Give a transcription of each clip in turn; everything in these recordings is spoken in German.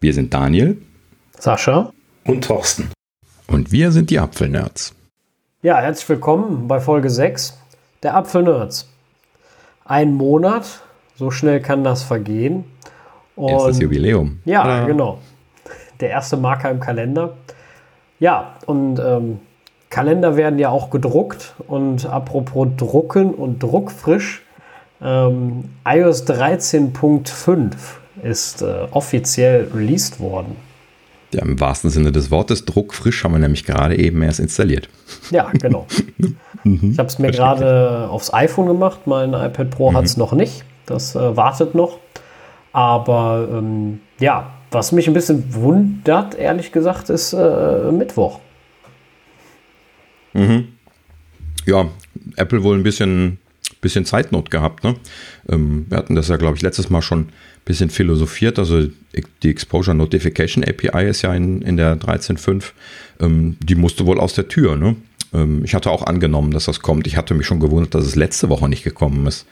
Wir sind Daniel, Sascha und Thorsten. Und wir sind die Apfelnerds. Ja, herzlich willkommen bei Folge 6 der Apfelnerds. Ein Monat, so schnell kann das vergehen. Und ist das Jubiläum. Ja, Oder? genau. Der erste Marker im Kalender. Ja, und ähm, Kalender werden ja auch gedruckt. Und apropos Drucken und druckfrisch, ähm, iOS 13.5 ist äh, offiziell released worden. Ja, im wahrsten Sinne des Wortes, druckfrisch haben wir nämlich gerade eben erst installiert. Ja, genau. ich habe es mir gerade aufs iPhone gemacht, mein iPad Pro mhm. hat es noch nicht. Das äh, wartet noch. Aber ähm, ja, was mich ein bisschen wundert, ehrlich gesagt, ist äh, Mittwoch. Mhm. Ja, Apple wohl ein bisschen, bisschen Zeitnot gehabt. Ne? Ähm, wir hatten das ja, glaube ich, letztes Mal schon ein bisschen philosophiert. Also die Exposure Notification API ist ja in, in der 13.5. Ähm, die musste wohl aus der Tür. Ne? Ähm, ich hatte auch angenommen, dass das kommt. Ich hatte mich schon gewundert, dass es letzte Woche nicht gekommen ist,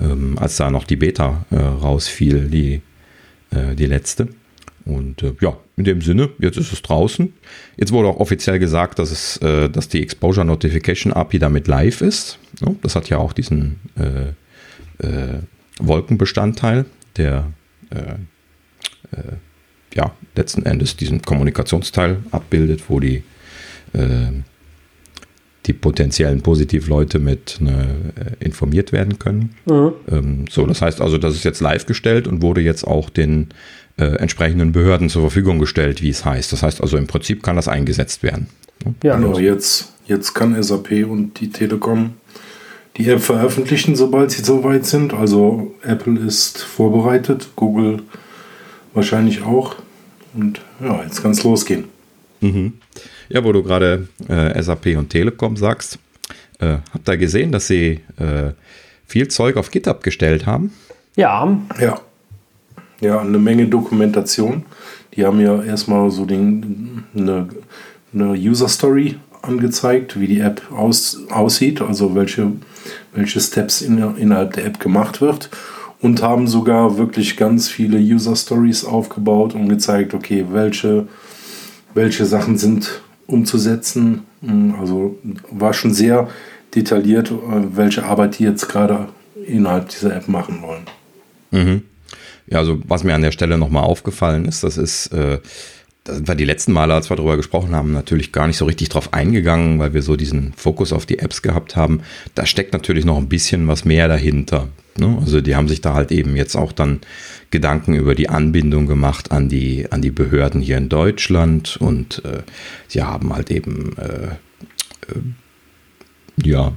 ähm, als da noch die Beta äh, rausfiel, die, äh, die letzte. Und äh, ja, in dem Sinne, jetzt ist es draußen. Jetzt wurde auch offiziell gesagt, dass, es, äh, dass die Exposure Notification API damit live ist. Das hat ja auch diesen äh, äh Wolkenbestandteil, der äh, äh, ja, letzten Endes diesen Kommunikationsteil abbildet, wo die, die potenziellen Positivleute mit ne, informiert werden können. Mhm. Ähm, so, das heißt also, das ist jetzt live gestellt und wurde jetzt auch den äh, entsprechenden Behörden zur Verfügung gestellt, wie es heißt. Das heißt also im Prinzip kann das eingesetzt werden. Ja, genau. Jetzt, jetzt kann SAP und die Telekom die App veröffentlichen, sobald sie soweit sind. Also Apple ist vorbereitet, Google wahrscheinlich auch. Und ja, jetzt kann es losgehen. Mhm. Ja, wo du gerade äh, SAP und Telekom sagst, äh, habt ihr gesehen, dass sie äh, viel Zeug auf GitHub gestellt haben? Ja. Ja. Ja, eine Menge Dokumentation. Die haben ja erstmal so den, eine, eine User Story angezeigt, wie die App aus, aussieht, also welche, welche Steps in, innerhalb der App gemacht wird und haben sogar wirklich ganz viele User Stories aufgebaut und gezeigt, okay, welche, welche Sachen sind umzusetzen. Also war schon sehr detailliert, äh, welche Arbeit die jetzt gerade innerhalb dieser App machen wollen. Mhm. Ja, also was mir an der Stelle nochmal aufgefallen ist, das ist, äh, da sind wir die letzten Male, als wir darüber gesprochen haben, natürlich gar nicht so richtig drauf eingegangen, weil wir so diesen Fokus auf die Apps gehabt haben. Da steckt natürlich noch ein bisschen was mehr dahinter. Ne? Also die haben sich da halt eben jetzt auch dann Gedanken über die Anbindung gemacht an die, an die Behörden hier in Deutschland und äh, sie haben halt eben, äh, äh, ja,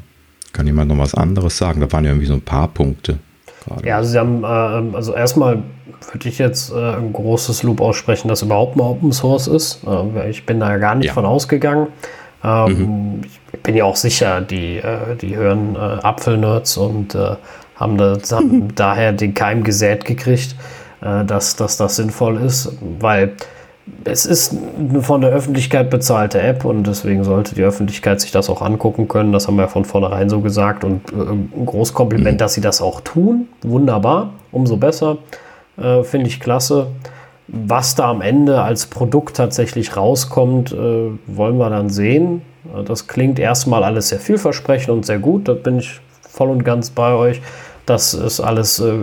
kann jemand noch was anderes sagen? Da waren ja irgendwie so ein paar Punkte gerade. Ja, also sie haben, äh, also erstmal würde ich jetzt äh, ein großes Lob aussprechen, dass überhaupt mal Open Source ist. Äh, ich bin da gar nicht ja. von ausgegangen. Ähm, mhm. Ich bin ja auch sicher, die, äh, die hören äh, Apfelnerds und äh, haben, das, haben daher den Keim gesät gekriegt, dass, dass das sinnvoll ist, weil es ist eine von der Öffentlichkeit bezahlte App und deswegen sollte die Öffentlichkeit sich das auch angucken können. Das haben wir von vornherein so gesagt und äh, ein großes Kompliment, mhm. dass sie das auch tun. Wunderbar, umso besser. Äh, Finde ich klasse. Was da am Ende als Produkt tatsächlich rauskommt, äh, wollen wir dann sehen. Äh, das klingt erstmal alles sehr vielversprechend und sehr gut. Da bin ich voll und ganz bei euch. Das ist alles äh,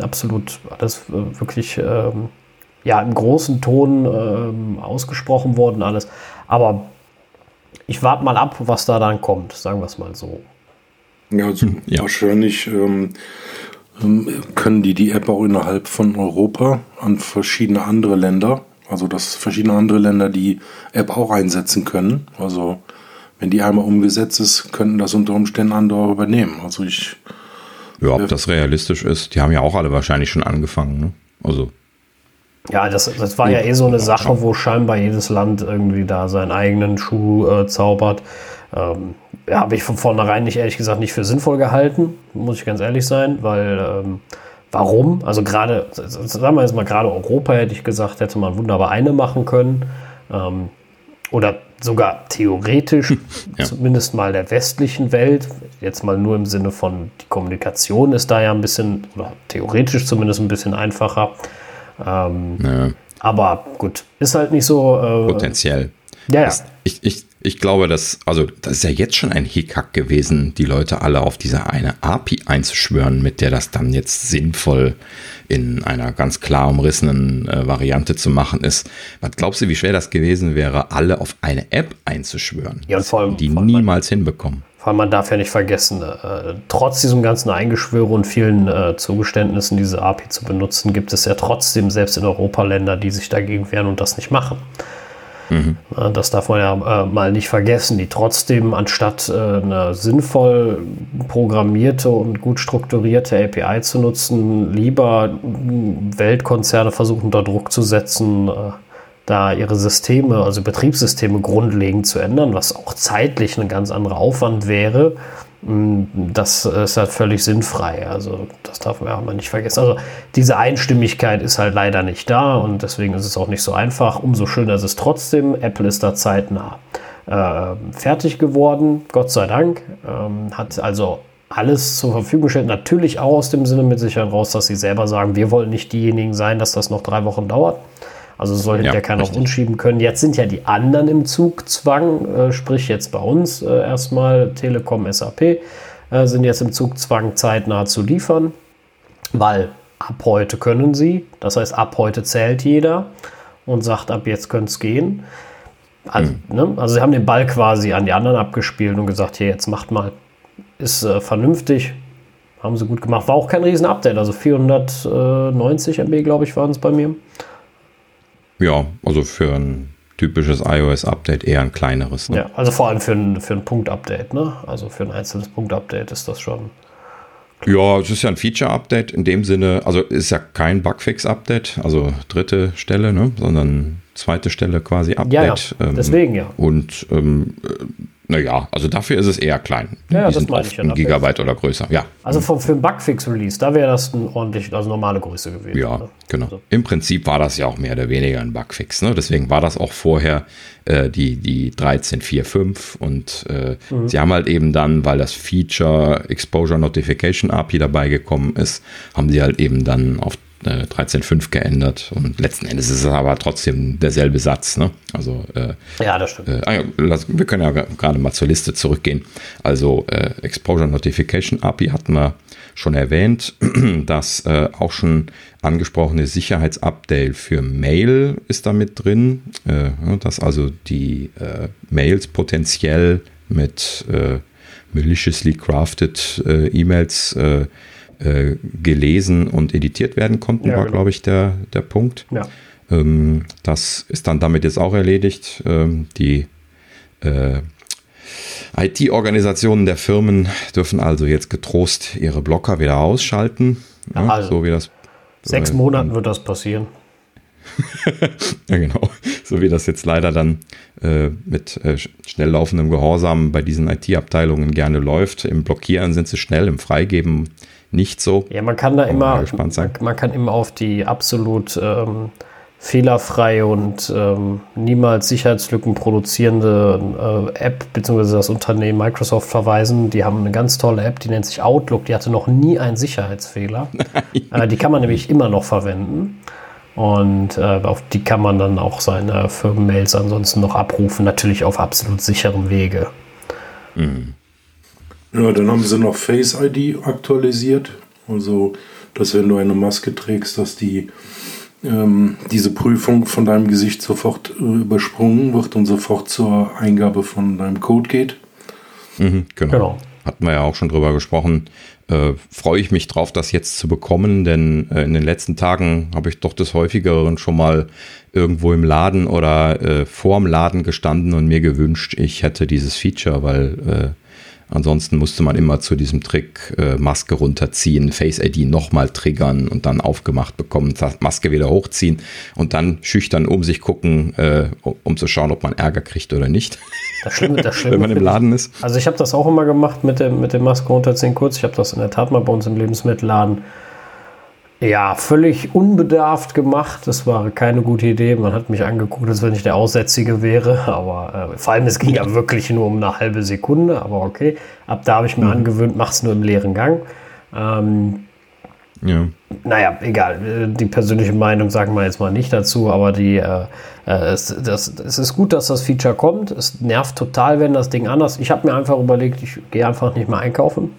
absolut, alles äh, wirklich ähm, ja, im großen Ton ähm, ausgesprochen worden, alles. Aber ich warte mal ab, was da dann kommt, sagen wir es mal so. Ja, also hm, ja. wahrscheinlich ähm, ähm, können die die App auch innerhalb von Europa an verschiedene andere Länder, also dass verschiedene andere Länder die App auch einsetzen können. Also wenn die einmal umgesetzt ist, könnten das unter Umständen andere übernehmen. Also ich. Ja, ob das realistisch ist, die haben ja auch alle wahrscheinlich schon angefangen. Ne? Also ja, das, das war ja eh so eine Sache, wo scheinbar jedes Land irgendwie da seinen eigenen Schuh äh, zaubert. Ähm, ja, habe ich von vornherein nicht ehrlich gesagt nicht für sinnvoll gehalten, muss ich ganz ehrlich sein, weil ähm, warum? Also gerade, sagen wir jetzt mal, gerade Europa hätte ich gesagt, hätte man wunderbar eine machen können. Ähm, oder sogar theoretisch, ja. zumindest mal der westlichen Welt, jetzt mal nur im Sinne von die Kommunikation ist da ja ein bisschen, oder theoretisch zumindest ein bisschen einfacher. Ähm, ja. Aber gut, ist halt nicht so. Äh, Potenziell. Ja, ja. Ich, ich, ich glaube, dass, also das ist ja jetzt schon ein Hickhack gewesen, die Leute alle auf diese eine API einzuschwören, mit der das dann jetzt sinnvoll in einer ganz klar umrissenen äh, Variante zu machen ist. Was glaubst du, wie schwer das gewesen wäre, alle auf eine App einzuschwören? Ja, und vor allem, die vor allem niemals hinbekommen. Vor allem, man darf ja nicht vergessen, äh, trotz diesem ganzen Eingeschwöre und vielen äh, Zugeständnissen, diese API zu benutzen, gibt es ja trotzdem selbst in Europa Länder, die sich dagegen wehren und das nicht machen. Mhm. Das darf man ja äh, mal nicht vergessen, die trotzdem anstatt äh, eine sinnvoll programmierte und gut strukturierte API zu nutzen, lieber Weltkonzerne versuchen unter Druck zu setzen, äh, da ihre Systeme, also Betriebssysteme grundlegend zu ändern, was auch zeitlich ein ganz anderer Aufwand wäre das ist halt völlig sinnfrei. Also das darf man ja nicht vergessen. Also diese Einstimmigkeit ist halt leider nicht da und deswegen ist es auch nicht so einfach. Umso schöner ist es trotzdem. Apple ist da zeitnah äh, fertig geworden, Gott sei Dank. Ähm, hat also alles zur Verfügung gestellt. Natürlich auch aus dem Sinne mit Sicherheit raus, dass sie selber sagen, wir wollen nicht diejenigen sein, dass das noch drei Wochen dauert. Also soll hinterher ja, keiner auf uns schieben können. Jetzt sind ja die anderen im Zugzwang, äh, sprich jetzt bei uns äh, erstmal Telekom, SAP, äh, sind jetzt im Zugzwang zeitnah zu liefern, weil ab heute können sie. Das heißt, ab heute zählt jeder und sagt, ab jetzt könnte es gehen. Also, mhm. ne? also sie haben den Ball quasi an die anderen abgespielt und gesagt, hier, jetzt macht mal. Ist äh, vernünftig, haben sie gut gemacht. War auch kein Riesen-Update, also 490 MB, glaube ich, waren es bei mir. Ja, also für ein typisches iOS-Update eher ein kleineres. Ne? Ja, also vor allem für ein, für ein Punkt-Update, ne? Also für ein einzelnes Punkt-Update ist das schon. Ja, es ist ja ein Feature-Update in dem Sinne, also ist ja kein Bugfix-Update, also dritte Stelle, ne? sondern zweite Stelle quasi Update. Ja, ja. Ähm, deswegen ja. Und ähm, naja, also dafür ist es eher klein. Ja, Die das sind oft ja ein Gigabyte oder größer. Ja. Also für, für ein Bugfix-Release, da wäre das ein ordentlich, also normale Größe gewesen. Ja, ne? genau. Also. Im Prinzip war das ja auch mehr oder weniger ein Bugfix. Ne? Deswegen war das auch vorher äh, die, die 13.4.5 und äh, mhm. sie haben halt eben dann, weil das Feature Exposure Notification API dabei gekommen ist, haben sie halt eben dann auf 13.5 äh, geändert und letzten Endes ist es aber trotzdem derselbe Satz. Ne? Also, äh, ja, das stimmt. Äh, wir können ja gerade mal zur Liste zurückgehen. Also äh, Exposure Notification API hatten wir schon erwähnt. Das äh, auch schon angesprochene Sicherheitsupdate für Mail ist da mit drin, äh, dass also die Mails potenziell mit maliciously crafted E-Mails äh, gelesen und editiert werden konnten, ja, war, genau. glaube ich, der, der Punkt. Ja. Ähm, das ist dann damit jetzt auch erledigt. Ähm, die äh, IT-Organisationen der Firmen dürfen also jetzt getrost ihre Blocker wieder ausschalten. Ja, ne? also so wie das. Sechs äh, Monaten wird das passieren. ja, genau. So wie das jetzt leider dann äh, mit äh, schnell laufendem Gehorsam bei diesen IT-Abteilungen gerne läuft. Im Blockieren sind sie schnell, im Freigeben nicht so. Ja, man kann da immer, man, man, kann immer auf die absolut ähm, fehlerfreie und ähm, niemals Sicherheitslücken produzierende äh, App bzw. das Unternehmen Microsoft verweisen. Die haben eine ganz tolle App, die nennt sich Outlook. Die hatte noch nie einen Sicherheitsfehler. Äh, die kann man nämlich immer noch verwenden. Und äh, auf die kann man dann auch seine Firmenmails ansonsten noch abrufen, natürlich auf absolut sicherem Wege. Mhm. Ja, dann haben sie noch Face ID aktualisiert. Also, dass wenn du eine Maske trägst, dass die ähm, diese Prüfung von deinem Gesicht sofort äh, übersprungen wird und sofort zur Eingabe von deinem Code geht. Mhm, genau. genau. Hatten wir ja auch schon drüber gesprochen. Äh, freue ich mich drauf, das jetzt zu bekommen, denn äh, in den letzten Tagen habe ich doch des Häufigeren schon mal irgendwo im Laden oder äh, vorm Laden gestanden und mir gewünscht, ich hätte dieses Feature, weil äh, Ansonsten musste man immer zu diesem Trick äh, Maske runterziehen, Face ID nochmal triggern und dann aufgemacht bekommen, Maske wieder hochziehen und dann schüchtern um sich gucken, äh, um zu schauen, ob man Ärger kriegt oder nicht. Das Schlimme, das Schlimme wenn man im Laden ist. Also ich habe das auch immer gemacht mit dem, mit dem Maske runterziehen kurz. Ich habe das in der Tat mal bei uns im Lebensmittelladen ja, völlig unbedarft gemacht. Das war keine gute Idee. Man hat mich angeguckt, als wenn ich der Aussätzige wäre. Aber äh, vor allem, es ging ja wirklich nur um eine halbe Sekunde. Aber okay, ab da habe ich mir mhm. angewöhnt, mach es nur im leeren Gang. Ähm, ja. Naja, egal. Die persönliche Meinung sagen wir jetzt mal nicht dazu, aber die, äh, äh, es, das, es ist gut, dass das Feature kommt. Es nervt total, wenn das Ding anders. Ich habe mir einfach überlegt, ich gehe einfach nicht mehr einkaufen.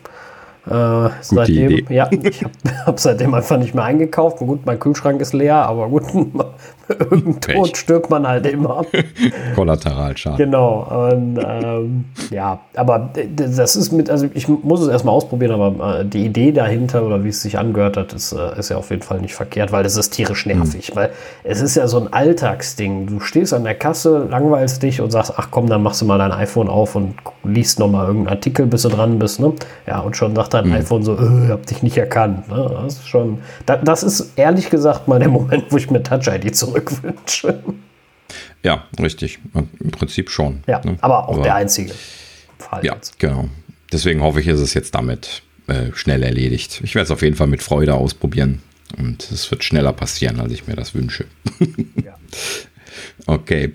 Äh, seitdem, Idee. ja, ich habe hab seitdem einfach nicht mehr eingekauft. Gut, mein Kühlschrank ist leer, aber gut, irgendein Tod stirbt man halt immer. Kollateralschaden. Genau. Und, ähm, ja, aber das ist mit, also ich muss es erstmal ausprobieren, aber äh, die Idee dahinter oder wie es sich angehört hat, ist, äh, ist ja auf jeden Fall nicht verkehrt, weil das ist tierisch nervig. Mhm. Weil es ist ja so ein Alltagsding. Du stehst an der Kasse, langweilst dich und sagst, ach komm, dann machst du mal dein iPhone auf und liest nochmal irgendeinen Artikel, bis du dran bist. Ne? Ja, und schon sagt dein mhm. iPhone so, äh, hab dich nicht erkannt. Ne? Das ist schon, das ist ehrlich gesagt mal der Moment, wo ich mir Touch-ID zurückwünsche. Ja, richtig. Im Prinzip schon. Ja, ne? aber auch aber, der einzige Fall. Ja, jetzt. genau. Deswegen hoffe ich, ist es jetzt damit äh, schnell erledigt. Ich werde es auf jeden Fall mit Freude ausprobieren. Und es wird schneller passieren, als ich mir das wünsche. Ja. Okay.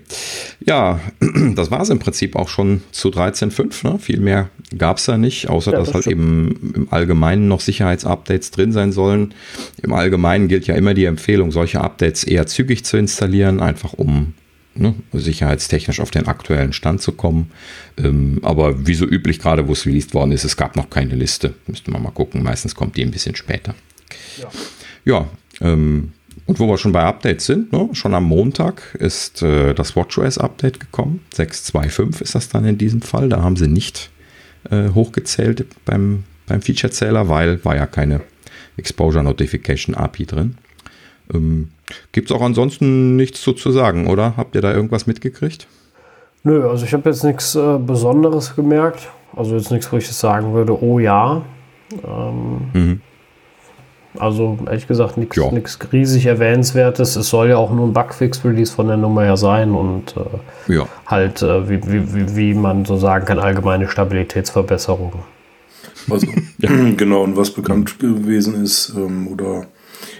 Ja, das war es im Prinzip auch schon zu 13.5. Ne? Viel mehr gab es da nicht, außer ja, das dass halt eben im Allgemeinen noch Sicherheitsupdates drin sein sollen. Im Allgemeinen gilt ja immer die Empfehlung, solche Updates eher zügig zu installieren, einfach um ne, sicherheitstechnisch auf den aktuellen Stand zu kommen. Ähm, aber wie so üblich, gerade wo es released worden ist, es gab noch keine Liste. Müsste man mal gucken. Meistens kommt die ein bisschen später. Ja, ja ähm, und wo wir schon bei Updates sind, ne? schon am Montag ist äh, das WatchOS Update gekommen. 6.2.5 ist das dann in diesem Fall. Da haben sie nicht äh, hochgezählt beim, beim Feature-Zähler, weil war ja keine Exposure Notification API drin. Ähm, Gibt es auch ansonsten nichts so zu sagen, oder? Habt ihr da irgendwas mitgekriegt? Nö, also ich habe jetzt nichts äh, Besonderes gemerkt. Also jetzt nichts, wo ich sagen würde, oh ja. Ähm, mhm. Also ehrlich gesagt nichts ja. riesig erwähnenswertes. Es soll ja auch nur ein Bugfix-Release von der Nummer her sein und äh, ja. halt, äh, wie, wie, wie man so sagen kann, allgemeine Stabilitätsverbesserung. Also, ja. genau, und was bekannt gewesen ist ähm, oder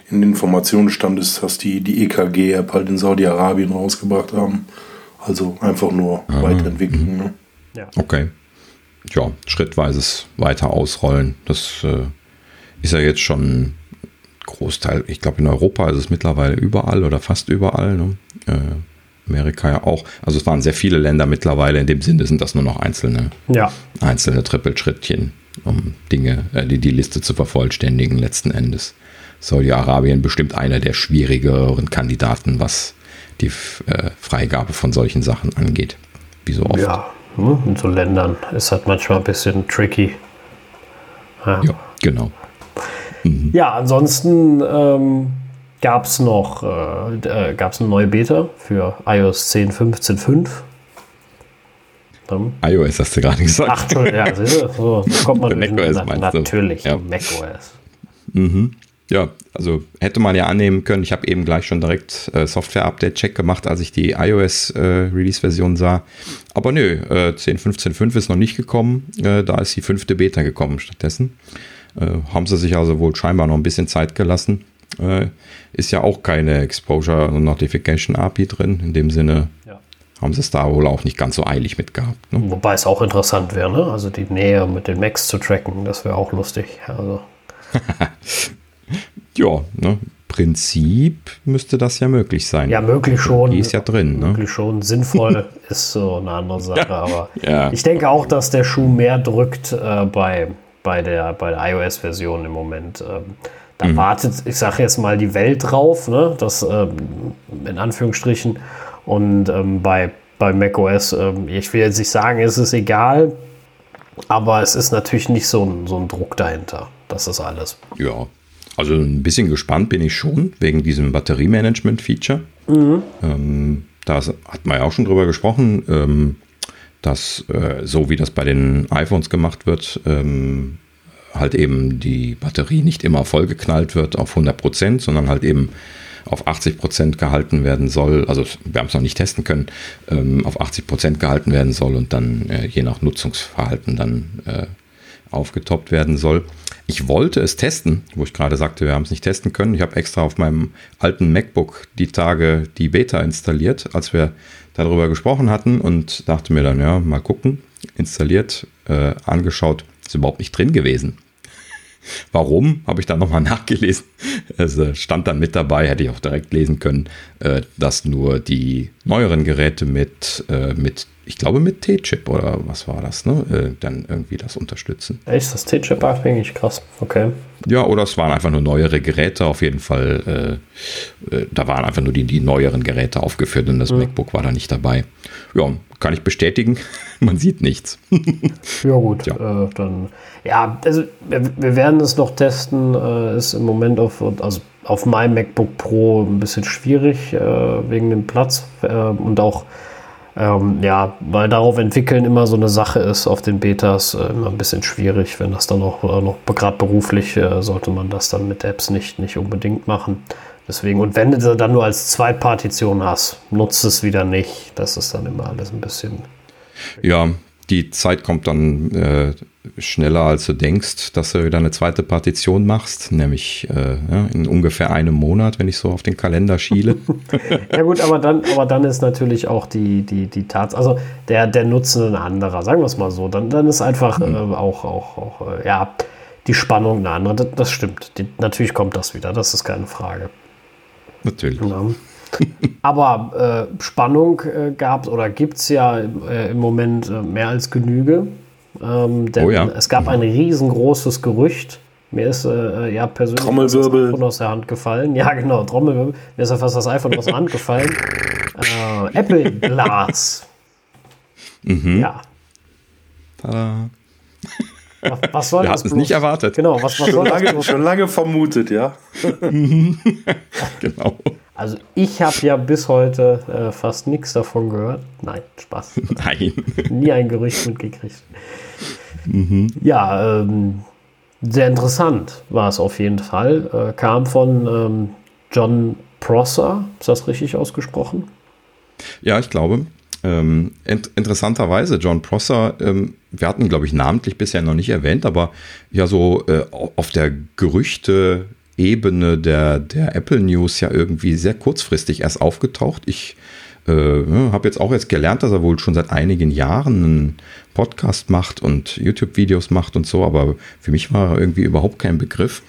in den Informationen stand, ist, dass die die EKG-App halt in Saudi-Arabien rausgebracht haben. Also einfach nur ah, weiterentwickeln. Ne? Ja. Okay. Ja, schrittweises weiter ausrollen. Das äh, ist ja jetzt schon Großteil, ich glaube in Europa ist es mittlerweile überall oder fast überall. Ne? Äh, Amerika ja auch. Also es waren sehr viele Länder mittlerweile. In dem Sinne sind das nur noch einzelne, ja. einzelne Trippelschrittchen, um Dinge, äh, die, die Liste zu vervollständigen letzten Endes. Saudi-Arabien bestimmt einer der schwierigeren Kandidaten, was die äh, Freigabe von solchen Sachen angeht. Wie so oft. Ja, ne, in so Ländern ist halt manchmal ein bisschen tricky. Ja, ja genau. Mhm. Ja, ansonsten ähm, gab es noch äh, äh, gab's eine neue Beta für iOS 10 15.5. Um, iOS hast du gerade gesagt. Ach, ja, so, so kommt man macOS na, Natürlich, ja. macOS. Mhm. Ja, also hätte man ja annehmen können. Ich habe eben gleich schon direkt äh, Software-Update-Check gemacht, als ich die iOS-Release-Version äh, sah. Aber nö, äh, 10.15.5 ist noch nicht gekommen. Äh, da ist die fünfte Beta gekommen stattdessen. Äh, haben sie sich also wohl scheinbar noch ein bisschen Zeit gelassen. Äh, ist ja auch keine Exposure Notification API drin. In dem Sinne ja. haben sie es da wohl auch nicht ganz so eilig mit gehabt. Ne? Wobei es auch interessant wäre, ne? also die Nähe mit den Macs zu tracken, das wäre auch lustig. Also. ja, ne? Prinzip müsste das ja möglich sein. Ja, möglich schon. Die ist ja drin. Ne? Möglich schon. Sinnvoll ist so eine andere Sache. Ja, aber ja. ich denke auch, dass der Schuh mehr drückt äh, bei bei der, bei der iOS-Version im Moment. Ähm, da mhm. wartet, ich sage jetzt mal, die Welt drauf, ne? das ähm, in Anführungsstrichen. Und ähm, bei, bei macOS, ähm, ich will jetzt nicht sagen, es ist egal, aber es ist natürlich nicht so ein, so ein Druck dahinter. Das ist alles. Ja, also ein bisschen gespannt bin ich schon wegen diesem Batteriemanagement-Feature. Mhm. Ähm, da hat man ja auch schon drüber gesprochen. Dass äh, so wie das bei den iPhones gemacht wird, ähm, halt eben die Batterie nicht immer vollgeknallt wird auf 100 Prozent, sondern halt eben auf 80 Prozent gehalten werden soll. Also wir haben es noch nicht testen können, ähm, auf 80 Prozent gehalten werden soll und dann äh, je nach Nutzungsverhalten dann äh, aufgetoppt werden soll. Ich wollte es testen, wo ich gerade sagte, wir haben es nicht testen können. Ich habe extra auf meinem alten MacBook die Tage die Beta installiert, als wir darüber gesprochen hatten und dachte mir dann, ja, mal gucken, installiert, äh, angeschaut, ist überhaupt nicht drin gewesen. Warum, habe ich dann nochmal nachgelesen. Es äh, stand dann mit dabei, hätte ich auch direkt lesen können, äh, dass nur die neueren Geräte mit, äh, mit ich glaube mit T-Chip oder was war das, ne? dann irgendwie das unterstützen. Echt, das T-Chip abhängig, krass, okay. Ja, oder es waren einfach nur neuere Geräte, auf jeden Fall, äh, äh, da waren einfach nur die, die neueren Geräte aufgeführt und das mhm. MacBook war da nicht dabei. Ja, kann ich bestätigen, man sieht nichts. ja gut, ja. Äh, dann ja, also wir, wir, werden es noch testen. Äh, ist im Moment auf, also auf meinem MacBook Pro ein bisschen schwierig äh, wegen dem Platz äh, und auch ähm, ja, weil darauf entwickeln immer so eine Sache ist auf den Betas äh, immer ein bisschen schwierig, wenn das dann noch, äh, noch gerade beruflich äh, sollte man das dann mit Apps nicht, nicht unbedingt machen. Deswegen, und wenn du dann nur als Zweitpartition hast, nutzt es wieder nicht. Das ist dann immer alles ein bisschen. Ja, die Zeit kommt dann äh, schneller, als du denkst, dass du wieder eine zweite Partition machst, nämlich äh, ja, in ungefähr einem Monat, wenn ich so auf den Kalender schiele. ja gut, aber dann, aber dann ist natürlich auch die, die, die Tat, also der, der Nutzen ein anderer, sagen wir es mal so. Dann, dann ist einfach mhm. äh, auch, auch, auch äh, ja, die Spannung eine andere. Das, das stimmt. Die, natürlich kommt das wieder, das ist keine Frage. Natürlich. Ja. Aber äh, Spannung äh, gab oder gibt es ja äh, im Moment äh, mehr als Genüge. Ähm, denn oh ja. es gab ein riesengroßes Gerücht. Mir ist äh, ja persönlich Trommelwirbel. das aus der Hand gefallen. Ja, genau, Trommelwirbel. Mir ist ja fast das iPhone aus der Hand gefallen. Äh, Apple Glas. Mhm. Ja. Tada. Was soll Wir das? Wir es nicht erwartet. Genau, was, was schon, lange, schon lange vermutet, ja. genau. Also ich habe ja bis heute äh, fast nichts davon gehört. Nein, Spaß. Nein. Nie ein Gerücht mitgekriegt. Mhm. Ja, ähm, sehr interessant war es auf jeden Fall. Äh, kam von ähm, John Prosser. Ist das richtig ausgesprochen? Ja, ich glaube. Ähm, int interessanterweise, John Prosser, ähm, wir hatten, glaube ich, namentlich bisher noch nicht erwähnt, aber ja, so äh, auf der Gerüchte Ebene der, der Apple News ja irgendwie sehr kurzfristig erst aufgetaucht. Ich äh, habe jetzt auch jetzt gelernt, dass er wohl schon seit einigen Jahren einen Podcast macht und YouTube-Videos macht und so, aber für mich war er irgendwie überhaupt kein Begriff.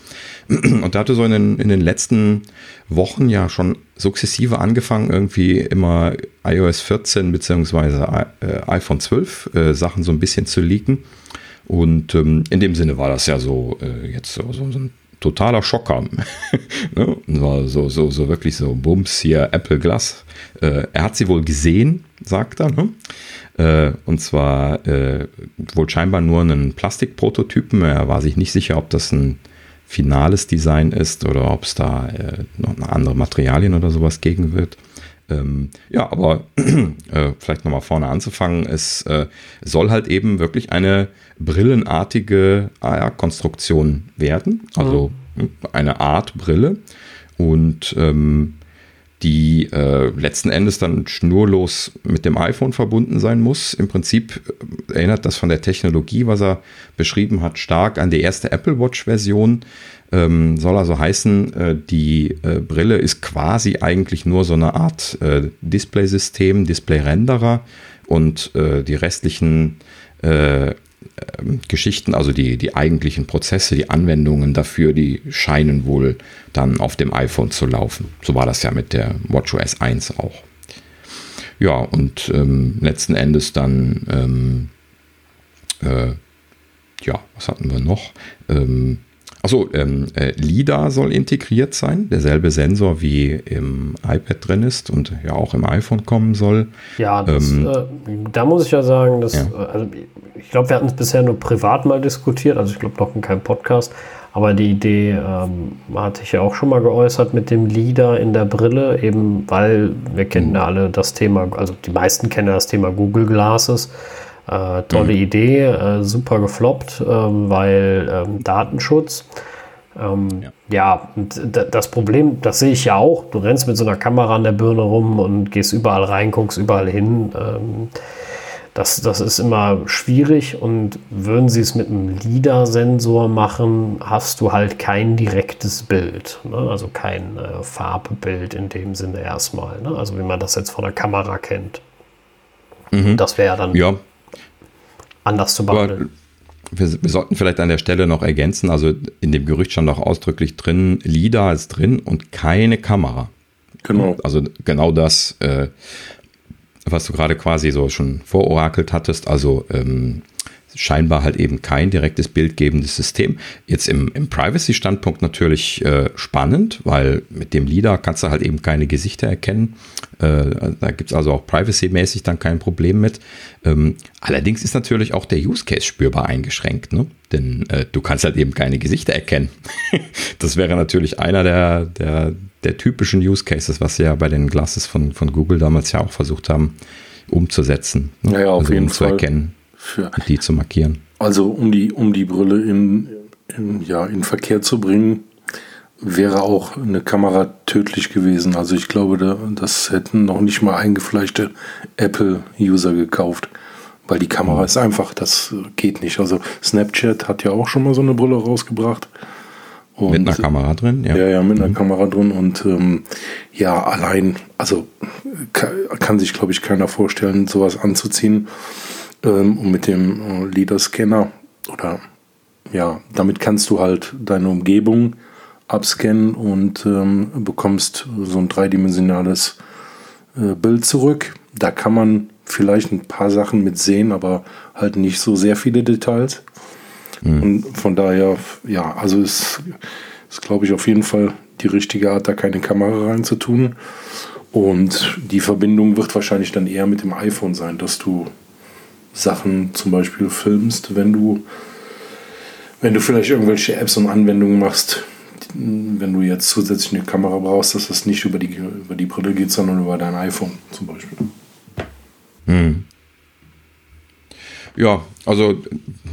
Und da hatte so in den, in den letzten Wochen ja schon sukzessive angefangen, irgendwie immer iOS 14 bzw. Äh, iPhone 12 äh, Sachen so ein bisschen zu leaken. Und ähm, in dem Sinne war das ja so äh, jetzt so, so, so ein totaler Schocker. ne? War so, so, so wirklich so, Bums, hier Apple Glass. Äh, er hat sie wohl gesehen, sagt er. Ne? Äh, und zwar äh, wohl scheinbar nur einen Plastikprototypen. Er war sich nicht sicher, ob das ein finales Design ist oder ob es da äh, noch andere Materialien oder sowas gegen wird. Ähm, ja, aber äh, vielleicht nochmal vorne anzufangen, es äh, soll halt eben wirklich eine brillenartige AR-Konstruktion werden, also mhm. eine Art Brille. Und ähm, die äh, letzten Endes dann schnurlos mit dem iPhone verbunden sein muss. Im Prinzip äh, erinnert das von der Technologie, was er beschrieben hat, stark an die erste Apple Watch-Version. Ähm, soll also heißen, äh, die äh, Brille ist quasi eigentlich nur so eine Art äh, Display-System, Display-Renderer und äh, die restlichen äh, Geschichten, also die, die eigentlichen Prozesse, die Anwendungen dafür, die scheinen wohl dann auf dem iPhone zu laufen. So war das ja mit der WatchOS 1 auch. Ja, und ähm, letzten Endes dann, ähm, äh, ja, was hatten wir noch? Ähm, Achso, ähm, äh, LIDAR soll integriert sein, derselbe Sensor wie im iPad drin ist und ja auch im iPhone kommen soll. Ja, das, ähm, äh, da muss ich ja sagen, dass, ja. Äh, also ich glaube, wir hatten es bisher nur privat mal diskutiert, also ich glaube noch in keinem Podcast, aber die Idee ähm, hatte ich ja auch schon mal geäußert mit dem LIDAR in der Brille, eben weil wir kennen mhm. ja alle das Thema, also die meisten kennen das Thema Google Glasses. Äh, tolle mhm. Idee, äh, super gefloppt, ähm, weil ähm, Datenschutz. Ähm, ja. ja, und das Problem, das sehe ich ja auch. Du rennst mit so einer Kamera an der Birne rum und gehst überall rein, guckst überall hin. Ähm, das, das ist immer schwierig und würden sie es mit einem LIDAR-Sensor machen, hast du halt kein direktes Bild. Ne? Also kein äh, Farbbild in dem Sinne erstmal. Ne? Also wie man das jetzt von der Kamera kennt. Mhm. Das wäre dann ja anders zu behandeln. wir, wir, sollten vielleicht an der Stelle noch ergänzen, also in dem Gerücht stand auch ausdrücklich drin, LIDAR ist drin und keine Kamera. Genau. Also genau das, äh, was du gerade quasi so schon vororakelt hattest, also ähm, scheinbar halt eben kein direktes bildgebendes System. Jetzt im, im Privacy-Standpunkt natürlich äh, spannend, weil mit dem LIDAR kannst du halt eben keine Gesichter erkennen. Äh, da gibt es also auch privacy-mäßig dann kein Problem mit. Ähm, allerdings ist natürlich auch der Use Case spürbar eingeschränkt, ne? denn äh, du kannst halt eben keine Gesichter erkennen. das wäre natürlich einer der, der, der typischen Use Cases, was sie ja bei den Glasses von, von Google damals ja auch versucht haben umzusetzen. Ne? Ja, auf also, jeden um Fall. zu erkennen für die zu markieren. Also um die, um die Brille in, in, ja, in Verkehr zu bringen, wäre auch eine Kamera tödlich gewesen. Also ich glaube, da, das hätten noch nicht mal eingefleischte Apple-User gekauft. Weil die Kamera ist einfach, das geht nicht. Also Snapchat hat ja auch schon mal so eine Brille rausgebracht. Und, mit einer Kamera drin, ja. Ja, ja, mit einer mhm. Kamera drin. Und ähm, ja, allein, also kann, kann sich, glaube ich, keiner vorstellen, sowas anzuziehen ähm, und mit dem äh, LIDAR-Scanner oder ja, damit kannst du halt deine Umgebung abscannen und ähm, bekommst so ein dreidimensionales äh, Bild zurück. Da kann man vielleicht ein paar Sachen mit sehen, aber halt nicht so sehr viele Details. Mhm. Und von daher, ja, also ist, ist glaube ich, auf jeden Fall die richtige Art, da keine Kamera reinzutun. Und die Verbindung wird wahrscheinlich dann eher mit dem iPhone sein, dass du Sachen zum Beispiel filmst, wenn du, wenn du vielleicht irgendwelche Apps und Anwendungen machst, wenn du jetzt zusätzlich eine Kamera brauchst, dass das nicht über die, über die Brille geht, sondern über dein iPhone zum Beispiel. Hm. Ja, also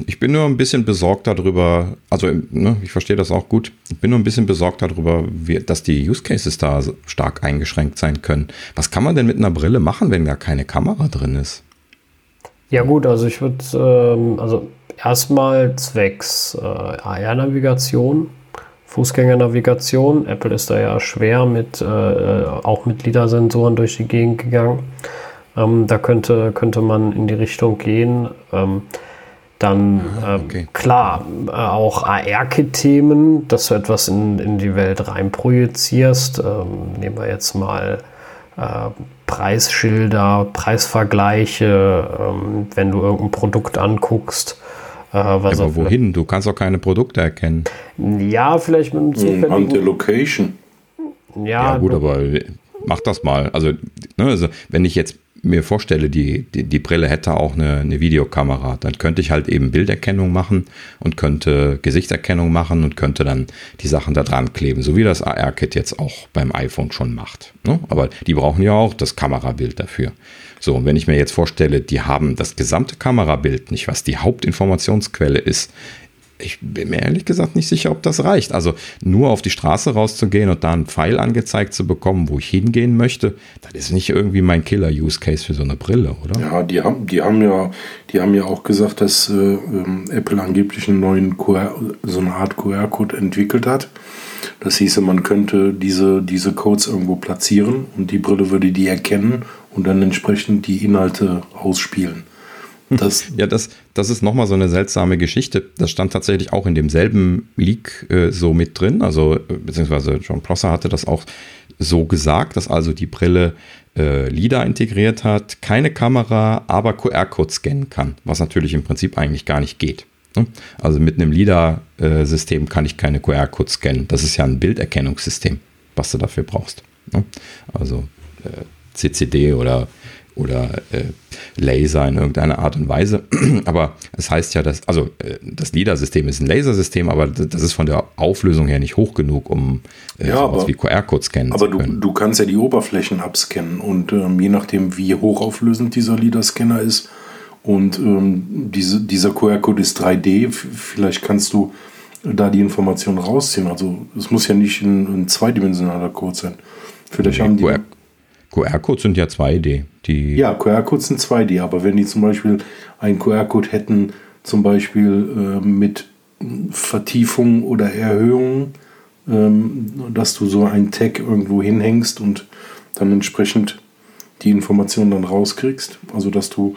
ich bin nur ein bisschen besorgt darüber, also ne, ich verstehe das auch gut, ich bin nur ein bisschen besorgt darüber, wie, dass die Use Cases da stark eingeschränkt sein können. Was kann man denn mit einer Brille machen, wenn da keine Kamera drin ist? Ja gut, also ich würde, ähm, also erstmal zwecks äh, AR-Navigation, Fußgängernavigation. Apple ist da ja schwer mit, äh, äh, auch mit LIDAR-Sensoren durch die Gegend gegangen. Ähm, da könnte, könnte man in die Richtung gehen. Ähm, dann, äh, okay. klar, äh, auch AR-Kit-Themen, dass du etwas in, in die Welt reinprojizierst. Ähm, nehmen wir jetzt mal äh, Preisschilder, Preisvergleiche, ähm, wenn du irgendein Produkt anguckst. Äh, was Aber wohin? Du kannst auch keine Produkte erkennen. Ja, vielleicht mit einem zufälligen... An der Location. Ja, ja gut, aber mach das mal. Also, ne, also wenn ich jetzt mir vorstelle, die, die, die Brille hätte auch eine, eine, Videokamera, dann könnte ich halt eben Bilderkennung machen und könnte Gesichtserkennung machen und könnte dann die Sachen da dran kleben, so wie das AR-Kit jetzt auch beim iPhone schon macht. Ne? Aber die brauchen ja auch das Kamerabild dafür. So, und wenn ich mir jetzt vorstelle, die haben das gesamte Kamerabild nicht, was die Hauptinformationsquelle ist, ich bin mir ehrlich gesagt nicht sicher, ob das reicht. Also nur auf die Straße rauszugehen und da einen Pfeil angezeigt zu bekommen, wo ich hingehen möchte, das ist nicht irgendwie mein Killer-Use-Case für so eine Brille, oder? Ja, die haben, die haben ja, die haben ja auch gesagt, dass äh, ähm, Apple angeblich einen neuen QR, so eine Art QR-Code entwickelt hat. Das hieße, man könnte diese, diese Codes irgendwo platzieren und die Brille würde die erkennen und dann entsprechend die Inhalte ausspielen. Das ja, das, das ist nochmal so eine seltsame Geschichte. Das stand tatsächlich auch in demselben Leak äh, so mit drin. Also, beziehungsweise John Prosser hatte das auch so gesagt, dass also die Brille äh, LIDAR integriert hat, keine Kamera, aber QR-Code scannen kann, was natürlich im Prinzip eigentlich gar nicht geht. Ne? Also mit einem LIDAR-System kann ich keine QR-Code scannen. Das ist ja ein Bilderkennungssystem, was du dafür brauchst. Ne? Also äh, CCD oder oder äh, Laser in irgendeiner Art und Weise. aber es heißt ja, dass, also äh, das LIDAR-System ist ein Lasersystem, aber das ist von der Auflösung her nicht hoch genug, um äh, ja, aber, wie QR-Code scannen aber zu können. Aber du, du kannst ja die Oberflächen abscannen und ähm, je nachdem, wie hochauflösend dieser LIDAR-Scanner ist und ähm, diese, dieser QR-Code ist 3D, vielleicht kannst du da die Information rausziehen. Also es muss ja nicht ein, ein zweidimensionaler Code sein. Vielleicht nee, haben die. QR-Codes sind ja 2D. Die ja, QR-Codes sind 2D, aber wenn die zum Beispiel einen QR-Code hätten, zum Beispiel äh, mit Vertiefung oder Erhöhung, ähm, dass du so einen Tag irgendwo hinhängst und dann entsprechend die Informationen dann rauskriegst. Also dass du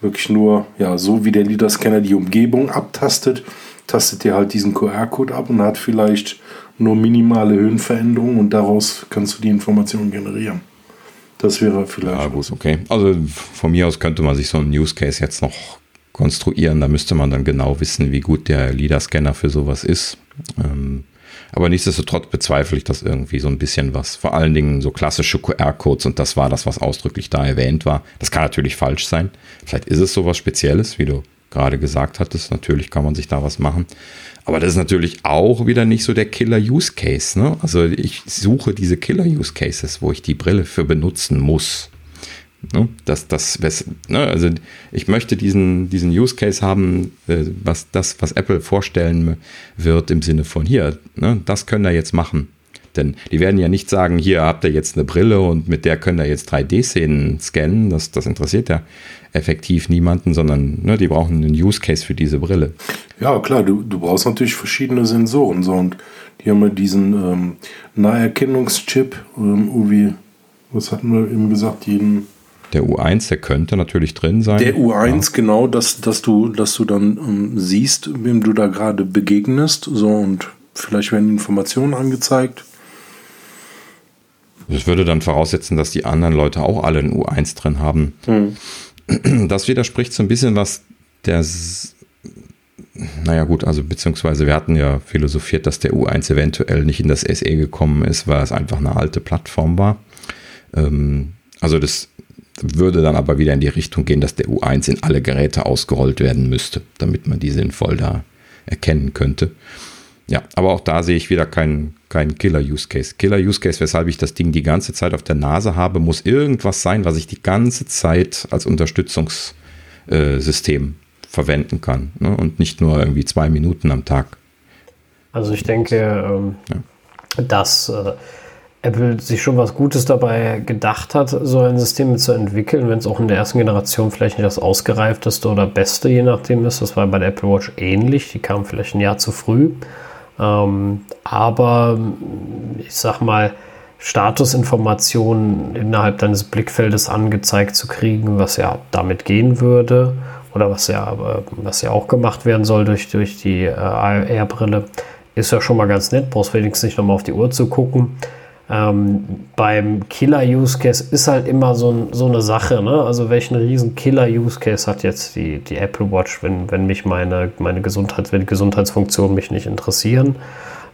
wirklich nur, ja, so wie der LIDAR-Scanner die Umgebung abtastet, tastet er halt diesen QR-Code ab und hat vielleicht nur minimale Höhenveränderungen und daraus kannst du die Informationen generieren. Das wäre vielleicht. Ja, gut, okay. Also von mir aus könnte man sich so einen Use Case jetzt noch konstruieren. Da müsste man dann genau wissen, wie gut der LIDAR-Scanner für sowas ist. Ähm, aber nichtsdestotrotz bezweifle ich das irgendwie so ein bisschen was. Vor allen Dingen so klassische QR-Codes und das war das, was ausdrücklich da erwähnt war. Das kann natürlich falsch sein. Vielleicht ist es sowas Spezielles, wie du gerade gesagt hattest. Natürlich kann man sich da was machen. Aber das ist natürlich auch wieder nicht so der Killer-Use-Case. Ne? Also ich suche diese Killer-Use-Cases, wo ich die Brille für benutzen muss. Ne? Das, das, ne? Also ich möchte diesen, diesen Use Case haben, äh, was das, was Apple vorstellen wird im Sinne von hier, ne? das können wir jetzt machen. Denn die werden ja nicht sagen, hier habt ihr jetzt eine Brille und mit der können ihr jetzt 3D-Szenen scannen. Das, das interessiert ja effektiv niemanden, sondern ne, die brauchen einen Use Case für diese Brille. Ja, klar, du, du brauchst natürlich verschiedene Sensoren. So, und die haben ja diesen ähm, Naherkennungschip, ähm, wie, was hatten wir eben gesagt, jeden der U1, der könnte natürlich drin sein. Der U1, ja. genau, dass, dass, du, dass du dann ähm, siehst, wem du da gerade begegnest. So und vielleicht werden Informationen angezeigt. Das würde dann voraussetzen, dass die anderen Leute auch alle ein U1 drin haben. Hm. Das widerspricht so ein bisschen, was der. Naja, gut, also beziehungsweise wir hatten ja philosophiert, dass der U1 eventuell nicht in das SE gekommen ist, weil es einfach eine alte Plattform war. Ähm, also das würde dann aber wieder in die Richtung gehen, dass der U1 in alle Geräte ausgerollt werden müsste, damit man die sinnvoll da erkennen könnte. Ja, aber auch da sehe ich wieder keinen kein Killer-Use-Case. Killer-Use-Case, weshalb ich das Ding die ganze Zeit auf der Nase habe, muss irgendwas sein, was ich die ganze Zeit als Unterstützungssystem verwenden kann. Ne? Und nicht nur irgendwie zwei Minuten am Tag. Also ich denke, ähm, ja. dass äh, Apple sich schon was Gutes dabei gedacht hat, so ein System zu entwickeln, wenn es auch in der ersten Generation vielleicht nicht das ausgereifteste oder beste, je nachdem ist. Das war bei der Apple Watch ähnlich. Die kam vielleicht ein Jahr zu früh. Ähm, aber ich sag mal, Statusinformationen innerhalb deines Blickfeldes angezeigt zu kriegen, was ja damit gehen würde oder was ja, äh, was ja auch gemacht werden soll durch, durch die äh, AR-Brille, ist ja schon mal ganz nett. Brauchst wenigstens nicht nochmal auf die Uhr zu gucken. Ähm, beim Killer-Use-Case ist halt immer so, so eine Sache. Ne? Also welchen riesen Killer-Use-Case hat jetzt die, die Apple Watch, wenn, wenn mich meine, meine Gesundheit, wenn die Gesundheitsfunktionen mich nicht interessieren?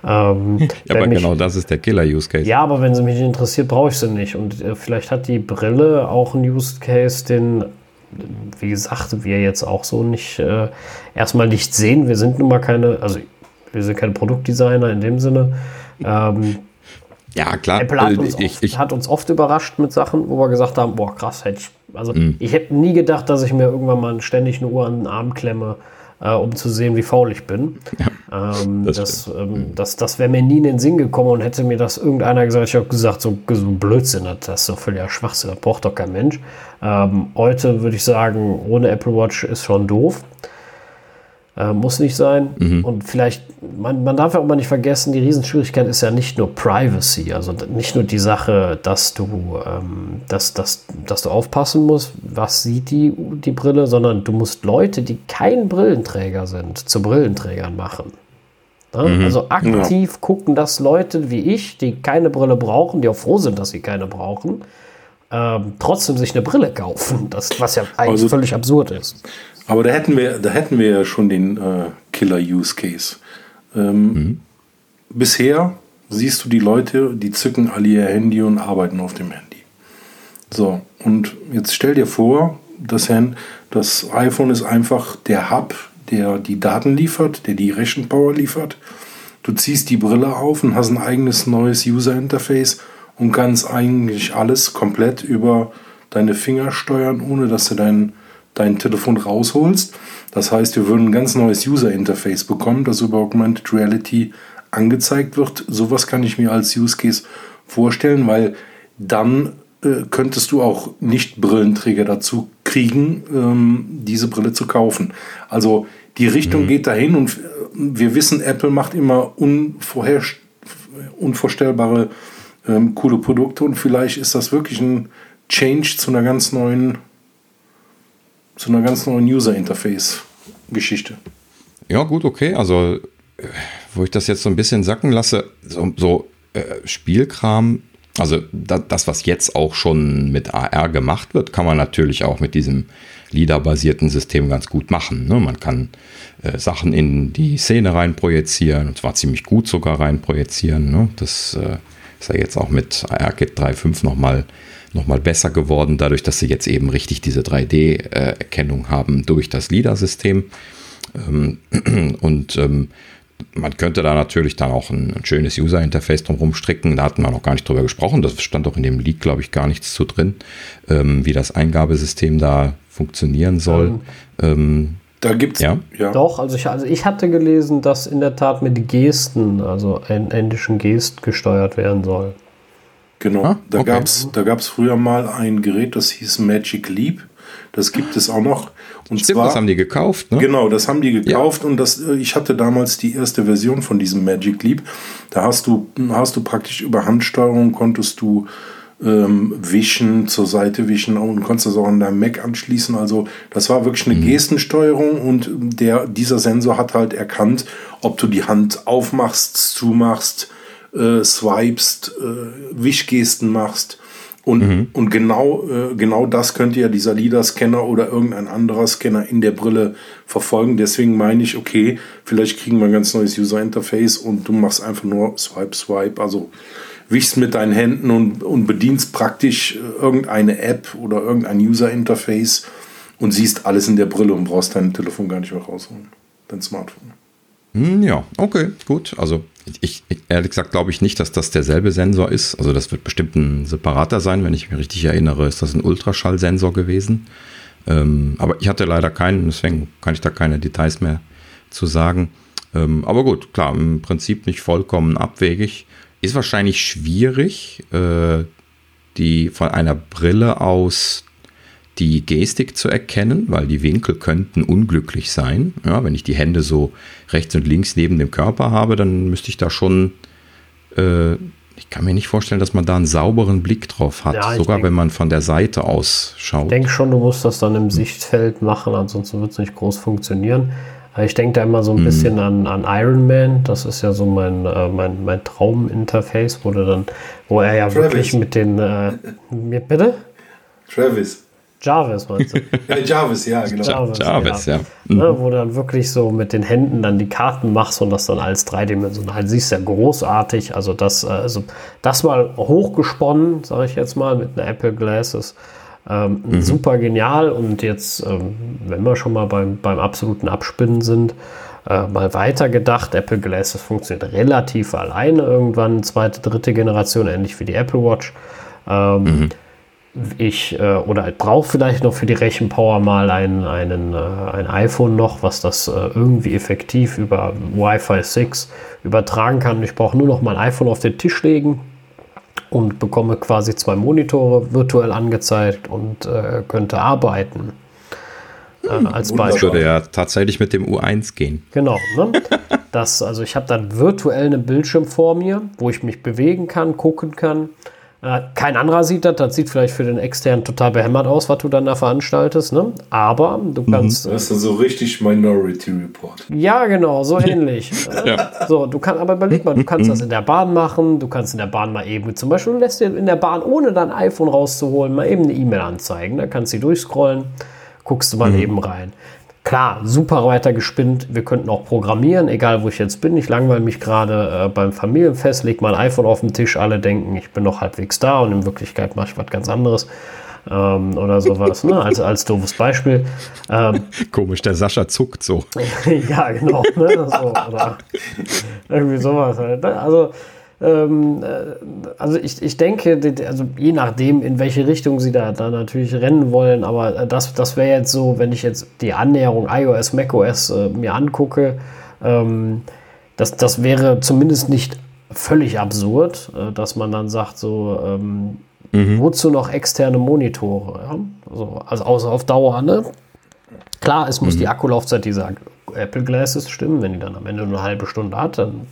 Ähm, ja, aber mich, genau das ist der Killer-Use-Case. Ja, aber wenn sie mich nicht interessiert, brauche ich sie nicht. Und äh, vielleicht hat die Brille auch einen Use-Case, den, wie gesagt, wir jetzt auch so nicht äh, erstmal nicht sehen. Wir sind nun mal keine, also wir sind keine Produktdesigner in dem Sinne. Ähm, ja, klar. Apple hat uns, ich, oft, ich, hat uns, oft, überrascht mit Sachen, wo wir gesagt haben, boah, krass, hätte ich, also mm. ich hätte nie gedacht, dass ich mir irgendwann mal ständig eine Uhr an den Arm klemme, äh, um zu sehen, wie faul ich bin. Ja, ähm, das das, ähm, mhm. das, das wäre mir nie in den Sinn gekommen und hätte mir das irgendeiner gesagt, ich habe gesagt, so, so Blödsinn, das ist doch völliger Schwachsinn, das braucht doch kein Mensch. Ähm, heute würde ich sagen, ohne Apple Watch ist schon doof. Äh, muss nicht sein. Mhm. Und vielleicht, man, man darf ja auch mal nicht vergessen, die Riesenschwierigkeit ist ja nicht nur Privacy, also nicht nur die Sache, dass du, ähm, dass, dass, dass du aufpassen musst, was sieht die, die Brille, sondern du musst Leute, die kein Brillenträger sind, zu Brillenträgern machen. Ne? Mhm. Also aktiv ja. gucken, dass Leute wie ich, die keine Brille brauchen, die auch froh sind, dass sie keine brauchen, ähm, trotzdem sich eine Brille kaufen. Das, was ja eigentlich also, völlig absurd ist. Aber da hätten wir, da hätten wir ja schon den äh, Killer-Use-Case. Ähm, mhm. Bisher siehst du die Leute, die zücken alle ihr Handy und arbeiten auf dem Handy. So, und jetzt stell dir vor, das, Hand, das iPhone ist einfach der Hub, der die Daten liefert, der die Rechenpower liefert. Du ziehst die Brille auf und hast ein eigenes neues User-Interface und kannst eigentlich alles komplett über deine Finger steuern, ohne dass du deinen dein Telefon rausholst. Das heißt, wir würden ein ganz neues User-Interface bekommen, das über Augmented Reality angezeigt wird. Sowas kann ich mir als Use Case vorstellen, weil dann äh, könntest du auch nicht Brillenträger dazu kriegen, ähm, diese Brille zu kaufen. Also die Richtung mhm. geht dahin und äh, wir wissen, Apple macht immer unvorstellbare ähm, coole Produkte und vielleicht ist das wirklich ein Change zu einer ganz neuen zu einer ganz neuen User-Interface-Geschichte. Ja, gut, okay. Also, äh, wo ich das jetzt so ein bisschen sacken lasse, so, so äh, Spielkram, also da, das, was jetzt auch schon mit AR gemacht wird, kann man natürlich auch mit diesem LIDAR-basierten System ganz gut machen. Ne? Man kann äh, Sachen in die Szene rein projizieren und zwar ziemlich gut sogar rein projizieren. Ne? Das äh, ist ja jetzt auch mit ARKit 3.5 nochmal noch mal besser geworden, dadurch, dass sie jetzt eben richtig diese 3D-Erkennung haben durch das LIDAR-System. Ähm, und ähm, man könnte da natürlich dann auch ein, ein schönes User-Interface drumherum stricken. Da hatten wir noch gar nicht drüber gesprochen. Das stand auch in dem Leak, glaube ich, gar nichts zu drin, ähm, wie das Eingabesystem da funktionieren soll. Ähm, da gibt es ja. ja. Doch, also ich, also ich hatte gelesen, dass in der Tat mit Gesten, also ein endischen Gest gesteuert werden soll. Genau. Ah, da okay. gab es früher mal ein Gerät, das hieß Magic Leap. Das gibt es auch noch. Und Stimmt, zwar, das haben die gekauft, ne? Genau, das haben die gekauft ja. und das, äh, ich hatte damals die erste Version von diesem Magic Leap. Da hast du, hast du praktisch über Handsteuerung konntest du ähm, wischen, zur Seite wischen und konntest das auch an deinem Mac anschließen. Also das war wirklich eine mhm. Gestensteuerung und der, dieser Sensor hat halt erkannt, ob du die Hand aufmachst, zumachst, äh, swipest, äh, Wischgesten machst. Und, mhm. und genau, äh, genau das könnte ja dieser LIDAR-Scanner oder irgendein anderer Scanner in der Brille verfolgen. Deswegen meine ich, okay, vielleicht kriegen wir ein ganz neues User-Interface und du machst einfach nur Swipe, Swipe. Also wischst mit deinen Händen und, und bedienst praktisch äh, irgendeine App oder irgendein User-Interface und siehst alles in der Brille und brauchst dein Telefon gar nicht mehr rausholen. Dein Smartphone. Hm, ja, okay, gut. Also ich, ich ehrlich gesagt glaube ich nicht, dass das derselbe Sensor ist. Also das wird bestimmt ein separater sein. Wenn ich mich richtig erinnere, ist das ein Ultraschallsensor gewesen. Ähm, aber ich hatte leider keinen, deswegen kann ich da keine Details mehr zu sagen. Ähm, aber gut, klar, im Prinzip nicht vollkommen abwegig. Ist wahrscheinlich schwierig, äh, die von einer Brille aus die Gestik zu erkennen, weil die Winkel könnten unglücklich sein. Ja, wenn ich die Hände so rechts und links neben dem Körper habe, dann müsste ich da schon. Äh, ich kann mir nicht vorstellen, dass man da einen sauberen Blick drauf hat, ja, sogar denk, wenn man von der Seite aus schaut. Ich denke schon, du musst das dann im Sichtfeld machen, ansonsten wird es nicht groß funktionieren. Ich denke da immer so ein mhm. bisschen an, an Iron Man. Das ist ja so mein, äh, mein, mein Trauminterface, wo, dann, wo er ja Travis. wirklich mit den. Äh, bitte? Travis. Jarvis meinst du? ja, Jarvis, ja, genau. Jarvis, Jarvis ja. ja. Mhm. Ne, wo du dann wirklich so mit den Händen dann die Karten machst und das dann als dreidimensional siehst, ja großartig. Also das, äh, also das mal hochgesponnen, sage ich jetzt mal, mit einer Apple Glasses. Ähm, mhm. Super genial und jetzt, ähm, wenn wir schon mal beim, beim absoluten Abspinnen sind, äh, mal weiter gedacht, Apple Glasses funktioniert relativ alleine irgendwann, zweite, dritte Generation, ähnlich wie die Apple Watch. Ähm, mhm. Ich äh, oder brauche vielleicht noch für die Rechenpower mal ein, einen, äh, ein iPhone noch, was das äh, irgendwie effektiv über Wi-Fi 6 übertragen kann. Ich brauche nur noch mein iPhone auf den Tisch legen, und bekomme quasi zwei Monitore virtuell angezeigt und äh, könnte arbeiten. Äh, als Beispiel. Das würde ja tatsächlich mit dem U1 gehen. Genau. Ne? Das, also ich habe dann virtuell einen Bildschirm vor mir, wo ich mich bewegen kann, gucken kann kein anderer sieht das, das sieht vielleicht für den externen total behämmert aus, was du dann da veranstaltest, ne? Aber du mhm. kannst. Mhm. Das ist so richtig Minority Report. Ja, genau, so ähnlich. ja. So, du kannst, aber überleg mal, du kannst das in der Bahn machen, du kannst in der Bahn mal eben, zum Beispiel, du lässt dir in der Bahn, ohne dein iPhone rauszuholen, mal eben eine E-Mail anzeigen. Da kannst du durchscrollen, guckst du mal mhm. eben rein. Klar, super weiter gespinnt. Wir könnten auch programmieren, egal wo ich jetzt bin. Ich langweile mich gerade äh, beim Familienfest, leg mein iPhone auf den Tisch, alle denken, ich bin noch halbwegs da und in Wirklichkeit mache ich was ganz anderes. Ähm, oder sowas, ne? als, als doofes Beispiel. Ähm, Komisch, der Sascha zuckt so. ja, genau. Ne? So, oder irgendwie sowas halt. Ne? Also, also ich, ich denke, also je nachdem, in welche Richtung sie da, da natürlich rennen wollen, aber äh, das, das wäre jetzt so, wenn ich jetzt die Annäherung iOS, macOS äh, mir angucke, ähm, das, das wäre zumindest nicht völlig absurd, äh, dass man dann sagt, so, ähm, mhm. wozu noch externe Monitore? Ja? Also, also außer auf Dauer, ne? Klar, es muss mhm. die Akkulaufzeit dieser Apple Glasses stimmen, wenn die dann am Ende nur eine halbe Stunde hat, dann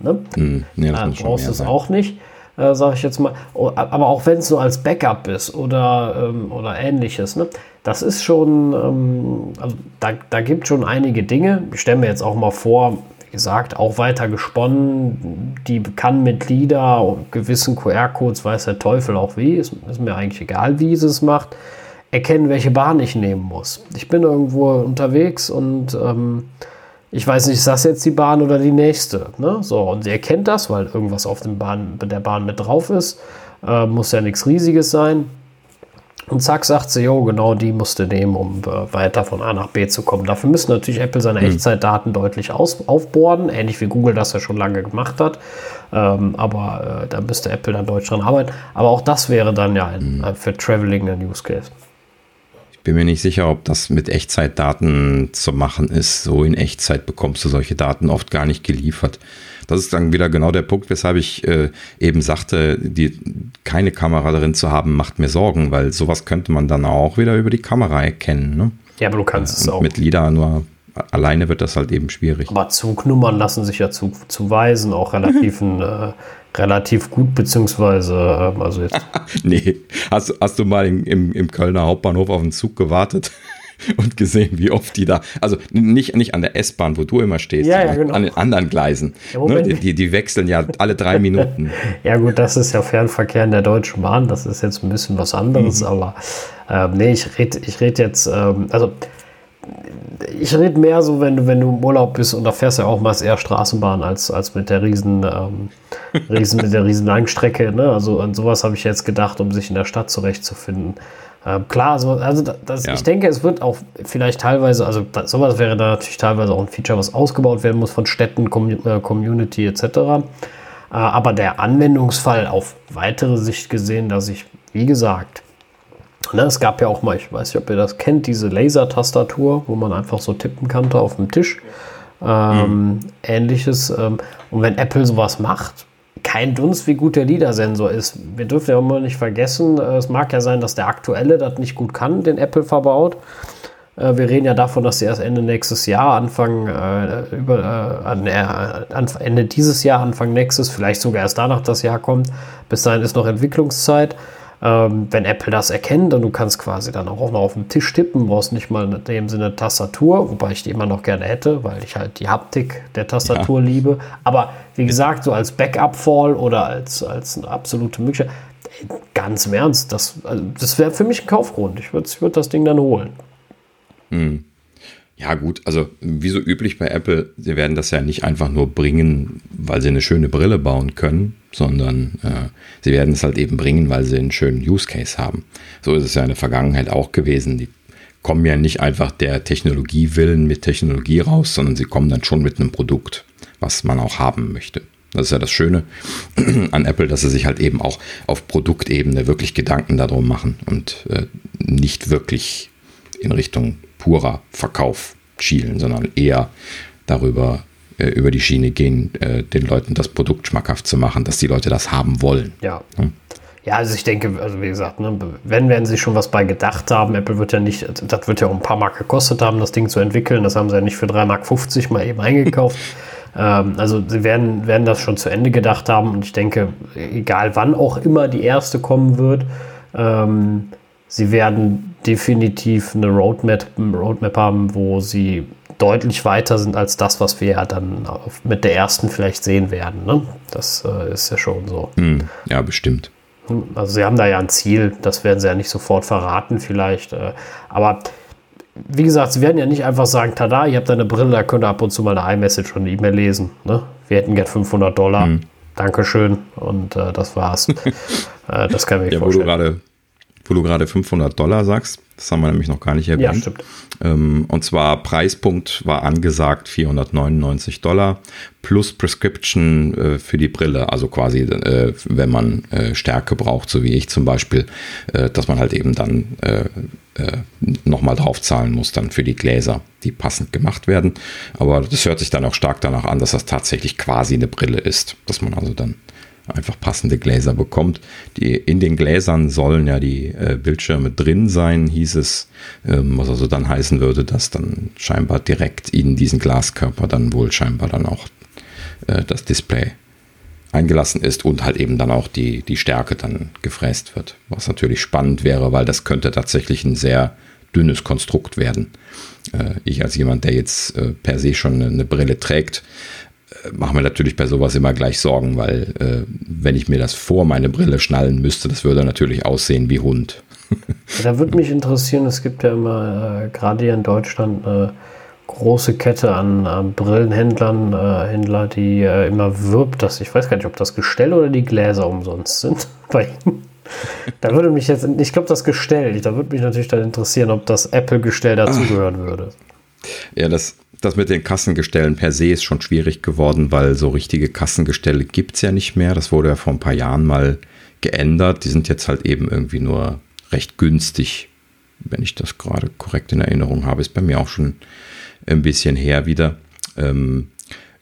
Ne? Mm, ja, äh, brauchst du es auch nicht. äh, sage ich jetzt mal. Aber auch wenn es nur als Backup ist oder, ähm, oder ähnliches, ne? das ist schon, ähm, also da, da gibt schon einige Dinge. Ich stelle mir jetzt auch mal vor, wie gesagt, auch weiter gesponnen. Die kann mit LIDA und gewissen QR-Codes, weiß der Teufel auch wie, ist, ist mir eigentlich egal, wie es es macht, erkennen, welche Bahn ich nehmen muss. Ich bin irgendwo unterwegs und ähm, ich weiß nicht, ist das jetzt die Bahn oder die nächste? Ne? So, und sie erkennt das, weil irgendwas auf dem Bahn, der Bahn mit drauf ist. Äh, muss ja nichts Riesiges sein. Und zack, sagt sie, jo, genau die musste nehmen, um äh, weiter von A nach B zu kommen. Dafür müssen natürlich Apple seine mhm. Echtzeitdaten deutlich aus, aufbohren, ähnlich wie Google das ja schon lange gemacht hat. Ähm, aber äh, da müsste Apple dann deutlich dran arbeiten. Aber auch das wäre dann ja ein, mhm. für Traveling ein Use Case. Bin mir nicht sicher, ob das mit Echtzeitdaten zu machen ist. So in Echtzeit bekommst du solche Daten oft gar nicht geliefert das ist dann wieder genau der Punkt, weshalb ich äh, eben sagte, die, keine Kamera darin zu haben, macht mir Sorgen, weil sowas könnte man dann auch wieder über die Kamera erkennen. Ne? Ja, aber du kannst es auch. Mit LIDA nur alleine wird das halt eben schwierig. Aber Zugnummern lassen sich ja zu, zuweisen, auch relativ, äh, relativ gut, beziehungsweise, äh, also jetzt. nee, hast, hast du mal im, im, im Kölner Hauptbahnhof auf den Zug gewartet? und gesehen, wie oft die da, also nicht, nicht an der S-Bahn, wo du immer stehst, ja, ja, genau. an den anderen Gleisen. Ja, ne? die, die, die, wechseln ja alle drei Minuten. ja gut, das ist ja Fernverkehr in der Deutschen Bahn, das ist jetzt ein bisschen was anderes, mhm. aber ähm, nee, ich rede ich red jetzt, ähm, also ich rede mehr so, wenn du, wenn du im Urlaub bist und da fährst du ja auch meist eher Straßenbahn als, als mit der riesen, ähm, riesen mit der riesen Langstrecke. Ne? Also an sowas habe ich jetzt gedacht, um sich in der Stadt zurechtzufinden. Ähm, klar, so, also das, ja. ich denke, es wird auch vielleicht teilweise, also das, sowas wäre da natürlich teilweise auch ein Feature, was ausgebaut werden muss von Städten, Com äh, Community etc. Äh, aber der Anwendungsfall auf weitere Sicht gesehen, dass ich, wie gesagt, ne, es gab ja auch mal, ich weiß nicht, ob ihr das kennt, diese Laser-Tastatur, wo man einfach so tippen kann auf dem Tisch. Ähm, mhm. Ähnliches. Ähm, und wenn Apple sowas macht, kein Dunst, wie gut der LIDAR-Sensor ist. Wir dürfen ja immer nicht vergessen, äh, es mag ja sein, dass der aktuelle das nicht gut kann, den Apple verbaut. Äh, wir reden ja davon, dass sie erst Ende nächstes Jahr, Anfang äh, über, äh, Ende dieses Jahr, Anfang nächstes, vielleicht sogar erst danach das Jahr kommt. Bis dahin ist noch Entwicklungszeit. Ähm, wenn Apple das erkennt und du kannst quasi dann auch noch auf dem Tisch tippen, brauchst nicht mal in dem Sinne Tastatur, wobei ich die immer noch gerne hätte, weil ich halt die Haptik der Tastatur ja. liebe. Aber wie gesagt, so als Backup-Fall oder als, als eine absolute Möglichkeit, ganz im Ernst, das, also das wäre für mich ein Kaufgrund. Ich würde ich würd das Ding dann holen. Hm. Ja, gut, also wie so üblich bei Apple, sie werden das ja nicht einfach nur bringen, weil sie eine schöne Brille bauen können, sondern äh, sie werden es halt eben bringen, weil sie einen schönen Use Case haben. So ist es ja in der Vergangenheit auch gewesen. Die kommen ja nicht einfach der Technologie willen mit Technologie raus, sondern sie kommen dann schon mit einem Produkt, was man auch haben möchte. Das ist ja das Schöne an Apple, dass sie sich halt eben auch auf Produktebene wirklich Gedanken darum machen und äh, nicht wirklich in Richtung purer Verkauf schielen, sondern eher darüber äh, über die Schiene gehen, äh, den Leuten das Produkt schmackhaft zu machen, dass die Leute das haben wollen. Ja. Hm? Ja, also ich denke, also wie gesagt, ne, wenn werden sie schon was bei gedacht haben. Apple wird ja nicht, das wird ja auch ein paar Mark gekostet haben, das Ding zu entwickeln. Das haben sie ja nicht für 3,50 Mark mal eben eingekauft. ähm, also sie werden, werden das schon zu Ende gedacht haben und ich denke, egal wann auch immer die erste kommen wird, ähm, sie werden definitiv eine Roadmap, Roadmap haben, wo sie deutlich weiter sind als das, was wir ja dann mit der ersten vielleicht sehen werden. Ne? Das äh, ist ja schon so. Hm, ja, bestimmt. Also sie haben da ja ein Ziel, das werden sie ja nicht sofort verraten vielleicht. Äh, aber wie gesagt, sie werden ja nicht einfach sagen, tada, ihr habt eine Brille, da könnt ihr ab und zu mal eine iMessage und eine E-Mail lesen. Ne? Wir hätten gern 500 Dollar. Hm. Dankeschön. Und äh, das war's. äh, das kann ich ja, vorstellen. Wo du gerade wo du gerade 500 Dollar sagst. Das haben wir nämlich noch gar nicht erwähnt. Ja, stimmt. Ähm, und zwar Preispunkt war angesagt 499 Dollar plus Prescription äh, für die Brille. Also quasi, äh, wenn man äh, Stärke braucht, so wie ich zum Beispiel, äh, dass man halt eben dann äh, äh, nochmal drauf zahlen muss, dann für die Gläser, die passend gemacht werden. Aber das hört sich dann auch stark danach an, dass das tatsächlich quasi eine Brille ist, dass man also dann einfach passende Gläser bekommt. Die, in den Gläsern sollen ja die äh, Bildschirme drin sein, hieß es, ähm, was also dann heißen würde, dass dann scheinbar direkt in diesen Glaskörper dann wohl scheinbar dann auch äh, das Display eingelassen ist und halt eben dann auch die, die Stärke dann gefräst wird. Was natürlich spannend wäre, weil das könnte tatsächlich ein sehr dünnes Konstrukt werden. Äh, ich als jemand, der jetzt äh, per se schon eine Brille trägt, mache mir natürlich bei sowas immer gleich Sorgen, weil äh, wenn ich mir das vor meine Brille schnallen müsste, das würde natürlich aussehen wie Hund. da würde mich interessieren, es gibt ja immer, äh, gerade hier in Deutschland, eine große Kette an, an Brillenhändlern, äh, Händler, die äh, immer wirbt, dass ich weiß gar nicht, ob das Gestell oder die Gläser umsonst sind bei ihnen. Da würde mich jetzt, ich glaube, das Gestell, da würde mich natürlich dann interessieren, ob das Apple-Gestell dazugehören würde. Ja, das, das mit den Kassengestellen per se ist schon schwierig geworden, weil so richtige Kassengestelle gibt es ja nicht mehr. Das wurde ja vor ein paar Jahren mal geändert. Die sind jetzt halt eben irgendwie nur recht günstig, wenn ich das gerade korrekt in Erinnerung habe. Ist bei mir auch schon ein bisschen her wieder. Ähm,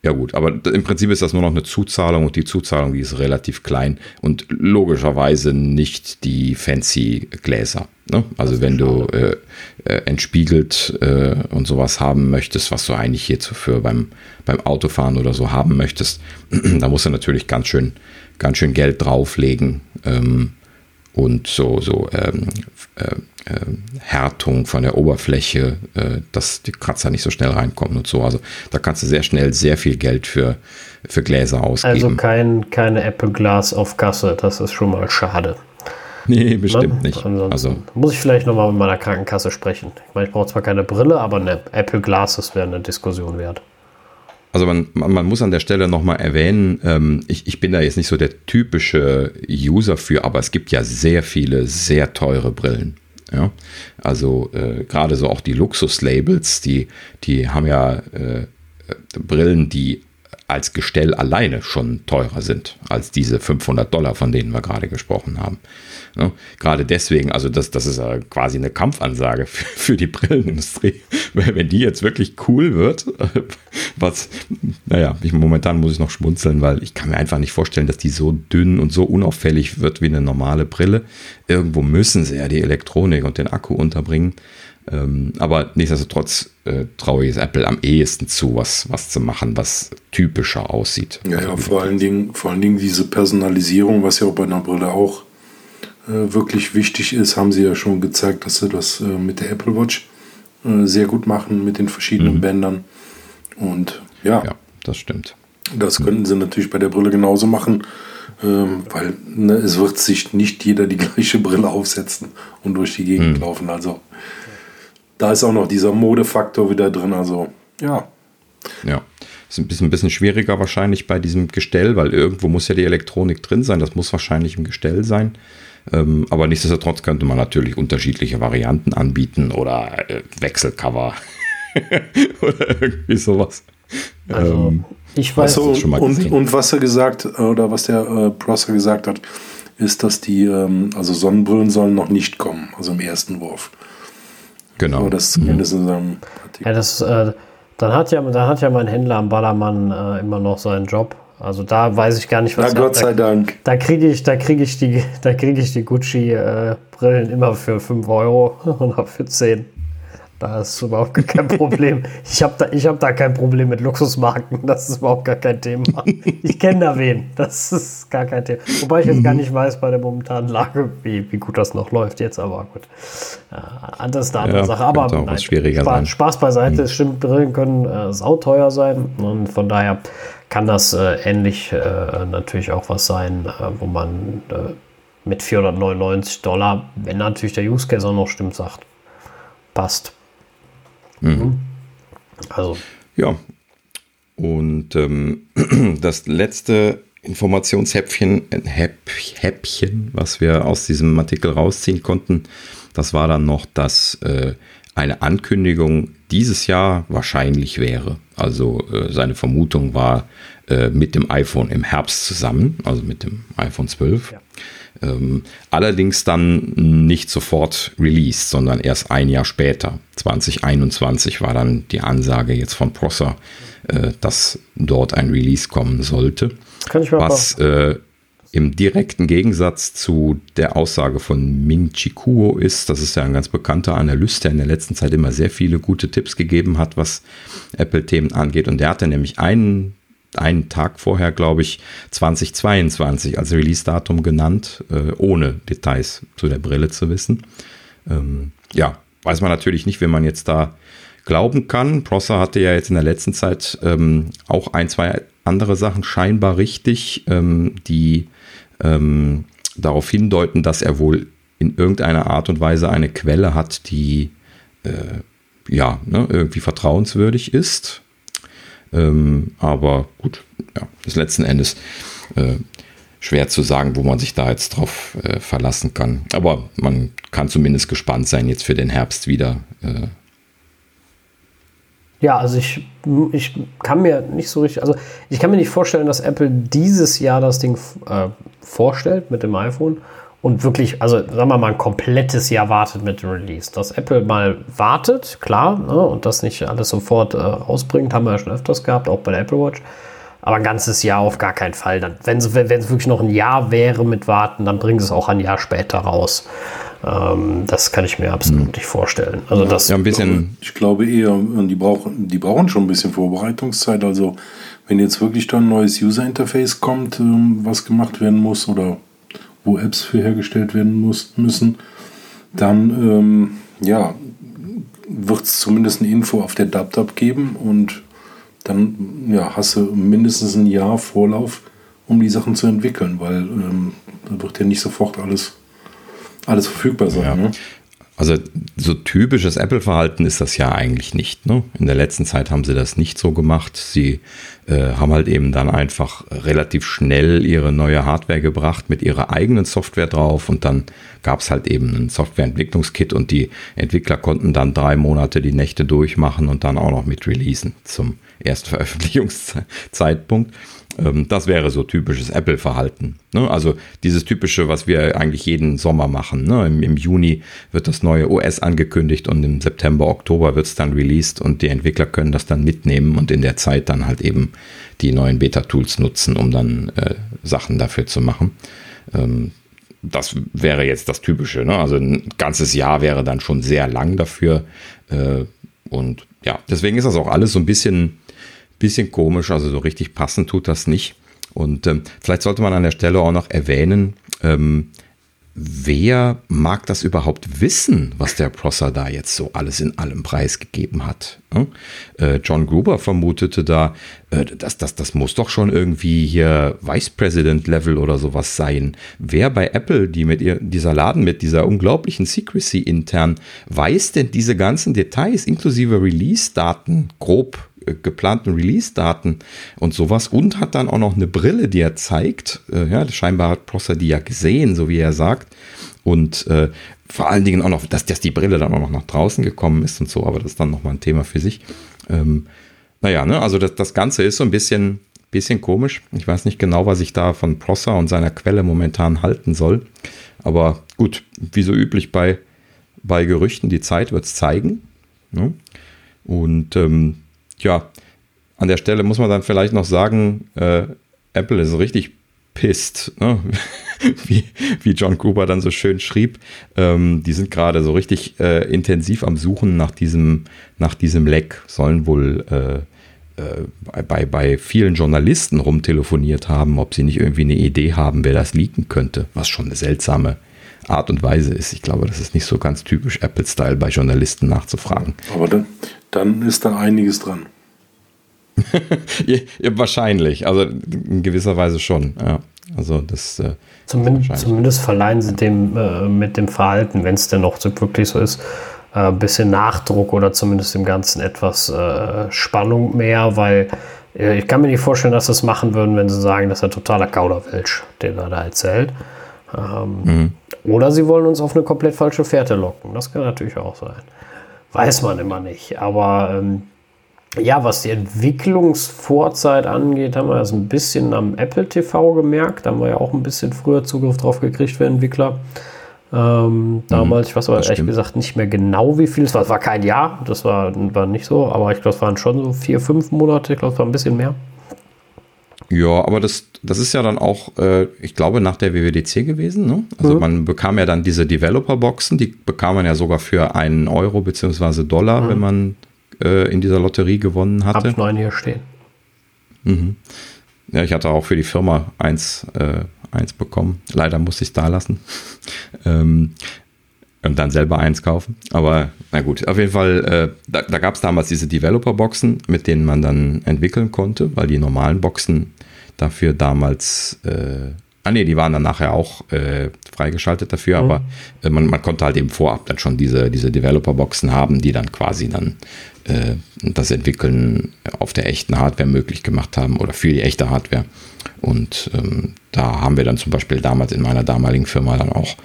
ja gut, aber im Prinzip ist das nur noch eine Zuzahlung und die Zuzahlung, die ist relativ klein und logischerweise nicht die fancy Gläser. Ne? Also wenn du äh, äh, entspiegelt äh, und sowas haben möchtest, was du eigentlich hierzu für beim, beim Autofahren oder so haben möchtest, da musst du natürlich ganz schön, ganz schön Geld drauflegen. Ähm, und so, so ähm, äh, äh, Härtung von der Oberfläche, äh, dass die Kratzer nicht so schnell reinkommen und so. Also da kannst du sehr schnell sehr viel Geld für, für Gläser ausgeben. Also kein, keine Apple Glas auf Gasse, das ist schon mal schade. Nee, bestimmt ne? nicht. also muss ich vielleicht nochmal mit meiner Krankenkasse sprechen. Ich meine, ich brauche zwar keine Brille, aber eine Apple Glas, das wäre eine Diskussion wert. Also man, man muss an der Stelle nochmal erwähnen, ähm, ich, ich bin da jetzt nicht so der typische User für, aber es gibt ja sehr viele sehr teure Brillen. Ja, also äh, gerade so auch die Luxuslabels, die, die haben ja äh, Brillen, die als Gestell alleine schon teurer sind als diese 500 Dollar, von denen wir gerade gesprochen haben. Ja, gerade deswegen, also das, das ist quasi eine Kampfansage für, für die Brillenindustrie. Wenn die jetzt wirklich cool wird, was, naja, ich, momentan muss ich noch schmunzeln, weil ich kann mir einfach nicht vorstellen, dass die so dünn und so unauffällig wird wie eine normale Brille. Irgendwo müssen sie ja die Elektronik und den Akku unterbringen. Ähm, aber nichtsdestotrotz äh, traue ich es Apple am ehesten zu, was, was zu machen, was typischer aussieht. Ja, ja vor, allen Dingen, vor allen Dingen diese Personalisierung, was ja auch bei einer Brille auch äh, wirklich wichtig ist, haben sie ja schon gezeigt, dass sie das äh, mit der Apple Watch äh, sehr gut machen, mit den verschiedenen mhm. Bändern. Und ja, ja, das stimmt. Das könnten sie natürlich bei der Brille genauso machen, ähm, weil ne, es wird sich nicht jeder die gleiche Brille aufsetzen und durch die Gegend mhm. laufen. Also da ist auch noch dieser Modefaktor wieder drin. Also ja. Ja. Ist ein bisschen, ein bisschen schwieriger wahrscheinlich bei diesem Gestell, weil irgendwo muss ja die Elektronik drin sein. Das muss wahrscheinlich im Gestell sein. Ähm, aber nichtsdestotrotz könnte man natürlich unterschiedliche Varianten anbieten oder äh, Wechselcover oder irgendwie sowas. Also, ähm, ich weiß so, schon mal und, und was er gesagt oder was der äh, Prosser gesagt hat, ist, dass die ähm, also Sonnenbrillen sollen noch nicht kommen, also im ersten Wurf. Genau. Aber das zumindest mhm. in seinem Artikel. Ja, das, äh, dann, hat ja, dann hat ja mein Händler am Ballermann äh, immer noch seinen Job. Also da weiß ich gar nicht, was. Na, Gott sei da, Dank. Da kriege ich, da kriege ich die, da kriege ich die Gucci-Brillen äh, immer für 5 Euro und auch für 10. Da ist überhaupt kein Problem. Ich habe da, hab da kein Problem mit Luxusmarken. Das ist überhaupt gar kein Thema. Ich kenne da wen. Das ist gar kein Thema. Wobei ich jetzt gar nicht weiß bei der momentanen Lage, wie, wie gut das noch läuft jetzt. Aber gut. Äh, das ist eine andere ja, Sache. Aber nein, schwieriger Spaß, sein. Spaß beiseite. Mhm. Stimmt, Brillen können äh, sauteuer sein. Und von daher kann das äh, ähnlich äh, natürlich auch was sein, äh, wo man äh, mit 499 Dollar, wenn natürlich der Use Case auch noch stimmt, sagt, passt. Mhm. Also. Ja. Und ähm, das letzte Informationshäppchen, Häppchen, was wir aus diesem Artikel rausziehen konnten, das war dann noch, dass äh, eine Ankündigung dieses Jahr wahrscheinlich wäre. Also äh, seine Vermutung war äh, mit dem iPhone im Herbst zusammen, also mit dem iPhone 12. Ja. Ähm, allerdings dann nicht sofort released, sondern erst ein Jahr später. 2021 war dann die Ansage jetzt von Prosser, äh, dass dort ein Release kommen sollte. Kann ich mal was äh, im direkten Gegensatz zu der Aussage von Ming Chi Kuo ist, das ist ja ein ganz bekannter Analyst, der in der letzten Zeit immer sehr viele gute Tipps gegeben hat, was Apple-Themen angeht. Und der hatte nämlich einen einen Tag vorher, glaube ich, 2022 als Release-Datum genannt, äh, ohne Details zu der Brille zu wissen. Ähm, ja, weiß man natürlich nicht, wenn man jetzt da glauben kann. Prosser hatte ja jetzt in der letzten Zeit ähm, auch ein, zwei andere Sachen scheinbar richtig, ähm, die ähm, darauf hindeuten, dass er wohl in irgendeiner Art und Weise eine Quelle hat, die äh, ja ne, irgendwie vertrauenswürdig ist. Ähm, aber gut, ja, das letzten Endes äh, schwer zu sagen, wo man sich da jetzt drauf äh, verlassen kann. Aber man kann zumindest gespannt sein jetzt für den Herbst wieder. Äh. ja, also ich, ich kann mir nicht so richtig, also ich kann mir nicht vorstellen, dass Apple dieses Jahr das Ding äh, vorstellt mit dem iPhone und wirklich, also sagen wir mal, ein komplettes Jahr wartet mit dem Release. Dass Apple mal wartet, klar, ne, und das nicht alles sofort äh, ausbringt, haben wir ja schon öfters gehabt, auch bei der Apple Watch. Aber ein ganzes Jahr auf gar keinen Fall. Dann, wenn es wenn, wirklich noch ein Jahr wäre mit Warten, dann bringen sie es auch ein Jahr später raus. Ähm, das kann ich mir absolut hm. nicht vorstellen. Also das ja, ein bisschen. Ich glaube eher, die brauchen, die brauchen schon ein bisschen Vorbereitungszeit. Also wenn jetzt wirklich dann ein neues User Interface kommt, ähm, was gemacht werden muss oder wo Apps für hergestellt werden muss, müssen, dann ähm, ja, wird es zumindest eine Info auf der DubDub geben und dann ja, hast du mindestens ein Jahr Vorlauf, um die Sachen zu entwickeln, weil ähm, da wird ja nicht sofort alles, alles verfügbar sein. Ja. Ne? Also so typisches Apple-Verhalten ist das ja eigentlich nicht. Ne? In der letzten Zeit haben sie das nicht so gemacht. Sie äh, haben halt eben dann einfach relativ schnell ihre neue Hardware gebracht mit ihrer eigenen Software drauf und dann gab es halt eben ein Softwareentwicklungskit und die Entwickler konnten dann drei Monate die Nächte durchmachen und dann auch noch mit releasen zum Erstveröffentlichungszeitpunkt. Ähm, das wäre so typisches Apple-Verhalten. Ne? Also dieses typische, was wir eigentlich jeden Sommer machen. Ne? Im, Im, Juni wird das neue OS angekündigt und im September, Oktober wird es dann released und die Entwickler können das dann mitnehmen und in der Zeit dann halt eben die neuen Beta-Tools nutzen, um dann äh, Sachen dafür zu machen. Ähm, das wäre jetzt das Typische. Ne? Also ein ganzes Jahr wäre dann schon sehr lang dafür. Äh, und ja, deswegen ist das auch alles so ein bisschen bisschen komisch, also so richtig passend tut das nicht. Und ähm, vielleicht sollte man an der Stelle auch noch erwähnen, ähm, wer mag das überhaupt wissen, was der Prosser da jetzt so alles in allem preisgegeben hat? Ne? Äh, John Gruber vermutete da, äh, das, das, das muss doch schon irgendwie hier Vice President Level oder sowas sein. Wer bei Apple, die mit ihr, dieser Laden mit dieser unglaublichen Secrecy intern, weiß denn diese ganzen Details inklusive Release-Daten grob geplanten Release-Daten und sowas und hat dann auch noch eine Brille, die er zeigt. Äh, ja, scheinbar hat Prosser die ja gesehen, so wie er sagt. Und äh, vor allen Dingen auch noch, dass, dass die Brille dann auch noch nach draußen gekommen ist und so, aber das ist dann nochmal ein Thema für sich. Ähm, naja, ne, also das, das Ganze ist so ein bisschen, bisschen komisch. Ich weiß nicht genau, was ich da von Prosser und seiner Quelle momentan halten soll. Aber gut, wie so üblich bei, bei Gerüchten, die Zeit wird es zeigen. Ne? Und ähm, ja, an der Stelle muss man dann vielleicht noch sagen, äh, Apple ist richtig pisst, ne? wie, wie John Gruber dann so schön schrieb. Ähm, die sind gerade so richtig äh, intensiv am Suchen nach diesem, nach diesem Leck, sollen wohl äh, äh, bei, bei vielen Journalisten rumtelefoniert haben, ob sie nicht irgendwie eine Idee haben, wer das leaken könnte, was schon eine seltsame Art und Weise ist. Ich glaube, das ist nicht so ganz typisch Apple-Style bei Journalisten nachzufragen. Aber dann, dann ist da einiges dran. ja, wahrscheinlich, also in gewisser Weise schon. Ja. Also das äh, zumindest, zumindest, verleihen sie dem äh, mit dem Verhalten, wenn es denn noch so wirklich so ist, ein äh, bisschen Nachdruck oder zumindest dem Ganzen etwas äh, Spannung mehr, weil äh, ich kann mir nicht vorstellen, dass sie es machen würden, wenn sie sagen, das ist ein totaler Kauderwelsch, den er da erzählt. Ähm, mhm. Oder sie wollen uns auf eine komplett falsche Fährte locken. Das kann natürlich auch sein. Weiß man immer nicht. Aber ähm, ja, was die Entwicklungsvorzeit angeht, haben wir das ein bisschen am Apple TV gemerkt. Da haben wir ja auch ein bisschen früher Zugriff drauf gekriegt für Entwickler. Ähm, damals, mhm, ich weiß aber ehrlich stimmt. gesagt nicht mehr genau, wie viel es war. Es war kein Jahr, das war, war nicht so, aber ich glaube, es waren schon so vier, fünf Monate. Ich glaube, es war ein bisschen mehr. Ja, aber das, das ist ja dann auch, äh, ich glaube, nach der WWDC gewesen. Ne? Also mhm. man bekam ja dann diese Developer-Boxen, die bekam man ja sogar für einen Euro bzw. Dollar, mhm. wenn man äh, in dieser Lotterie gewonnen hatte. Hab neun hier stehen. Mhm. Ja, ich hatte auch für die Firma eins, äh, eins bekommen. Leider musste ich es da lassen. ähm, und dann selber eins kaufen. Aber na gut, auf jeden Fall, äh, da, da gab es damals diese Developer-Boxen, mit denen man dann entwickeln konnte, weil die normalen Boxen dafür damals, äh, ah nee, die waren dann nachher auch äh, freigeschaltet dafür, mhm. aber äh, man, man konnte halt eben vorab dann schon diese, diese Developer-Boxen haben, die dann quasi dann äh, das Entwickeln auf der echten Hardware möglich gemacht haben oder für die echte Hardware. Und ähm, da haben wir dann zum Beispiel damals in meiner damaligen Firma dann auch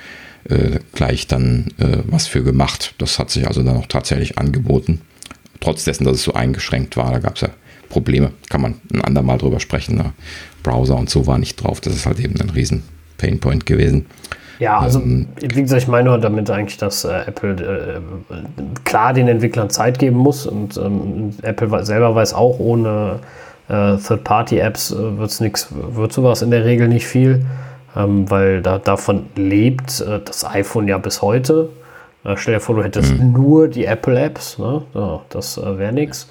äh, gleich dann äh, was für gemacht. Das hat sich also dann auch tatsächlich angeboten. Trotz dessen, dass es so eingeschränkt war, da gab es ja Probleme. Kann man ein andermal drüber sprechen. Ne? Browser und so war nicht drauf. Das ist halt eben ein riesen Painpoint gewesen. Ja, also ähm, wie gesagt, ich meine nur damit eigentlich, dass äh, Apple äh, klar den Entwicklern Zeit geben muss und ähm, Apple selber weiß auch, ohne äh, Third-Party-Apps äh, wird nichts, wird sowas in der Regel nicht viel ähm, weil da, davon lebt äh, das iPhone ja bis heute. Äh, stell dir vor, du hättest mhm. nur die Apple-Apps, ne? ja, das wäre nichts.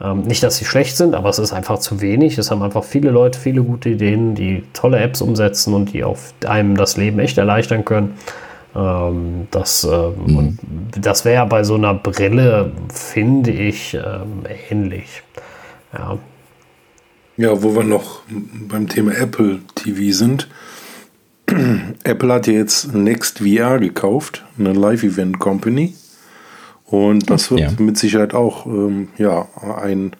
Ähm, nicht, dass sie schlecht sind, aber es ist einfach zu wenig. Es haben einfach viele Leute viele gute Ideen, die tolle Apps umsetzen und die auf einem das Leben echt erleichtern können. Ähm, das ähm, mhm. das wäre ja bei so einer Brille, finde ich, ähm, ähnlich. Ja. ja, wo wir noch beim Thema Apple TV sind. Apple hat ja jetzt Next VR gekauft, eine Live-Event Company. Und das wird ja. mit Sicherheit auch ähm, ja, ein,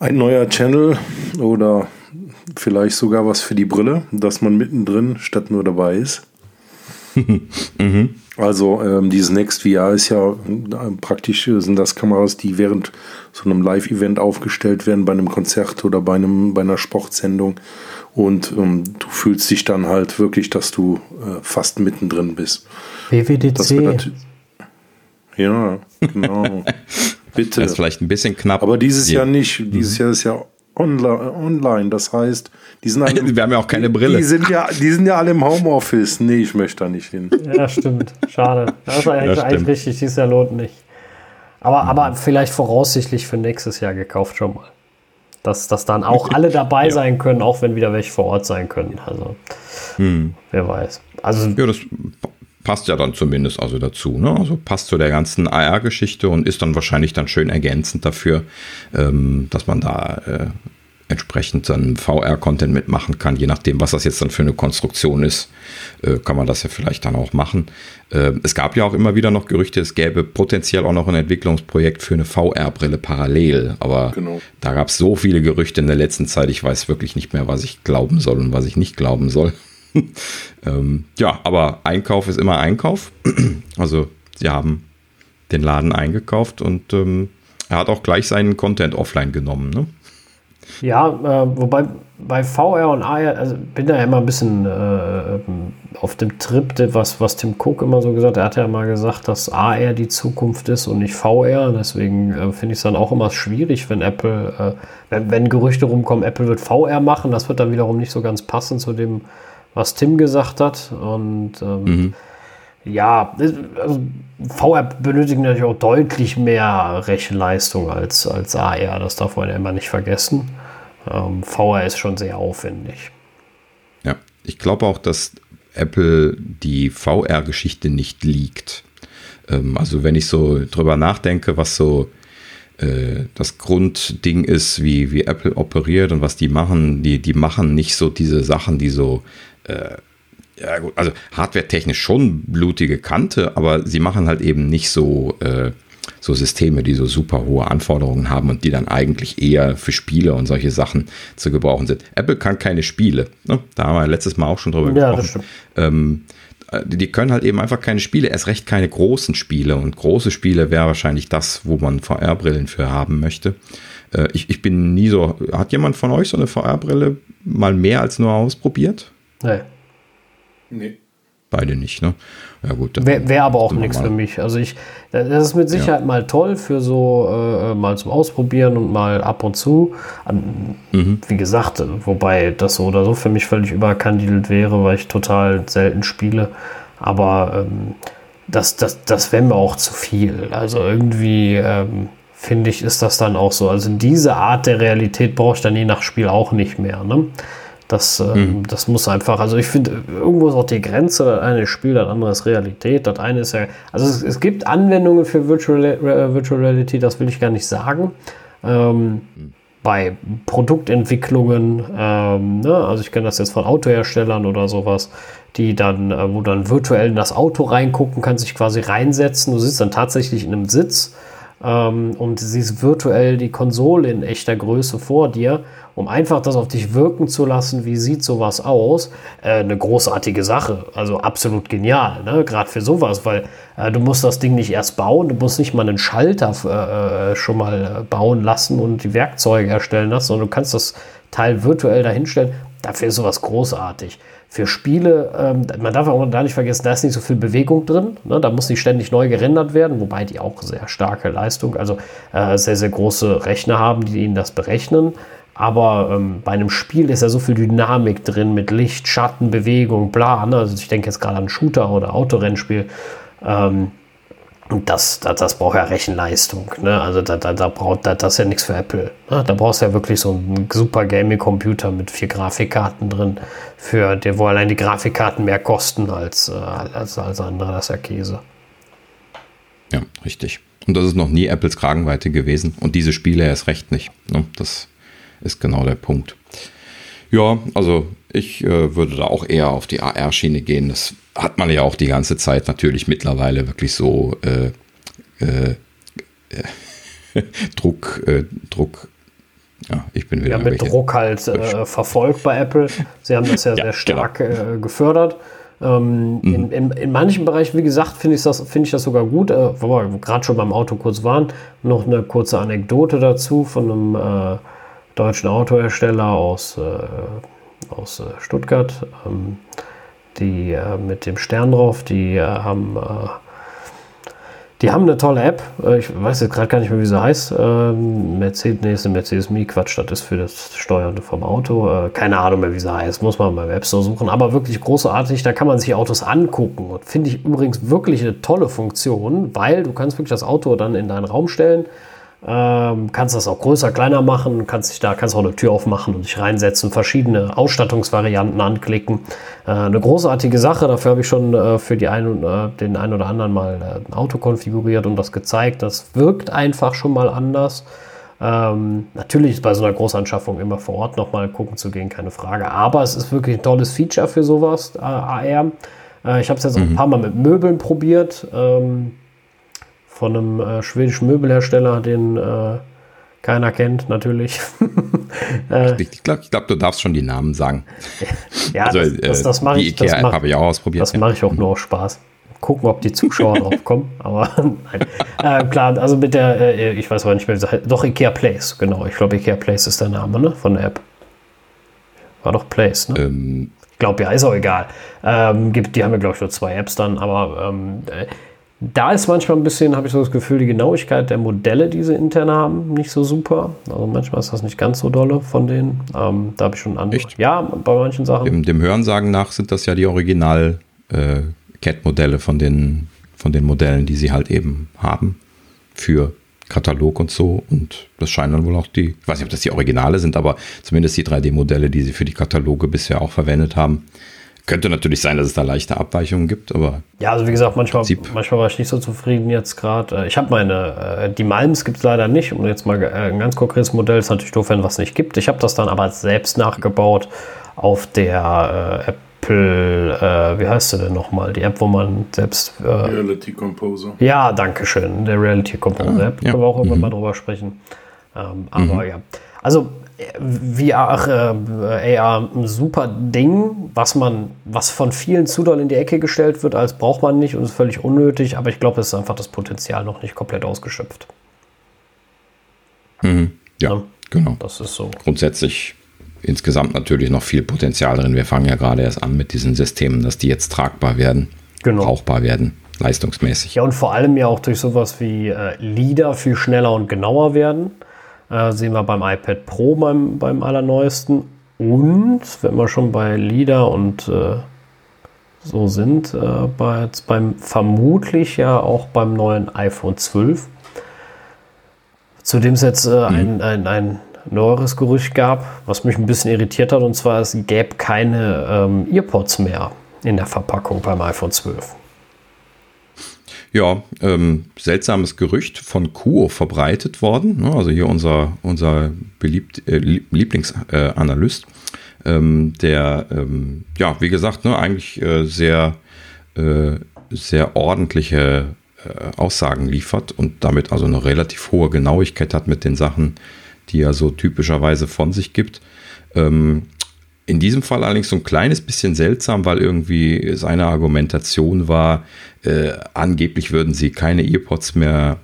ein neuer Channel oder vielleicht sogar was für die Brille, dass man mittendrin statt nur dabei ist. mhm. Also ähm, dieses Next VR ist ja äh, praktisch sind das Kameras, die während so einem Live-Event aufgestellt werden, bei einem Konzert oder bei, einem, bei einer Sportsendung und ähm, du fühlst dich dann halt wirklich, dass du äh, fast mittendrin bist. WWDC. Ja, genau. Bitte. Das ist vielleicht ein bisschen knapp. Aber dieses Jahr nicht. Dieses mhm. Jahr ist ja online. Das heißt, die sind alle, Wir haben ja auch keine Brille. Die sind ja, die sind ja alle im Homeoffice. Nee, ich möchte da nicht hin. Ja, stimmt. Schade. Das ist eigentlich, eigentlich richtig. Dieses Jahr lohnt nicht. Aber, aber vielleicht voraussichtlich für nächstes Jahr gekauft schon mal. Dass, dass dann auch alle dabei ja. sein können, auch wenn wieder welche vor Ort sein können. Also, hm. wer weiß. Also, ja, das passt ja dann zumindest also dazu. Ne? Also passt zu der ganzen AR-Geschichte und ist dann wahrscheinlich dann schön ergänzend dafür, ähm, dass man da äh, entsprechend dann VR-Content mitmachen kann, je nachdem, was das jetzt dann für eine Konstruktion ist, äh, kann man das ja vielleicht dann auch machen. Äh, es gab ja auch immer wieder noch Gerüchte, es gäbe potenziell auch noch ein Entwicklungsprojekt für eine VR-Brille parallel, aber genau. da gab es so viele Gerüchte in der letzten Zeit, ich weiß wirklich nicht mehr, was ich glauben soll und was ich nicht glauben soll. ähm, ja, aber Einkauf ist immer Einkauf. also sie haben den Laden eingekauft und ähm, er hat auch gleich seinen Content offline genommen. Ne? Ja, äh, wobei bei VR und AR, also bin da ja immer ein bisschen äh, auf dem Trip, was, was Tim Cook immer so gesagt hat. Er hat ja mal gesagt, dass AR die Zukunft ist und nicht VR. Deswegen äh, finde ich es dann auch immer schwierig, wenn Apple, äh, wenn, wenn Gerüchte rumkommen, Apple wird VR machen. Das wird dann wiederum nicht so ganz passen zu dem, was Tim gesagt hat. Und ähm, mhm. ja, also VR benötigt natürlich auch deutlich mehr Rechenleistung als, als AR. Das darf man ja immer nicht vergessen. Ähm, VR ist schon sehr aufwendig. Ja, ich glaube auch, dass Apple die VR-Geschichte nicht liegt. Ähm, also wenn ich so drüber nachdenke, was so äh, das Grundding ist, wie, wie Apple operiert und was die machen, die, die machen nicht so diese Sachen, die so äh, ja gut, also hardware-technisch schon blutige Kante, aber sie machen halt eben nicht so, äh, so Systeme, die so super hohe Anforderungen haben und die dann eigentlich eher für Spiele und solche Sachen zu gebrauchen sind. Apple kann keine Spiele. Ne? Da haben wir letztes Mal auch schon drüber ja, gesprochen. Ähm, die können halt eben einfach keine Spiele, erst recht keine großen Spiele. Und große Spiele wäre wahrscheinlich das, wo man VR-Brillen für haben möchte. Äh, ich, ich bin nie so. Hat jemand von euch so eine VR-Brille mal mehr als nur ausprobiert? Nee. Nee. Beide nicht, ne? Ja, gut. Wäre wär aber auch nichts für mich. Also ich, das ist mit Sicherheit ja. mal toll für so äh, mal zum Ausprobieren und mal ab und zu. Mhm. Wie gesagt, wobei das so oder so für mich völlig überkandidelt wäre, weil ich total selten spiele. Aber ähm, das, das, das wäre mir auch zu viel. Also irgendwie ähm, finde ich, ist das dann auch so. Also diese Art der Realität brauche ich dann je nach Spiel auch nicht mehr. Ne? Das, äh, mhm. das muss einfach, also ich finde, irgendwo ist auch die Grenze, das eine ist Spiel, das andere ist Realität. Das eine ist ja, also es, es gibt Anwendungen für Virtual, äh, Virtual Reality, das will ich gar nicht sagen. Ähm, mhm. Bei Produktentwicklungen, ähm, ne? also ich kenne das jetzt von Autoherstellern oder sowas, die dann, äh, wo dann virtuell in das Auto reingucken, kann sich quasi reinsetzen. Du sitzt dann tatsächlich in einem Sitz ähm, und siehst virtuell die Konsole in echter Größe vor dir, um einfach das auf dich wirken zu lassen, wie sieht sowas aus, äh, eine großartige Sache. Also absolut genial, ne? gerade für sowas, weil äh, du musst das Ding nicht erst bauen, du musst nicht mal einen Schalter äh, äh schon mal äh, bauen lassen und die Werkzeuge erstellen lassen, sondern du kannst das Teil virtuell dahinstellen. Dafür ist sowas großartig für Spiele, ähm, man darf auch da nicht vergessen, da ist nicht so viel Bewegung drin. Ne? Da muss nicht ständig neu gerendert werden, wobei die auch sehr starke Leistung, also äh, sehr, sehr große Rechner haben, die ihnen das berechnen. Aber ähm, bei einem Spiel ist ja so viel Dynamik drin mit Licht, Schatten, Bewegung, bla. Ne? Also ich denke jetzt gerade an Shooter oder Autorennspiel. Ähm, das, das, das braucht ja Rechenleistung. Ne? Also da, da, da braucht da, das ist ja nichts für Apple. Ne? Da brauchst du ja wirklich so einen super Gaming-Computer mit vier Grafikkarten drin, für der, wo allein die Grafikkarten mehr kosten als, äh, als, als andere. Das ist ja Käse. Ja, richtig. Und das ist noch nie Apples Kragenweite gewesen. Und diese Spiele erst recht nicht. Ne? Das ist genau der Punkt. Ja, also ich äh, würde da auch eher auf die AR-Schiene gehen. Das hat man ja auch die ganze Zeit natürlich mittlerweile wirklich so äh, äh, Druck, äh, Druck. Ja, ich bin wieder. Ja, mit Druck halt äh, verfolgt bei Apple. Sie haben das ja, ja sehr stark genau. Gefördert. Ähm, mhm. in, in, in, manchen Bereichen, wie gesagt, finde ich, das, find ich das sogar gut. Äh, wo wir gerade schon beim Auto kurz waren, noch eine kurze Anekdote dazu von einem deutschen Autohersteller aus, äh, aus Stuttgart. Ähm, die äh, mit dem Stern drauf, die äh, haben äh, die haben eine tolle App. Äh, ich weiß jetzt gerade gar nicht mehr, wie sie heißt. Ähm, Mercedes, nee, ist eine Mercedes Me, Quatsch, das ist für das Steuern vom Auto. Äh, keine Ahnung mehr, wie sie heißt. Muss man beim App Store suchen. Aber wirklich großartig. Da kann man sich Autos angucken. Und finde ich übrigens wirklich eine tolle Funktion, weil du kannst wirklich das Auto dann in deinen Raum stellen ähm, kannst das auch größer, kleiner machen, kannst dich da kannst auch eine Tür aufmachen und dich reinsetzen, verschiedene Ausstattungsvarianten anklicken. Äh, eine großartige Sache, dafür habe ich schon äh, für die ein, äh, den einen oder anderen mal äh, ein Auto konfiguriert und das gezeigt. Das wirkt einfach schon mal anders. Ähm, natürlich ist bei so einer Großanschaffung immer vor Ort nochmal gucken zu gehen, keine Frage. Aber es ist wirklich ein tolles Feature für sowas, äh, AR. Äh, ich habe es jetzt auch mhm. ein paar Mal mit Möbeln probiert. Ähm, von einem äh, schwedischen Möbelhersteller, den äh, keiner kennt, natürlich. äh, ich glaube, glaub, du darfst schon die Namen sagen. ja, also, das, das, das mache ich. Die IKEA habe ich auch ausprobiert. Das ja. mache ich auch nur aus Spaß. Gucken, ob die Zuschauer drauf kommen. Aber nein. Äh, klar, also mit der, äh, ich weiß aber nicht mehr, doch IKEA Place, genau. Ich glaube, IKEA Place ist der Name ne, von der App. War doch Place, ne? Ähm, ich glaube, ja, ist auch egal. Ähm, gibt, die haben ja, glaube ich, nur zwei Apps dann, aber ähm, äh, da ist manchmal ein bisschen, habe ich so das Gefühl, die Genauigkeit der Modelle, die sie intern haben, nicht so super. Also manchmal ist das nicht ganz so dolle von denen. Ähm, da habe ich schon andere. Echt? Ja, bei manchen Sachen. Dem, dem Hörensagen nach sind das ja die Original äh, von den, von den Modellen, die sie halt eben haben für Katalog und so. Und das scheinen dann wohl auch die, ich weiß nicht, ob das die Originale sind, aber zumindest die 3D-Modelle, die sie für die Kataloge bisher auch verwendet haben. Könnte natürlich sein, dass es da leichte Abweichungen gibt, aber. Ja, also wie gesagt, manchmal, manchmal war ich nicht so zufrieden jetzt gerade. Äh, ich habe meine, äh, die Malms gibt es leider nicht. Und jetzt mal äh, ein ganz konkretes Modell ist natürlich doof, wenn was nicht gibt. Ich habe das dann aber selbst nachgebaut auf der äh, Apple, äh, wie heißt sie denn nochmal? Die App, wo man selbst. Äh, Reality Composer. Ja, danke schön. Der Reality Composer App. Ah, ja. Können wir auch irgendwann mhm. mal drüber sprechen. Ähm, aber mhm. ja. Also VR, äh, AR ein super Ding, was man, was von vielen zu doll in die Ecke gestellt wird, als braucht man nicht und ist völlig unnötig, aber ich glaube, es ist einfach das Potenzial noch nicht komplett ausgeschöpft. Mhm. Ja, ja, genau. Das ist so. Grundsätzlich insgesamt natürlich noch viel Potenzial drin. Wir fangen ja gerade erst an mit diesen Systemen, dass die jetzt tragbar werden, genau. brauchbar werden, leistungsmäßig. Ja, und vor allem ja auch durch sowas wie äh, LIDAR viel schneller und genauer werden. Äh, sehen wir beim iPad Pro beim, beim allerneuesten. Und wenn wir schon bei LIDAR und äh, so sind, äh, bei, jetzt beim vermutlich ja auch beim neuen iPhone 12 Zudem dem es jetzt äh, mhm. ein, ein, ein neueres Gerücht gab, was mich ein bisschen irritiert hat, und zwar es gäbe keine ähm, Earpods mehr in der Verpackung beim iPhone 12. Ja, ähm, seltsames Gerücht von Kuo verbreitet worden. Ne? Also hier unser, unser beliebt, äh, Lieblingsanalyst, äh, ähm, der, ähm, ja, wie gesagt, ne, eigentlich äh, sehr, äh, sehr ordentliche äh, Aussagen liefert und damit also eine relativ hohe Genauigkeit hat mit den Sachen, die er so typischerweise von sich gibt. Ähm, in diesem Fall allerdings so ein kleines bisschen seltsam, weil irgendwie seine Argumentation war, äh, angeblich würden sie keine EarPods mehr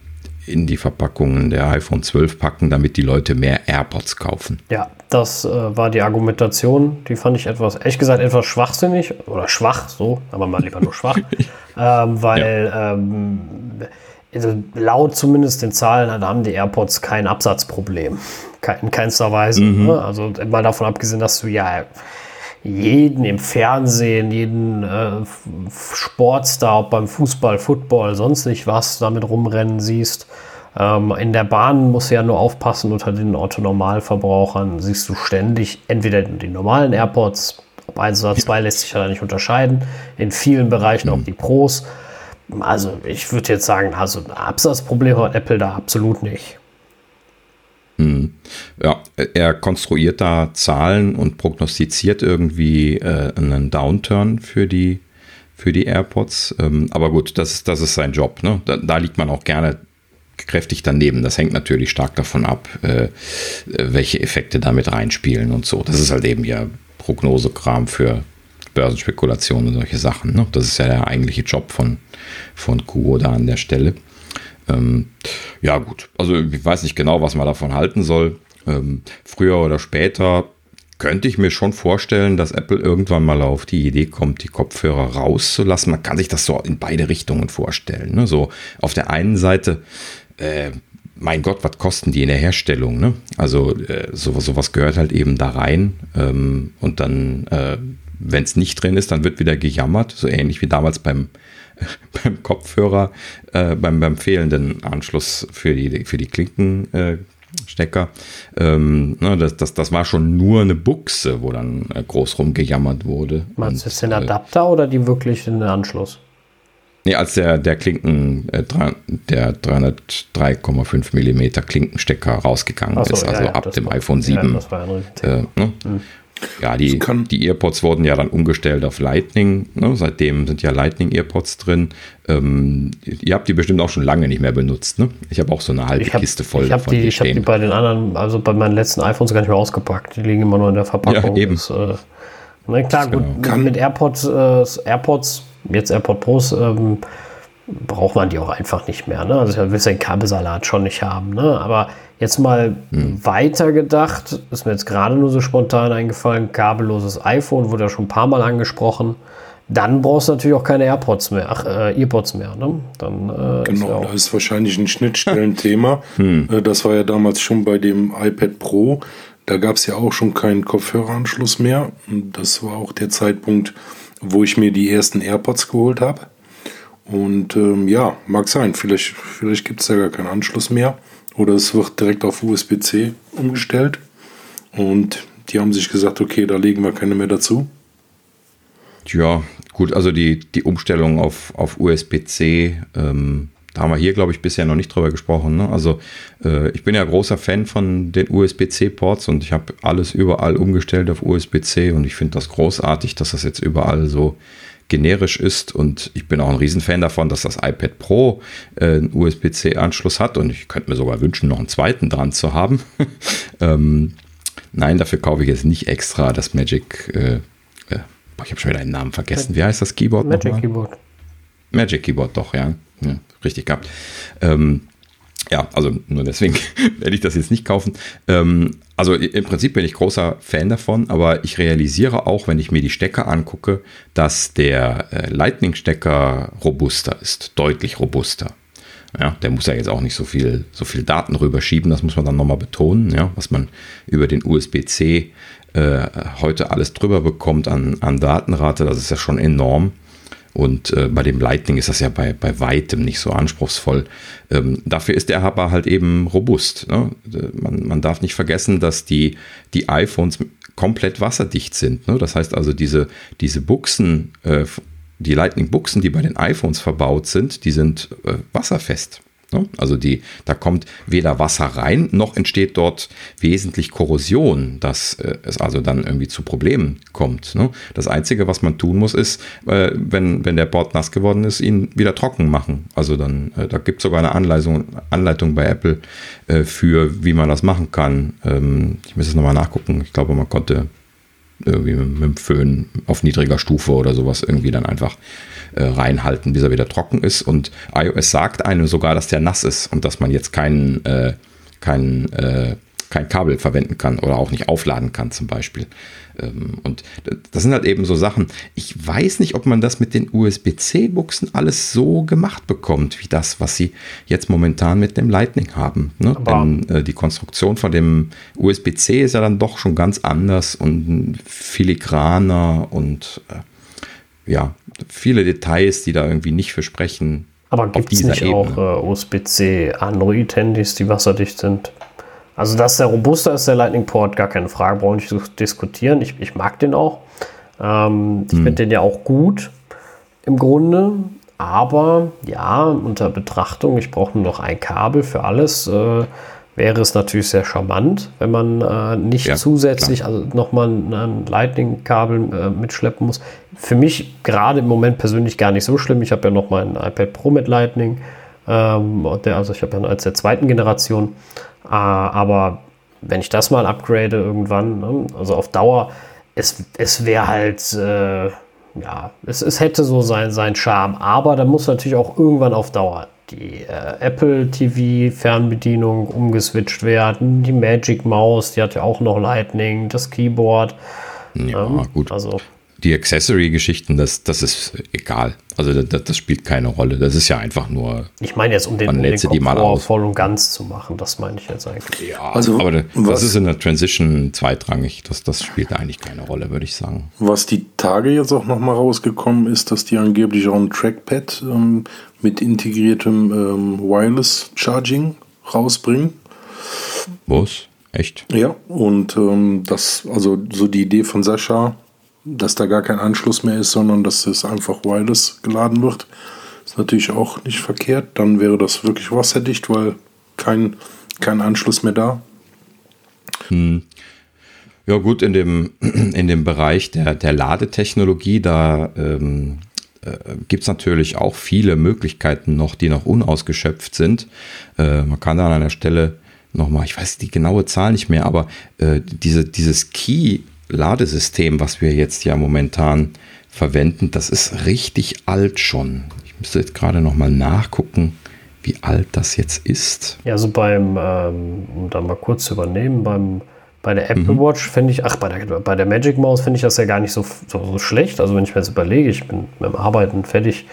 in die Verpackungen der iPhone 12 packen, damit die Leute mehr AirPods kaufen. Ja, das äh, war die Argumentation. Die fand ich etwas, ehrlich gesagt, etwas schwachsinnig oder schwach, so, aber mal lieber nur schwach, ähm, weil ja. ähm, also laut zumindest den Zahlen haben die AirPods kein Absatzproblem. In keinster Weise. Mhm. Ne? Also mal davon abgesehen, dass du ja jeden im Fernsehen, jeden äh, Sportstar, ob beim Fußball, Football, sonst nicht was, damit rumrennen siehst. Ähm, in der Bahn musst du ja nur aufpassen, unter den Autonormalverbrauchern siehst du ständig entweder die normalen AirPods, ob eins oder zwei lässt sich ja nicht unterscheiden, in vielen Bereichen mhm. auch die Pros. Also ich würde jetzt sagen, also ein Absatzproblem hat Apple da absolut nicht. Hm. Ja, er konstruiert da Zahlen und prognostiziert irgendwie äh, einen Downturn für die, für die AirPods. Ähm, aber gut, das, das ist sein Job. Ne? Da, da, liegt man auch gerne kräftig daneben. Das hängt natürlich stark davon ab, äh, welche Effekte damit reinspielen und so. Das ist halt eben ja Prognosekram für Börsenspekulationen und solche Sachen. Ne? Das ist ja der eigentliche Job von, von Kuo da an der Stelle. Ähm, ja, gut. Also ich weiß nicht genau, was man davon halten soll. Ähm, früher oder später könnte ich mir schon vorstellen, dass Apple irgendwann mal auf die Idee kommt, die Kopfhörer rauszulassen. Man kann sich das so in beide Richtungen vorstellen. Ne? So auf der einen Seite, äh, mein Gott, was kosten die in der Herstellung? Ne? Also äh, so, sowas gehört halt eben da rein. Ähm, und dann, äh, wenn es nicht drin ist, dann wird wieder gejammert. So ähnlich wie damals beim beim Kopfhörer, äh, beim, beim fehlenden Anschluss für die, für die Klinkenstecker. Äh, ähm, ne, das, das, das war schon nur eine Buchse, wo dann äh, groß rumgejammert wurde. Meinst du jetzt den äh, Adapter oder die wirklich den Anschluss? Nee, als der, der Klinken, äh, der 303,5 mm Klinkenstecker rausgegangen so, ist, also ja, ab dem war, iPhone 7. Ja, das war ein äh, ne? mhm. Ja, die, die EarPods wurden ja dann umgestellt auf Lightning. Ne? Seitdem sind ja Lightning EarPods drin. Ähm, ihr habt die bestimmt auch schon lange nicht mehr benutzt. Ne? Ich habe auch so eine halbe hab, Kiste voll ich davon. Die, ich habe die bei den anderen, also bei meinen letzten iPhones gar nicht mehr ausgepackt. Die liegen immer nur in der Verpackung. Ja, eben. Das, äh, na klar, gut, genau. mit AirPods, äh, AirPods, jetzt AirPod Pros, ähm, braucht man die auch einfach nicht mehr. Ne? Also ich will den Kabelsalat schon nicht haben. Ne? Aber jetzt mal hm. weiter gedacht, ist mir jetzt gerade nur so spontan eingefallen, kabelloses iPhone wurde ja schon ein paar Mal angesprochen. Dann brauchst du natürlich auch keine AirPods mehr, ach, äh, EarPods mehr. Ne? Dann, äh, genau, ist da ist wahrscheinlich ein Schnittstellenthema. hm. Äh, das war ja damals schon bei dem iPad Pro. Da gab es ja auch schon keinen Kopfhöreranschluss mehr. Und das war auch der Zeitpunkt, wo ich mir die ersten AirPods geholt habe. Und ähm, ja, mag sein. Vielleicht, vielleicht gibt es da gar keinen Anschluss mehr. Oder es wird direkt auf USB-C umgestellt. Und die haben sich gesagt, okay, da legen wir keine mehr dazu. Ja, gut, also die, die Umstellung auf, auf USB-C, ähm, da haben wir hier, glaube ich, bisher noch nicht drüber gesprochen. Ne? Also äh, ich bin ja großer Fan von den USB-C-Ports und ich habe alles überall umgestellt auf USB-C und ich finde das großartig, dass das jetzt überall so generisch ist. Und ich bin auch ein Riesenfan davon, dass das iPad Pro äh, einen USB-C-Anschluss hat. Und ich könnte mir sogar wünschen, noch einen zweiten dran zu haben. ähm, nein, dafür kaufe ich jetzt nicht extra das Magic. Äh, äh, ich habe schon wieder einen Namen vergessen. Wie heißt das Keyboard? Magic Keyboard. Magic Keyboard, doch, ja. ja richtig gehabt. Ähm, ja, also nur deswegen werde ich das jetzt nicht kaufen. Ähm, also im Prinzip bin ich großer Fan davon, aber ich realisiere auch, wenn ich mir die Stecker angucke, dass der äh, Lightning-Stecker robuster ist, deutlich robuster. Ja, der muss ja jetzt auch nicht so viel, so viel Daten rüberschieben, das muss man dann nochmal betonen, ja, was man über den USB-C äh, heute alles drüber bekommt an, an Datenrate, das ist ja schon enorm. Und äh, bei dem Lightning ist das ja bei, bei weitem nicht so anspruchsvoll. Ähm, dafür ist der aber halt eben robust. Ne? Man, man darf nicht vergessen, dass die, die iPhones komplett wasserdicht sind. Ne? Das heißt also, diese, diese Buchsen, äh, die Lightning-Buchsen, die bei den iPhones verbaut sind, die sind äh, wasserfest. Ne? Also die, da kommt weder Wasser rein, noch entsteht dort wesentlich Korrosion, dass äh, es also dann irgendwie zu Problemen kommt. Ne? Das Einzige, was man tun muss, ist, äh, wenn, wenn der Bord nass geworden ist, ihn wieder trocken machen. Also dann, äh, da gibt es sogar eine Anleitung, Anleitung bei Apple für, wie man das machen kann. Ähm, ich muss es nochmal nachgucken. Ich glaube, man konnte irgendwie mit, mit dem Föhn auf niedriger Stufe oder sowas irgendwie dann einfach äh, reinhalten, bis er wieder trocken ist. Und iOS sagt einem sogar, dass der nass ist und dass man jetzt keinen äh, kein, äh, kein Kabel verwenden kann oder auch nicht aufladen kann zum Beispiel. Ähm, und das sind halt eben so Sachen. Ich weiß nicht, ob man das mit den USB-C-Buchsen alles so gemacht bekommt, wie das, was sie jetzt momentan mit dem Lightning haben. Ne? Denn äh, die Konstruktion von dem USB-C ist ja dann doch schon ganz anders und filigraner und äh, ja, viele Details, die da irgendwie nicht versprechen. Aber gibt es nicht Ebene. auch äh, USB-C Android-Handys, die wasserdicht sind? Also, dass der robuster ist, der Lightning Port, gar keine Frage, brauche ich nicht diskutieren. Ich, ich mag den auch. Ähm, ich hm. finde den ja auch gut im Grunde. Aber ja, unter Betrachtung, ich brauche nur noch ein Kabel für alles. Äh, wäre es natürlich sehr charmant, wenn man äh, nicht ja, zusätzlich klar. also nochmal ein Lightning-Kabel äh, mitschleppen muss. Für mich gerade im Moment persönlich gar nicht so schlimm. Ich habe ja noch mein iPad Pro mit Lightning. Ähm, der, also ich habe ja als der zweiten Generation. Äh, aber wenn ich das mal upgrade irgendwann, ne, also auf Dauer, es, es wäre halt, äh, ja, es, es hätte so sein, sein Charme. Aber da muss natürlich auch irgendwann auf Dauer die äh, Apple TV Fernbedienung umgeswitcht werden, die Magic Maus, die hat ja auch noch Lightning, das Keyboard. Ja, ähm, gut. Also die Accessory-Geschichten, das, das ist egal. Also das, das, spielt keine Rolle. Das ist ja einfach nur. Ich meine jetzt, um den, um den Komfort voll und ganz zu machen, das meine ich jetzt eigentlich. Ja, also, aber das was, ist in der Transition zweitrangig. Das, das spielt eigentlich keine Rolle, würde ich sagen. Was die Tage jetzt auch nochmal rausgekommen ist, dass die angeblich auch ein Trackpad ähm, mit integriertem ähm, Wireless Charging rausbringen. Was? Echt? Ja, und ähm, das, also so die Idee von Sascha, dass da gar kein Anschluss mehr ist, sondern dass es einfach wireless geladen wird. Ist natürlich auch nicht verkehrt. Dann wäre das wirklich wasserdicht, weil kein, kein Anschluss mehr da. Hm. Ja gut, in dem, in dem Bereich der, der Ladetechnologie, da ähm, äh, gibt es natürlich auch viele Möglichkeiten noch, die noch unausgeschöpft sind. Äh, man kann da an einer Stelle nochmal, ich weiß die genaue Zahl nicht mehr, aber äh, diese, dieses Key Ladesystem, was wir jetzt ja momentan verwenden, das ist richtig alt schon. Ich müsste jetzt gerade noch mal nachgucken, wie alt das jetzt ist. Ja, so beim, ähm, um da mal kurz zu übernehmen, beim, bei der Apple mhm. Watch finde ich, ach, bei der, bei der Magic Mouse finde ich das ja gar nicht so, so, so, schlecht. Also wenn ich mir jetzt überlege, ich bin mit dem Arbeiten fertig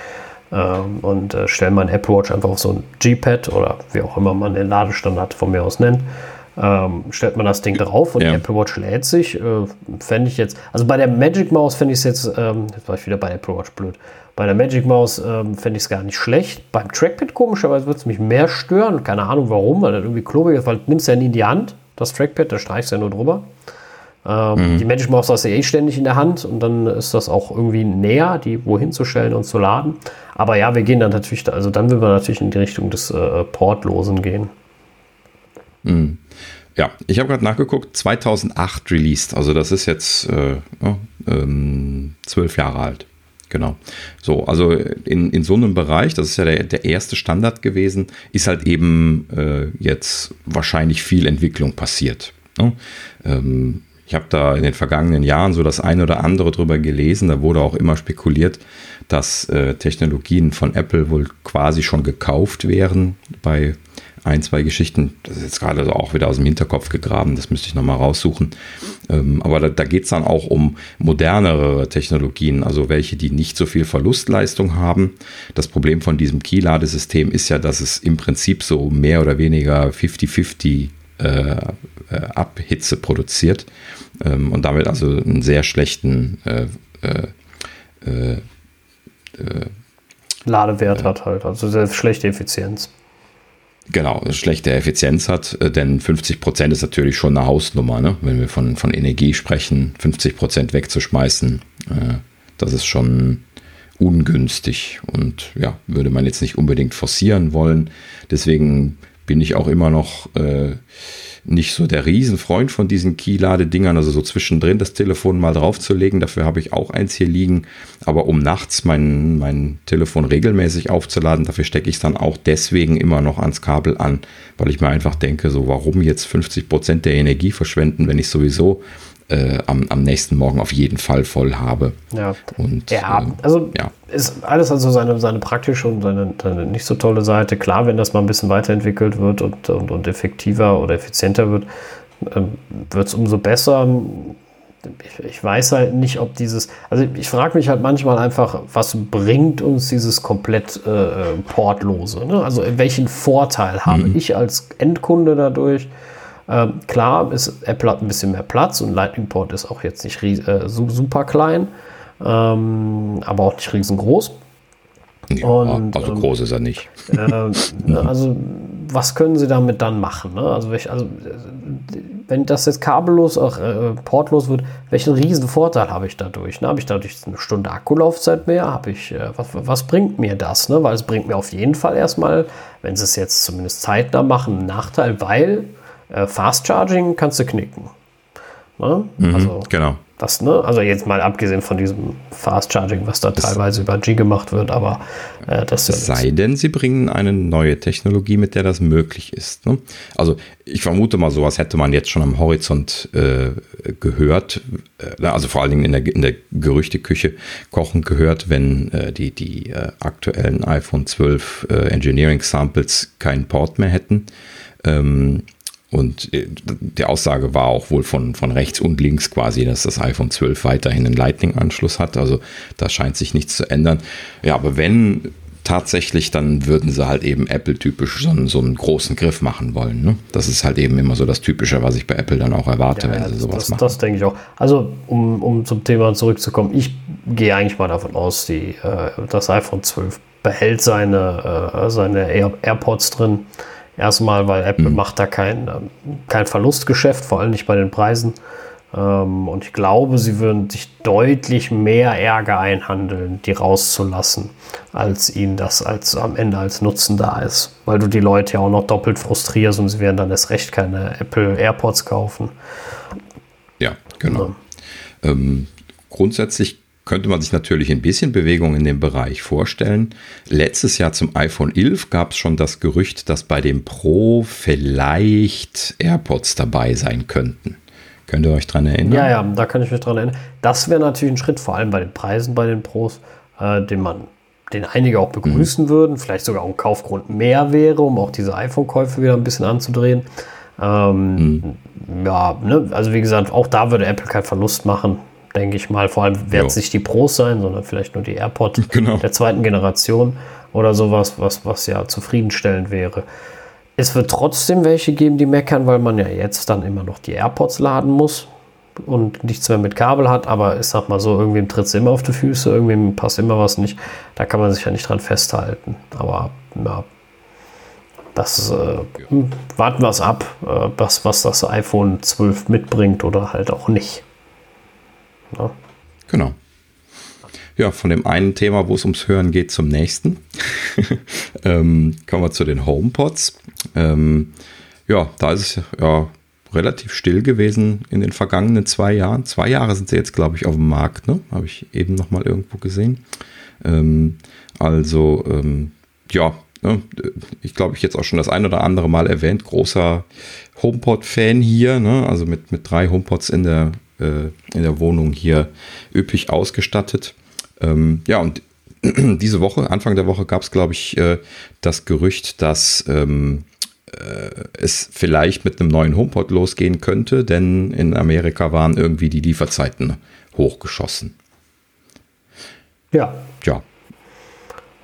ähm, und äh, stelle mein Apple Watch einfach auf so ein G-Pad oder wie auch immer man den Ladestandard von mir aus nennt ähm, stellt man das Ding drauf und ja. die Apple Watch lädt sich. Äh, fände ich jetzt, also bei der Magic Mouse fände ich es jetzt, ähm, jetzt war ich wieder bei der Apple Watch blöd. Bei der Magic Mouse ähm, fände ich es gar nicht schlecht. Beim Trackpad komischerweise würde es mich mehr stören. Keine Ahnung warum, weil das irgendwie klobig ist, weil du nimmst ja nie in die Hand, das Trackpad, da streichst du ja nur drüber. Ähm, mhm. Die Magic Mouse hast du eh ständig in der Hand und dann ist das auch irgendwie näher, die wohin zu stellen und zu laden. Aber ja, wir gehen dann natürlich, also dann will man natürlich in die Richtung des äh, Portlosen gehen. Mhm. Ja, ich habe gerade nachgeguckt, 2008 released, also das ist jetzt äh, ähm, zwölf Jahre alt. Genau. So, also in, in so einem Bereich, das ist ja der, der erste Standard gewesen, ist halt eben äh, jetzt wahrscheinlich viel Entwicklung passiert. Ne? Ähm, ich habe da in den vergangenen Jahren so das eine oder andere drüber gelesen. Da wurde auch immer spekuliert, dass äh, Technologien von Apple wohl quasi schon gekauft wären bei ein, zwei Geschichten. Das ist jetzt gerade so auch wieder aus dem Hinterkopf gegraben, das müsste ich nochmal raussuchen. Ähm, aber da, da geht es dann auch um modernere Technologien, also welche, die nicht so viel Verlustleistung haben. Das Problem von diesem Key-Ladesystem ist ja, dass es im Prinzip so mehr oder weniger 50-50 äh, äh, Abhitze produziert ähm, und damit also einen sehr schlechten äh, äh, äh Ladewert hat halt, also sehr schlechte Effizienz. Genau, schlechte Effizienz hat, äh, denn 50 Prozent ist natürlich schon eine Hausnummer, ne? wenn wir von, von Energie sprechen, 50 Prozent wegzuschmeißen, äh, das ist schon ungünstig und ja, würde man jetzt nicht unbedingt forcieren wollen. Deswegen bin ich auch immer noch äh, nicht so der Riesenfreund von diesen Key-Ladedingern, also so zwischendrin das Telefon mal draufzulegen. Dafür habe ich auch eins hier liegen. Aber um nachts mein, mein Telefon regelmäßig aufzuladen, dafür stecke ich es dann auch deswegen immer noch ans Kabel an, weil ich mir einfach denke, so warum jetzt 50 Prozent der Energie verschwenden, wenn ich sowieso äh, am, am nächsten Morgen auf jeden Fall voll habe. Ja, und, ja äh, also ja. ist alles also seine, seine praktische und seine, seine, nicht so tolle Seite. Klar, wenn das mal ein bisschen weiterentwickelt wird und, und, und effektiver oder effizienter wird, äh, wird es umso besser. Ich, ich, weiß halt nicht, ob dieses, also ich frage mich halt manchmal einfach, was bringt uns dieses komplett äh, portlose? Ne? Also welchen Vorteil habe mhm. ich als Endkunde dadurch? Ähm, klar, ist, Apple hat ein bisschen mehr Platz und Lightning Port ist auch jetzt nicht äh, super klein, ähm, aber auch nicht riesengroß. Ja, und, also ähm, groß ist er nicht. Äh, also was können sie damit dann machen? Ne? Also, welch, also, wenn das jetzt kabellos, auch äh, portlos wird, welchen riesen Vorteil habe ich dadurch? Ne? Habe ich dadurch eine Stunde Akkulaufzeit mehr? Habe ich, äh, was, was, bringt mir das? Ne? Weil es bringt mir auf jeden Fall erstmal, wenn sie es jetzt zumindest zeitnah machen, einen Nachteil, weil äh, Fast Charging kannst du knicken. Ne? Mhm, also, genau. Das, ne? Also jetzt mal abgesehen von diesem Fast Charging, was da das teilweise über G gemacht wird, aber äh, das ja sei denn, sie bringen eine neue Technologie, mit der das möglich ist. Ne? Also ich vermute mal, sowas hätte man jetzt schon am Horizont äh, gehört, äh, also vor allen Dingen in der, in der Gerüchteküche kochen gehört, wenn äh, die, die äh, aktuellen iPhone 12 äh, Engineering Samples keinen Port mehr hätten. Ähm, und äh, die Aussage war auch wohl von, von rechts und links quasi, dass das iPhone 12 weiterhin einen Lightning-Anschluss hat. Also da scheint sich nichts zu ändern. Ja, aber wenn tatsächlich, dann würden sie halt eben Apple-typisch so, so, einen großen Griff machen wollen. Ne? Das ist halt eben immer so das Typische, was ich bei Apple dann auch erwarte, ja, wenn sie sowas das, machen. Das denke ich auch. Also, um, um zum Thema zurückzukommen, ich gehe eigentlich mal davon aus, die, äh, das iPhone 12 behält seine, äh, seine Air AirPods drin. Erstmal, weil Apple mhm. macht da kein, kein Verlustgeschäft, vor allem nicht bei den Preisen. Ähm, und ich glaube, sie würden sich deutlich mehr Ärger einhandeln, die rauszulassen, als ihnen das als, am Ende als Nutzen da ist. Weil du die Leute ja auch noch doppelt frustrierst und sie werden dann erst recht keine Apple AirPods kaufen. Ja, genau. Ja. Ähm, grundsätzlich könnte man sich natürlich ein bisschen Bewegung in dem Bereich vorstellen. Letztes Jahr zum iPhone 11 gab es schon das Gerücht, dass bei dem Pro vielleicht AirPods dabei sein könnten. Könnt ihr euch daran erinnern? Ja, ja, da kann ich mich dran erinnern. Das wäre natürlich ein Schritt, vor allem bei den Preisen bei den Pros, äh, den man, den einige auch begrüßen mhm. würden, vielleicht sogar ein Kaufgrund mehr wäre, um auch diese iPhone-Käufe wieder ein bisschen anzudrehen. Ähm, mhm. Ja, ne? also wie gesagt, auch da würde Apple keinen Verlust machen denke ich mal. Vor allem werden es nicht die Pros sein, sondern vielleicht nur die AirPods genau. der zweiten Generation oder sowas, was, was ja zufriedenstellend wäre. Es wird trotzdem welche geben, die meckern, weil man ja jetzt dann immer noch die AirPods laden muss und nichts mehr mit Kabel hat, aber ich sag mal so, irgendwem tritt es immer auf die Füße, irgendwem passt immer was nicht. Da kann man sich ja nicht dran festhalten. Aber ja, das äh, warten wir es ab, äh, was, was das iPhone 12 mitbringt oder halt auch nicht. Ja. Genau. Ja, von dem einen Thema, wo es ums Hören geht, zum nächsten. ähm, kommen wir zu den HomePods. Ähm, ja, da ist es ja relativ still gewesen in den vergangenen zwei Jahren. Zwei Jahre sind sie jetzt, glaube ich, auf dem Markt. Ne? Habe ich eben noch mal irgendwo gesehen. Ähm, also, ähm, ja, ne? ich glaube, ich jetzt auch schon das ein oder andere Mal erwähnt. Großer HomePod-Fan hier. Ne? Also mit, mit drei HomePods in der in der Wohnung hier üppig ausgestattet. Ähm, ja, und diese Woche, Anfang der Woche, gab es, glaube ich, äh, das Gerücht, dass ähm, äh, es vielleicht mit einem neuen HomePod losgehen könnte, denn in Amerika waren irgendwie die Lieferzeiten hochgeschossen. Ja. Ja.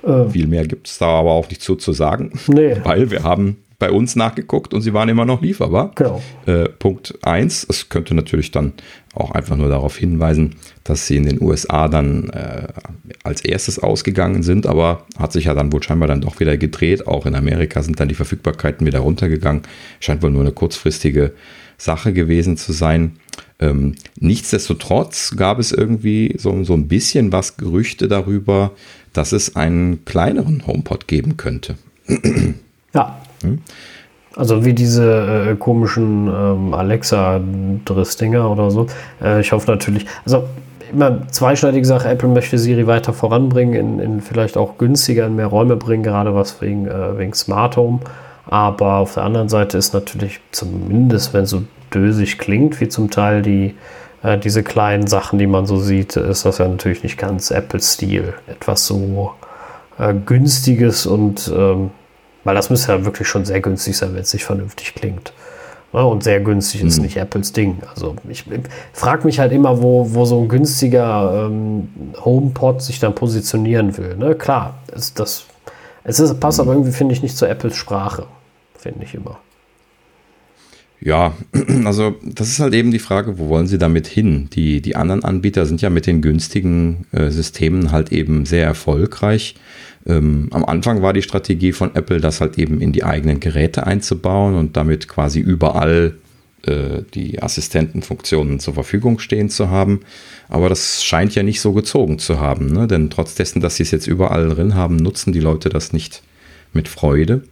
Äh. Viel mehr gibt es da aber auch nicht zu, zu sagen, nee. weil wir haben bei uns nachgeguckt und sie waren immer noch lieferbar. Genau. Äh, Punkt 1. Es könnte natürlich dann auch einfach nur darauf hinweisen, dass sie in den USA dann äh, als erstes ausgegangen sind, aber hat sich ja dann wohl scheinbar dann doch wieder gedreht. Auch in Amerika sind dann die Verfügbarkeiten wieder runtergegangen. Scheint wohl nur eine kurzfristige Sache gewesen zu sein. Ähm, nichtsdestotrotz gab es irgendwie so, so ein bisschen was Gerüchte darüber, dass es einen kleineren HomePod geben könnte. Ja. Hm? Also wie diese äh, komischen ähm, Alexa-Driss-Dinger oder so. Äh, ich hoffe natürlich, also immer zweischneidige Sache, Apple möchte Siri weiter voranbringen, in, in, vielleicht auch günstiger in mehr Räume bringen, gerade was wegen, äh, wegen Smart Home. Aber auf der anderen Seite ist natürlich zumindest, wenn es so dösig klingt, wie zum Teil die, äh, diese kleinen Sachen, die man so sieht, ist das ja natürlich nicht ganz Apple-Stil. Etwas so äh, günstiges und ähm, weil das müsste ja wirklich schon sehr günstig sein, wenn es nicht vernünftig klingt. Ja, und sehr günstig ist mhm. nicht Apples Ding. Also ich, ich frage mich halt immer, wo, wo so ein günstiger ähm, HomePod sich dann positionieren will. Ne? Klar, ist das, es ist, passt mhm. aber irgendwie, finde ich, nicht zur Apples Sprache. Finde ich immer. Ja, also das ist halt eben die Frage, wo wollen sie damit hin? Die, die anderen Anbieter sind ja mit den günstigen äh, Systemen halt eben sehr erfolgreich. Ähm, am Anfang war die Strategie von Apple, das halt eben in die eigenen Geräte einzubauen und damit quasi überall äh, die Assistentenfunktionen zur Verfügung stehen zu haben. Aber das scheint ja nicht so gezogen zu haben, ne? denn trotz dessen, dass sie es jetzt überall drin haben, nutzen die Leute das nicht mit Freude.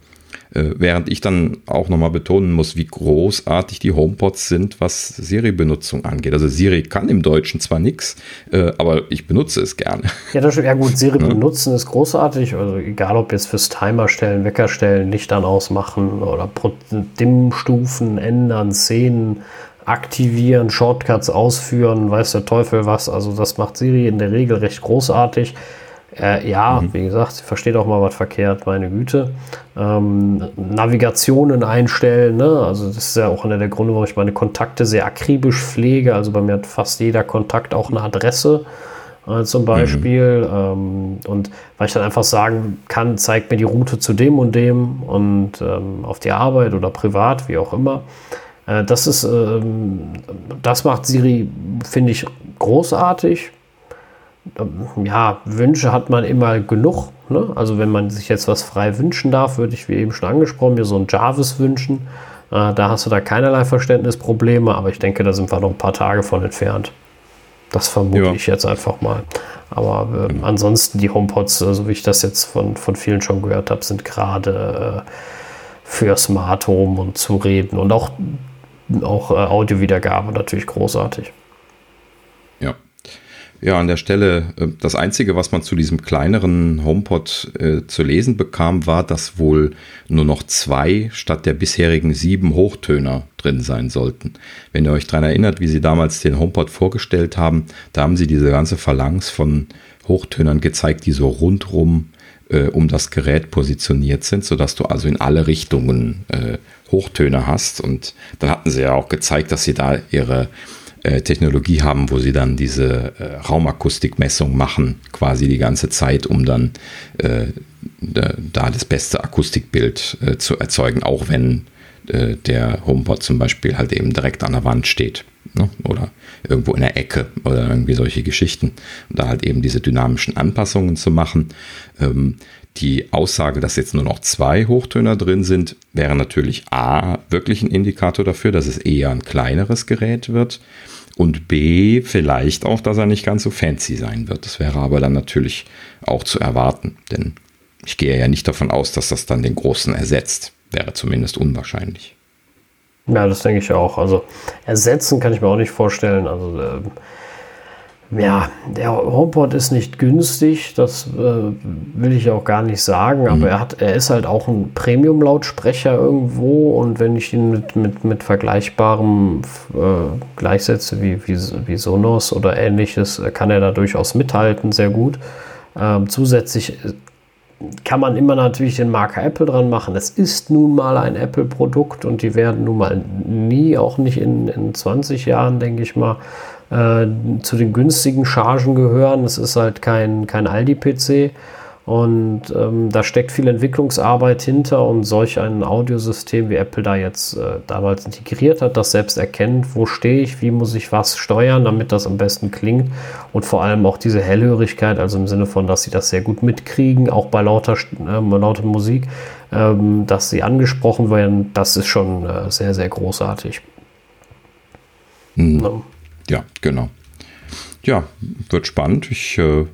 Äh, während ich dann auch nochmal betonen muss, wie großartig die HomePods sind, was Siri-Benutzung angeht. Also Siri kann im Deutschen zwar nichts, äh, aber ich benutze es gerne. Ja, das, ja gut, Siri ja. benutzen ist großartig. Also egal ob jetzt fürs Timer stellen, Wecker stellen, Licht an ausmachen oder Dimmstufen ändern, Szenen aktivieren, Shortcuts ausführen, weiß der Teufel was. Also das macht Siri in der Regel recht großartig. Äh, ja, mhm. wie gesagt, sie versteht auch mal was verkehrt, meine Güte. Ähm, Navigationen einstellen, ne? also das ist ja auch einer der Gründe, warum ich meine Kontakte sehr akribisch pflege. Also bei mir hat fast jeder Kontakt auch eine Adresse äh, zum Beispiel. Mhm. Ähm, und weil ich dann einfach sagen kann, zeigt mir die Route zu dem und dem und ähm, auf die Arbeit oder privat, wie auch immer. Äh, das ist, ähm, das macht Siri, finde ich, großartig ja, Wünsche hat man immer genug. Ne? Also wenn man sich jetzt was frei wünschen darf, würde ich, wie eben schon angesprochen, mir so ein Jarvis wünschen. Äh, da hast du da keinerlei Verständnisprobleme, aber ich denke, da sind wir noch ein paar Tage von entfernt. Das vermute ja. ich jetzt einfach mal. Aber äh, mhm. ansonsten die HomePods, äh, so wie ich das jetzt von, von vielen schon gehört habe, sind gerade äh, für Smart Home und zu reden und auch, auch äh, Audiowiedergabe natürlich großartig. Ja, an der Stelle, äh, das Einzige, was man zu diesem kleineren HomePod äh, zu lesen bekam, war, dass wohl nur noch zwei statt der bisherigen sieben Hochtöner drin sein sollten. Wenn ihr euch daran erinnert, wie sie damals den HomePod vorgestellt haben, da haben sie diese ganze Phalanx von Hochtönern gezeigt, die so rundrum äh, um das Gerät positioniert sind, sodass du also in alle Richtungen äh, Hochtöner hast. Und dann hatten sie ja auch gezeigt, dass sie da ihre Technologie haben, wo sie dann diese äh, Raumakustikmessung machen, quasi die ganze Zeit, um dann äh, da das beste Akustikbild äh, zu erzeugen, auch wenn äh, der HomePod zum Beispiel halt eben direkt an der Wand steht ne? oder irgendwo in der Ecke oder irgendwie solche Geschichten. Und da halt eben diese dynamischen Anpassungen zu machen. Ähm, die Aussage, dass jetzt nur noch zwei Hochtöner drin sind, wäre natürlich A, wirklich ein Indikator dafür, dass es eher ein kleineres Gerät wird und B, vielleicht auch, dass er nicht ganz so fancy sein wird. Das wäre aber dann natürlich auch zu erwarten, denn ich gehe ja nicht davon aus, dass das dann den großen ersetzt. Wäre zumindest unwahrscheinlich. Ja, das denke ich auch. Also ersetzen kann ich mir auch nicht vorstellen. Also äh, ja, der HomePod ist nicht günstig, das äh, will ich auch gar nicht sagen, mhm. aber er, hat, er ist halt auch ein Premium-Lautsprecher irgendwo und wenn ich ihn mit, mit, mit vergleichbarem äh, gleichsetze wie, wie, wie Sonos oder ähnliches, kann er da durchaus mithalten, sehr gut. Ähm, zusätzlich äh, kann man immer natürlich den Marker Apple dran machen. Es ist nun mal ein Apple-Produkt und die werden nun mal nie, auch nicht in, in 20 Jahren, denke ich mal, äh, zu den günstigen Chargen gehören. Es ist halt kein, kein Aldi-PC. Und ähm, da steckt viel Entwicklungsarbeit hinter und solch ein Audiosystem, wie Apple da jetzt äh, damals integriert hat, das selbst erkennt, wo stehe ich, wie muss ich was steuern, damit das am besten klingt. Und vor allem auch diese Hellhörigkeit, also im Sinne von, dass sie das sehr gut mitkriegen, auch bei lauter, äh, lauter Musik, ähm, dass sie angesprochen werden, das ist schon äh, sehr, sehr großartig. Mhm. Ja. Ja, genau. Ja, wird spannend. Ich äh,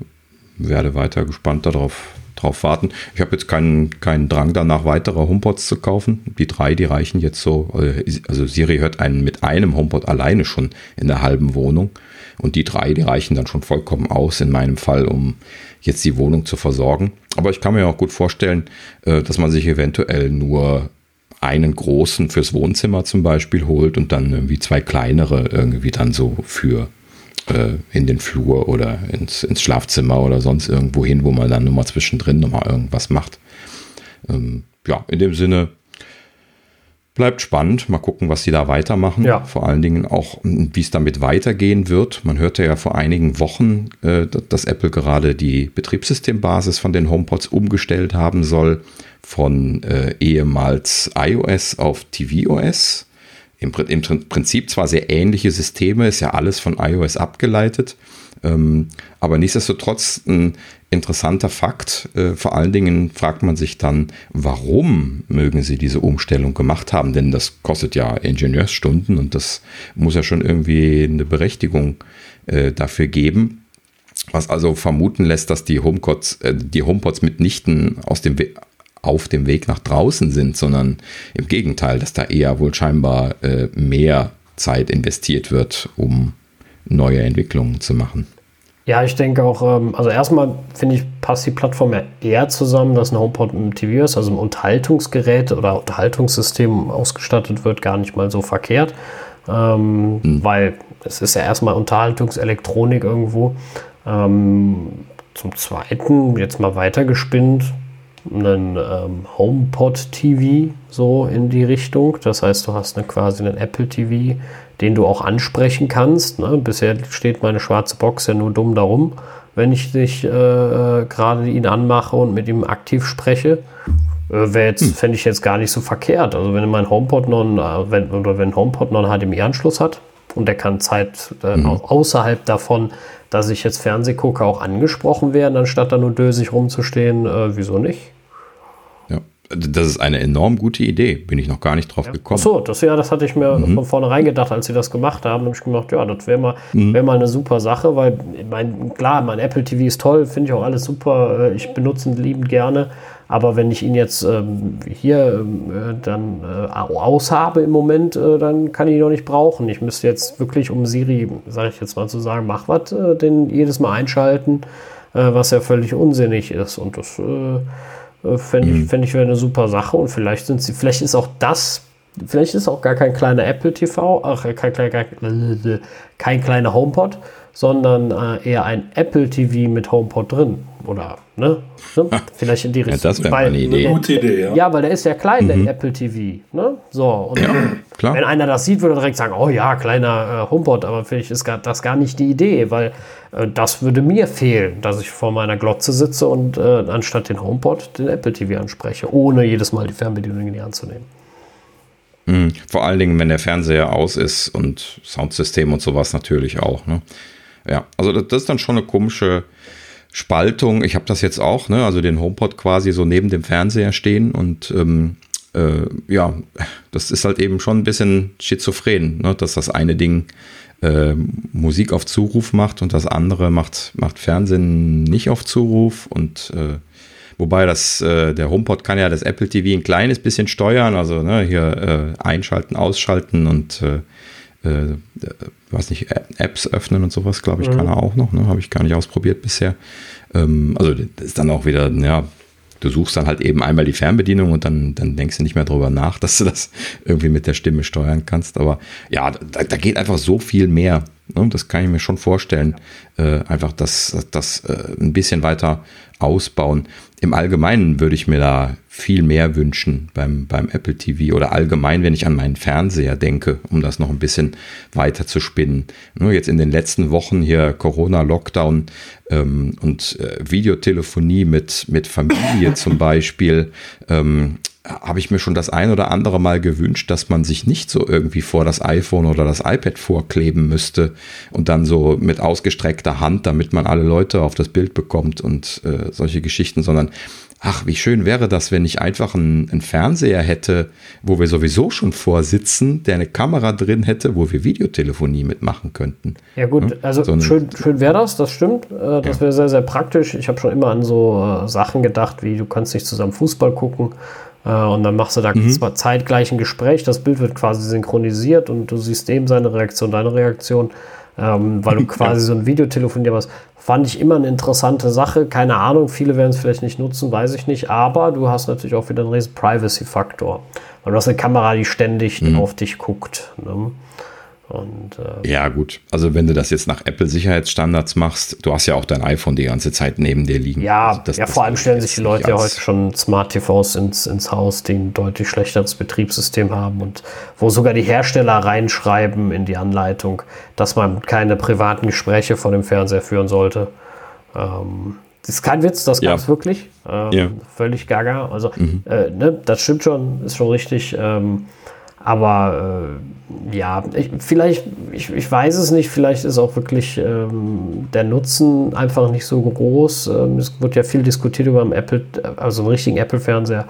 werde weiter gespannt darauf drauf warten. Ich habe jetzt keinen, keinen Drang danach, weitere HomePods zu kaufen. Die drei, die reichen jetzt so. Äh, also Siri hört einen mit einem HomePod alleine schon in der halben Wohnung. Und die drei, die reichen dann schon vollkommen aus in meinem Fall, um jetzt die Wohnung zu versorgen. Aber ich kann mir auch gut vorstellen, äh, dass man sich eventuell nur einen großen fürs Wohnzimmer zum Beispiel holt und dann irgendwie zwei kleinere irgendwie dann so für äh, in den Flur oder ins, ins Schlafzimmer oder sonst irgendwo hin, wo man dann nur mal zwischendrin nochmal irgendwas macht. Ähm, ja, in dem Sinne bleibt spannend. Mal gucken, was sie da weitermachen. Ja. Vor allen Dingen auch, wie es damit weitergehen wird. Man hörte ja vor einigen Wochen, äh, dass Apple gerade die Betriebssystembasis von den HomePods umgestellt haben soll von äh, ehemals iOS auf tvOS im, im Prinzip zwar sehr ähnliche Systeme, ist ja alles von iOS abgeleitet, ähm, aber nichtsdestotrotz ein interessanter Fakt. Äh, vor allen Dingen fragt man sich dann, warum mögen sie diese Umstellung gemacht haben, denn das kostet ja Ingenieursstunden und das muss ja schon irgendwie eine Berechtigung äh, dafür geben. Was also vermuten lässt, dass die HomePods, äh, die HomePods mitnichten aus dem auf dem Weg nach draußen sind, sondern im Gegenteil, dass da eher wohl scheinbar äh, mehr Zeit investiert wird, um neue Entwicklungen zu machen. Ja, ich denke auch, ähm, also erstmal finde ich, passt die Plattform ja eher zusammen, dass ein HomePod im TV ist, also ein Unterhaltungsgerät oder Unterhaltungssystem ausgestattet wird, gar nicht mal so verkehrt. Ähm, hm. Weil es ist ja erstmal Unterhaltungselektronik irgendwo. Ähm, zum Zweiten, jetzt mal weitergespinnt, einen ähm, HomePod TV so in die Richtung. Das heißt, du hast eine, quasi einen Apple TV, den du auch ansprechen kannst. Ne? Bisher steht meine schwarze Box ja nur dumm darum, wenn ich nicht äh, äh gerade ihn anmache und mit ihm aktiv spreche. Äh, Wäre jetzt, hm. fände ich jetzt gar nicht so verkehrt. Also wenn mein HomePod noch einen, äh, wenn, oder wenn HomePod noch einen HDMI-Anschluss hat und der kann Zeit äh, mhm. außerhalb davon dass ich jetzt Fernseh gucke, auch angesprochen werden, anstatt da nur dösig rumzustehen. Äh, wieso nicht? Das ist eine enorm gute Idee. Bin ich noch gar nicht drauf ja. gekommen. Ach so, das, ja, das hatte ich mir mhm. von vornherein gedacht, als sie das gemacht haben. Da habe ich gedacht, ja, das wäre mal, mhm. wär mal eine super Sache, weil mein, klar, mein Apple TV ist toll, finde ich auch alles super. Äh, ich benutze ihn liebend gerne. Aber wenn ich ihn jetzt ähm, hier ähm, äh, dann äh, aushabe im Moment, äh, dann kann ich ihn noch nicht brauchen. Ich müsste jetzt wirklich um Siri, sage ich jetzt mal zu sagen, mach was, äh, den jedes Mal einschalten, äh, was ja völlig unsinnig ist. Und das äh, Fände ich, mhm. fänd ich wäre eine super Sache und vielleicht sind sie, vielleicht ist auch das, vielleicht ist auch gar kein kleiner Apple TV, ach, kein, kein, kein, kein kleiner HomePod, sondern äh, eher ein Apple TV mit HomePod drin. Oder, ne? ne? Vielleicht in die Richtung. Ja, das wäre eine Idee. Gute Idee, ja. Ja, weil der ist ja klein, der mhm. Apple TV. Ne? So, und ja, klar. wenn einer das sieht, würde er direkt sagen, oh ja, kleiner äh, HomePod, aber vielleicht ist gar, das gar nicht die Idee, weil äh, das würde mir fehlen, dass ich vor meiner Glotze sitze und äh, anstatt den HomePod den Apple TV anspreche, ohne jedes Mal die Fernbedienung in die Hand zu nehmen. Mhm. Vor allen Dingen, wenn der Fernseher aus ist und Soundsystem und sowas natürlich auch. Ne? Ja, also das, ist dann schon eine komische Spaltung. Ich habe das jetzt auch, ne? also den HomePod quasi so neben dem Fernseher stehen und ähm, äh, ja, das ist halt eben schon ein bisschen schizophren, ne? dass das eine Ding äh, Musik auf Zuruf macht und das andere macht, macht Fernsehen nicht auf Zuruf und äh, Wobei das, äh, der HomePod kann ja das Apple TV ein kleines bisschen steuern, also ne, hier äh, einschalten, ausschalten und äh, äh, weiß nicht, Apps öffnen und sowas, glaube ich, mhm. kann er auch noch. Ne? Habe ich gar nicht ausprobiert bisher. Ähm, also das ist dann auch wieder, ja, du suchst dann halt eben einmal die Fernbedienung und dann, dann denkst du nicht mehr darüber nach, dass du das irgendwie mit der Stimme steuern kannst. Aber ja, da, da geht einfach so viel mehr Ne? Das kann ich mir schon vorstellen. Äh, einfach das, das äh, ein bisschen weiter ausbauen. Im Allgemeinen würde ich mir da viel mehr wünschen beim, beim Apple TV oder allgemein, wenn ich an meinen Fernseher denke, um das noch ein bisschen weiter zu spinnen. Nur jetzt in den letzten Wochen hier Corona-Lockdown ähm, und äh, Videotelefonie mit, mit Familie zum Beispiel. Ähm, habe ich mir schon das ein oder andere Mal gewünscht, dass man sich nicht so irgendwie vor das iPhone oder das iPad vorkleben müsste und dann so mit ausgestreckter Hand, damit man alle Leute auf das Bild bekommt und äh, solche Geschichten, sondern ach, wie schön wäre das, wenn ich einfach einen, einen, Fernseher hätte, wo wir sowieso schon vorsitzen, der eine Kamera drin hätte, wo wir Videotelefonie mitmachen könnten. Ja gut, hm? also so schön, schön wäre das, das stimmt. Äh, das ja. wäre sehr, sehr praktisch. Ich habe schon immer an so äh, Sachen gedacht, wie du kannst nicht zusammen Fußball gucken und dann machst du da mhm. zwar zeitgleich ein Gespräch, das Bild wird quasi synchronisiert und du siehst dem seine Reaktion, deine Reaktion, ähm, weil du quasi so ein Videotelefonier hast. Fand ich immer eine interessante Sache. Keine Ahnung, viele werden es vielleicht nicht nutzen, weiß ich nicht. Aber du hast natürlich auch wieder einen riesen Privacy-Faktor. Weil du hast eine Kamera, die ständig mhm. auf dich guckt. Ne? Und, äh, ja, gut. Also, wenn du das jetzt nach Apple-Sicherheitsstandards machst, du hast ja auch dein iPhone die ganze Zeit neben dir liegen. Ja, also das, ja vor allem stellen sich die Leute ja heute schon Smart TVs ins, ins Haus, die ein deutlich schlechteres Betriebssystem haben und wo sogar die Hersteller reinschreiben in die Anleitung, dass man keine privaten Gespräche vor dem Fernseher führen sollte. Ähm, das ist kein Witz, das gab es ja. wirklich. Ähm, ja. Völlig gaga. Also, mhm. äh, ne, das stimmt schon, ist schon richtig. Ähm, aber äh, ja, ich, vielleicht, ich, ich weiß es nicht, vielleicht ist auch wirklich ähm, der Nutzen einfach nicht so groß. Ähm, es wird ja viel diskutiert über einen Apple, also einen richtigen Apple-Fernseher.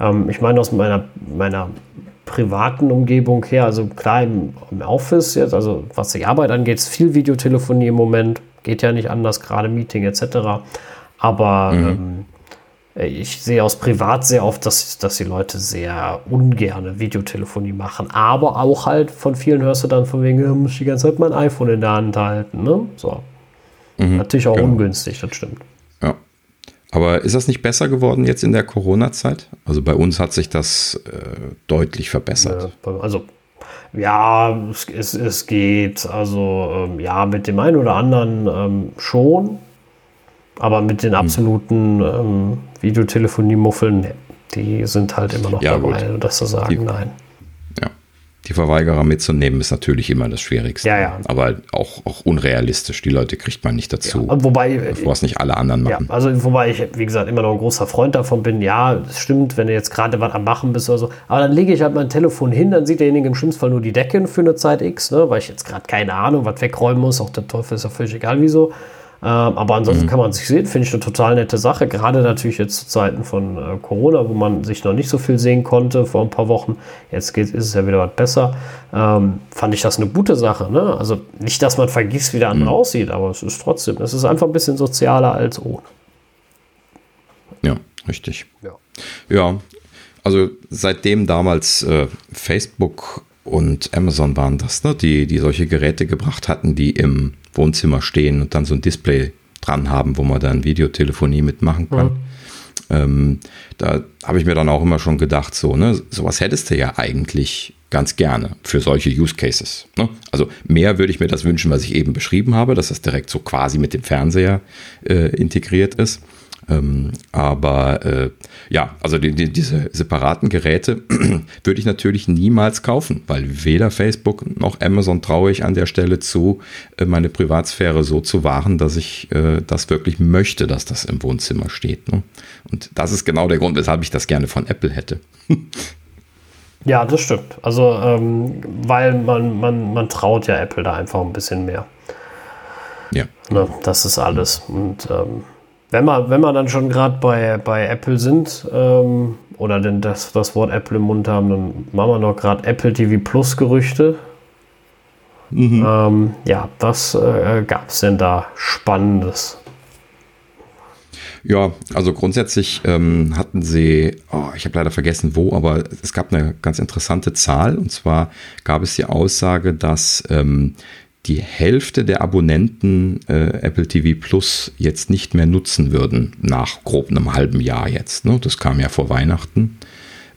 Ähm, ich meine aus meiner, meiner privaten Umgebung her, also klar im, im Office jetzt, also was die Arbeit angeht, ist viel Videotelefonie im Moment, geht ja nicht anders, gerade Meeting etc. Aber mhm. Äh, ich sehe aus privat sehr oft, dass, dass die Leute sehr ungerne Videotelefonie machen. Aber auch halt von vielen hörst du dann von wegen, muss ich die ganze Zeit mein iPhone in der Hand halten. Ne? So. Mhm, Natürlich auch genau. ungünstig, das stimmt. Ja. Aber ist das nicht besser geworden jetzt in der Corona-Zeit? Also bei uns hat sich das äh, deutlich verbessert. Ja, also ja, es, es, es geht. Also ähm, ja, mit dem einen oder anderen ähm, schon. Aber mit den hm. absoluten ähm, Videotelefonie-Muffeln, die sind halt immer noch ja, dabei, gut. dass sie sagen, die, nein. Ja. Die Verweigerer mitzunehmen ist natürlich immer das Schwierigste. Ja, ja. Aber auch, auch unrealistisch. Die Leute kriegt man nicht dazu. Ja, wobei, was nicht alle anderen machen. Ja, also wobei ich, wie gesagt, immer noch ein großer Freund davon bin. Ja, es stimmt, wenn du jetzt gerade was am Machen bist oder so. Aber dann lege ich halt mein Telefon hin, dann sieht derjenige im schlimmsten Fall nur die Decke für eine Zeit X, ne? weil ich jetzt gerade keine Ahnung, was wegräumen muss. Auch der Teufel ist ja völlig egal, wieso. Ähm, aber ansonsten mhm. kann man sich sehen, finde ich eine total nette Sache. Gerade natürlich jetzt zu Zeiten von äh, Corona, wo man sich noch nicht so viel sehen konnte vor ein paar Wochen. Jetzt geht, ist es ja wieder was besser. Ähm, fand ich das eine gute Sache. Ne? Also nicht, dass man vergisst, wie der andere mhm. aussieht, aber es ist trotzdem, es ist einfach ein bisschen sozialer als ohne. Ja, richtig. Ja, ja also seitdem damals äh, Facebook und Amazon waren das, ne, die, die solche Geräte gebracht hatten, die im Wohnzimmer stehen und dann so ein Display dran haben, wo man dann Videotelefonie mitmachen kann. Mhm. Ähm, da habe ich mir dann auch immer schon gedacht, so, ne, sowas hättest du ja eigentlich ganz gerne für solche Use Cases. Ne? Also mehr würde ich mir das wünschen, was ich eben beschrieben habe, dass das direkt so quasi mit dem Fernseher äh, integriert ist. Ähm, aber äh, ja, also die, die, diese separaten Geräte würde ich natürlich niemals kaufen, weil weder Facebook noch Amazon traue ich an der Stelle zu, äh, meine Privatsphäre so zu wahren, dass ich äh, das wirklich möchte, dass das im Wohnzimmer steht. Ne? Und das ist genau der Grund, weshalb ich das gerne von Apple hätte. ja, das stimmt. Also, ähm, weil man, man, man traut ja Apple da einfach ein bisschen mehr. Ja. Ne, das ist alles. Und ähm, wenn wir, wenn wir dann schon gerade bei, bei Apple sind ähm, oder denn das, das Wort Apple im Mund haben, dann machen wir noch gerade Apple TV Plus Gerüchte. Mhm. Ähm, ja, was äh, gab es denn da Spannendes? Ja, also grundsätzlich ähm, hatten sie, oh, ich habe leider vergessen wo, aber es gab eine ganz interessante Zahl. Und zwar gab es die Aussage, dass ähm, die Hälfte der Abonnenten äh, Apple TV Plus jetzt nicht mehr nutzen würden, nach grob einem halben Jahr jetzt. Ne? Das kam ja vor Weihnachten.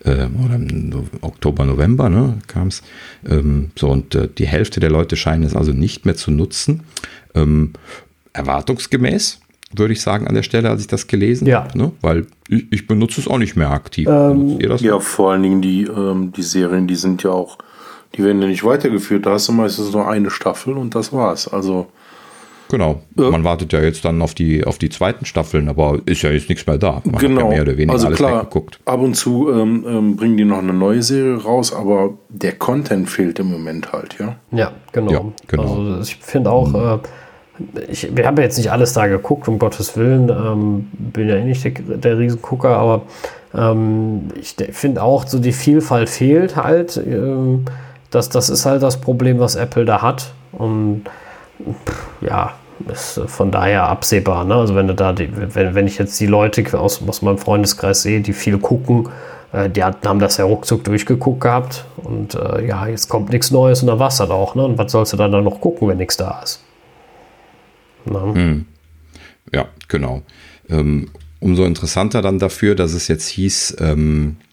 äh, oder im Oktober, November ne, kam es. Ähm, so, und äh, die Hälfte der Leute scheinen es also nicht mehr zu nutzen. Ähm, erwartungsgemäß, würde ich sagen, an der Stelle, als ich das gelesen Ja. habe. Ne? Weil ich, ich benutze es auch nicht mehr aktiv. Ähm, Benutzt ihr das? Ja, vor allen Dingen die, ähm, die Serien, die sind ja auch, die werden ja nicht weitergeführt. Da hast du meistens nur eine Staffel und das war's. Also, Genau. Ja. Man wartet ja jetzt dann auf die, auf die zweiten Staffeln, aber ist ja jetzt nichts mehr da. Man hat genau. ja mehr oder weniger also alles klar, weggeguckt. ab und zu ähm, ähm, bringen die noch eine neue Serie raus, aber der Content fehlt im Moment halt, ja. Ja, genau. Ja, genau. Also ich finde auch, äh, ich, wir haben ja jetzt nicht alles da geguckt, um Gottes Willen. Ähm, bin ja eh nicht der, der Riesengucker, aber ähm, ich de- finde auch, so die Vielfalt fehlt halt. Ähm, das, das ist halt das Problem, was Apple da hat. Und ja, ist von daher absehbar. Ne? Also wenn du da, die, wenn, wenn ich jetzt die Leute aus, aus meinem Freundeskreis sehe, die viel gucken, äh, die hatten, haben das ja ruckzuck durchgeguckt gehabt. Und äh, ja, jetzt kommt nichts Neues und dann war es das auch. Ne? Und was sollst du dann, dann noch gucken, wenn nichts da ist? Ne? Ja, genau. Ähm, umso interessanter dann dafür, dass es jetzt hieß, ähm, äh,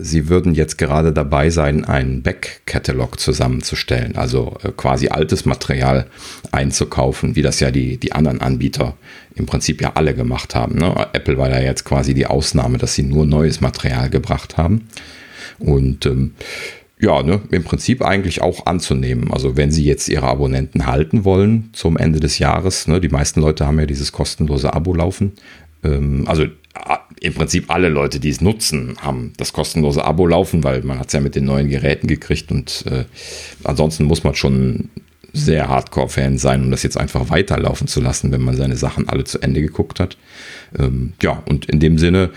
sie würden jetzt gerade dabei sein, einen Back-Catalog zusammenzustellen, also äh, quasi altes Material einzukaufen, wie das ja die, die anderen Anbieter im Prinzip ja alle gemacht haben. Ne? Apple war ja jetzt quasi die Ausnahme, dass sie nur neues Material gebracht haben. Und ähm, ja, ne, im Prinzip eigentlich auch anzunehmen. Also wenn Sie jetzt Ihre Abonnenten halten wollen zum Ende des Jahres, ne, die meisten Leute haben ja dieses kostenlose Abo laufen. Ähm, also im Prinzip alle Leute, die es nutzen, haben das kostenlose Abo laufen, weil man hat es ja mit den neuen Geräten gekriegt und äh, ansonsten muss man schon sehr Hardcore-Fan sein, um das jetzt einfach weiterlaufen zu lassen, wenn man seine Sachen alle zu Ende geguckt hat. Ähm, ja, und in dem Sinne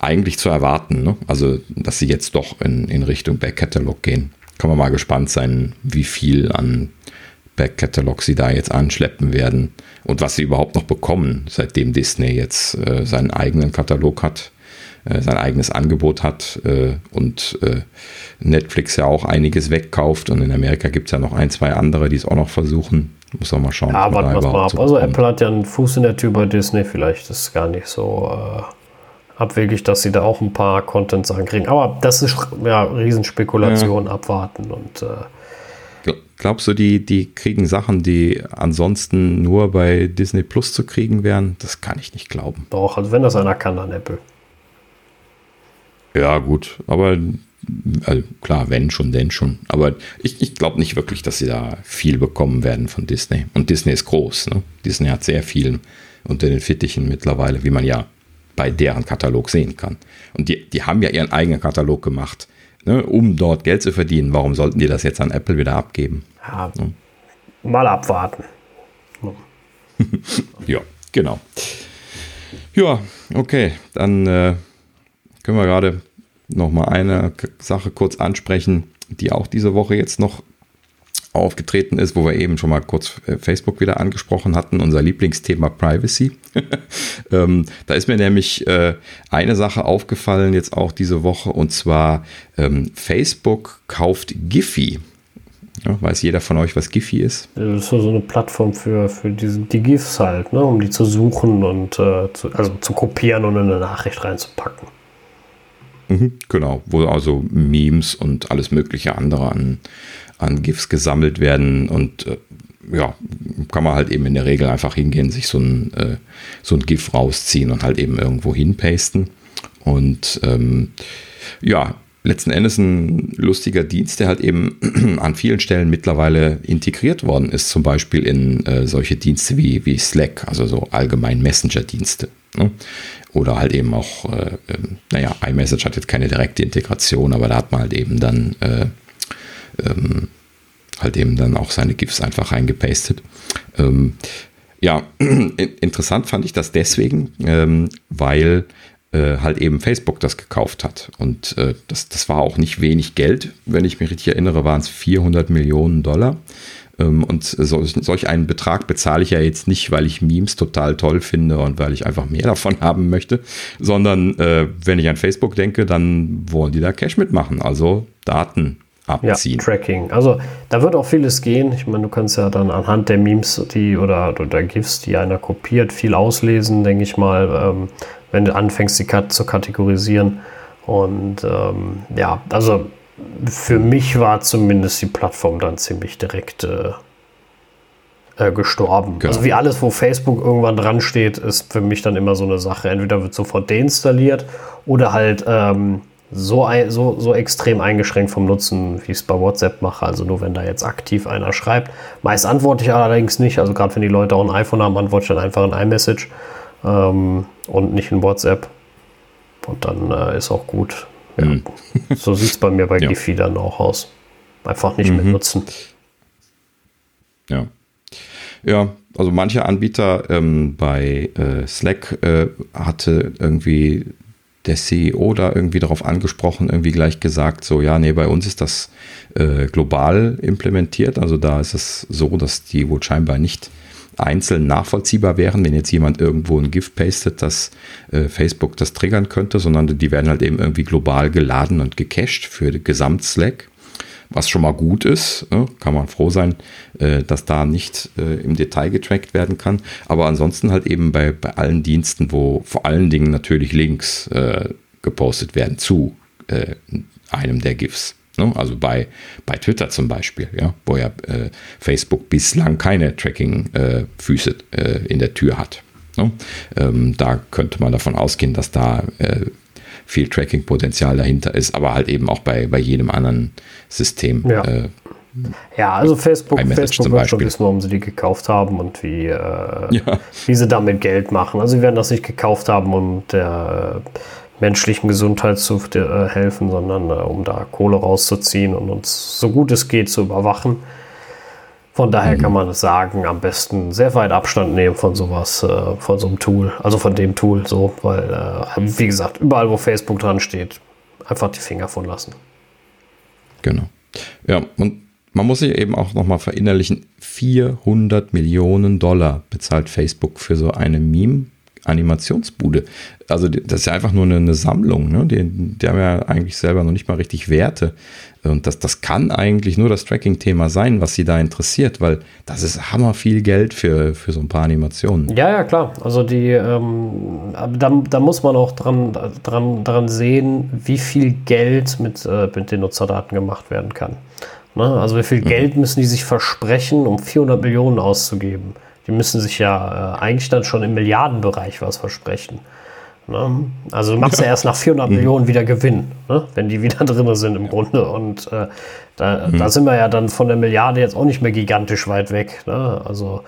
eigentlich zu erwarten, ne? also dass sie jetzt doch in, in Richtung Back-Catalog gehen. Kann man mal gespannt sein, wie viel an Back-Catalog sie da jetzt anschleppen werden und was sie überhaupt noch bekommen, seitdem Disney jetzt äh, seinen eigenen Katalog hat, äh, sein eigenes Angebot hat äh, und äh, Netflix ja auch einiges wegkauft und in Amerika gibt es ja noch ein, zwei andere, die es auch noch versuchen. Muss auch mal schauen. Ja, warten wir mal ab. so Also. Apple hat ja einen Fuß in der Tür bei Disney. Vielleicht ist es gar nicht so äh, abwegig, dass sie da auch ein paar Content-Sachen kriegen. Aber das ist ja Riesenspekulation, abwarten und äh, Glaubst du, die, die kriegen Sachen, die ansonsten nur bei Disney Plus zu kriegen wären? Das kann ich nicht glauben. doch, also wenn das einer kann, dann Apple. Ja, gut, aber also klar, wenn schon, denn schon. Aber ich, ich glaube nicht wirklich, dass sie da viel bekommen werden von Disney. Und Disney ist groß. Ne? Disney hat sehr viel unter den Fittichen mittlerweile, wie man ja bei deren Katalog sehen kann. Und die, die haben ja ihren eigenen Katalog gemacht, ne, um dort Geld zu verdienen. Warum sollten die das jetzt an Apple wieder abgeben? Ja, mal abwarten. Ja, genau. Ja, okay. Dann äh, können wir gerade noch mal eine Sache kurz ansprechen, die auch diese Woche jetzt noch aufgetreten ist, wo wir eben schon mal kurz äh, Facebook wieder angesprochen hatten, unser Lieblingsthema Privacy. ähm, da ist mir nämlich äh, eine Sache aufgefallen jetzt auch diese Woche und zwar ähm, Facebook kauft Giphy. Ja, weiß jeder von euch, was Giphy ist? Das ist so so eine Plattform für, für diese, die GIFs halt, ne, um die zu suchen und äh, zu, also zu kopieren und in eine Nachricht reinzupacken. Mhm, genau, wo also Memes und alles mögliche andere an, an GIFs gesammelt werden und äh, ja, kann man halt eben in der Regel einfach hingehen, sich so ein, äh, so ein GIF rausziehen und halt eben irgendwo hinpasten. Und ähm, ja, letzten Endes ein lustiger Dienst, der halt eben an vielen Stellen mittlerweile integriert worden ist, zum Beispiel in äh, solche Dienste wie, wie Slack, also so allgemein Messenger-Dienste. Ne? Oder halt eben auch, äh, ähm, naja, iMessage hat jetzt keine direkte Integration, aber da hat man halt eben dann äh, ähm, halt eben dann auch seine GIFs einfach reingepastet. Ähm, ja, in- interessant fand ich das deswegen, ähm, weil äh, halt eben Facebook das gekauft hat. Und äh, das, das war auch nicht wenig Geld. Wenn ich mich richtig erinnere, waren es 400 Millionen Dollar. Ähm, und so, solch einen Betrag bezahle ich ja jetzt nicht, weil ich Memes total toll finde und weil ich einfach mehr davon haben möchte, sondern äh, wenn ich an Facebook denke, dann wollen die da Cash mitmachen, also Daten Ja, abziehen. Tracking. Also da wird auch vieles gehen. Ich meine, du kannst ja dann anhand der Memes, die oder, oder GIFs, die einer kopiert, viel auslesen, denke ich mal, ähm, wenn du anfängst, die Kat zu kategorisieren. Und ähm, ja, also für mich war zumindest die Plattform dann ziemlich direkt äh, äh, gestorben. Genau. Also wie alles, wo Facebook irgendwann dran steht, ist für mich dann immer so eine Sache. Entweder wird sofort deinstalliert oder halt ähm, so, so, so extrem eingeschränkt vom Nutzen, wie ich es bei WhatsApp mache. Also nur wenn da jetzt aktiv einer schreibt. Meist antworte ich allerdings nicht. Also gerade wenn die Leute auch ein iPhone haben, antworte ich dann einfach in iMessage ähm, und nicht in WhatsApp. Und dann äh, ist auch gut. Ja. Mhm. so sieht es bei mir bei ja. Giphy dann auch aus. Einfach nicht mhm. mehr nutzen. Ja. Ja, also manche Anbieter ähm, bei äh, Slack äh, hatte irgendwie der CEO da irgendwie darauf angesprochen, irgendwie gleich gesagt, so ja, nee, bei uns ist das äh, global implementiert. Also da ist es so, dass die wohl scheinbar nicht einzeln nachvollziehbar wären, wenn jetzt jemand irgendwo ein GIF pastet, dass äh, Facebook das triggern könnte, sondern die werden halt eben irgendwie global geladen und gecached für Gesamt-Slack was schon mal gut ist. Ne? Kann man froh sein, äh, dass da nicht äh, im Detail getrackt werden kann. Aber ansonsten halt eben bei, bei allen Diensten, wo vor allen Dingen natürlich Links äh, gepostet werden zu einem der GIFs. Ne? Also bei, bei Twitter zum Beispiel, ja, wo ja Facebook bislang keine Tracking-Füße in der Tür hat. Ne? Ähm, da könnte man davon ausgehen, dass da viel Tracking-Potenzial dahinter ist, aber halt eben auch bei, bei jedem anderen System. Ja. Äh, ja, also Facebook, Facebook wird schon wissen, warum sie die gekauft haben und wie, äh, ja. wie sie damit Geld machen. Also sie werden das nicht gekauft haben, um der menschlichen Gesundheit zu äh, helfen, sondern äh, um da Kohle rauszuziehen und uns so gut es geht zu überwachen. Von daher mhm. kann man sagen, am besten sehr weit Abstand nehmen von sowas, äh, von so einem Tool, also von dem Tool so, weil, äh, wie gesagt, überall, wo Facebook dran steht, einfach die Finger von lassen. Genau. Ja, und man muss sich eben auch nochmal verinnerlichen, 400 Millionen Dollar bezahlt Facebook für so eine Meme Animationsbude. Also das ist ja einfach nur eine, eine Sammlung. Ne? Die, die, haben ja eigentlich selber noch nicht mal richtig Werte. Und das, das kann eigentlich nur das Tracking-Thema sein, was sie da interessiert, weil das ist hammer viel Geld für, für so ein paar Animationen. Ja, ja, klar. Also die, ähm, da, da muss man auch dran, dran, dran sehen, wie viel Geld mit, äh, mit den Nutzerdaten gemacht werden kann. Ne? Also wie viel mhm. Geld müssen die sich versprechen, um 400 Millionen auszugeben? Die müssen sich ja äh, eigentlich dann schon im Milliardenbereich was versprechen. Ne? Also du machst ja. ja erst nach 400 mhm. Millionen wieder Gewinn, ne? wenn die wieder drin sind im Grunde. Und äh, da, mhm. da, sind wir ja dann von der Milliarde jetzt auch nicht mehr gigantisch weit weg. Ne? Also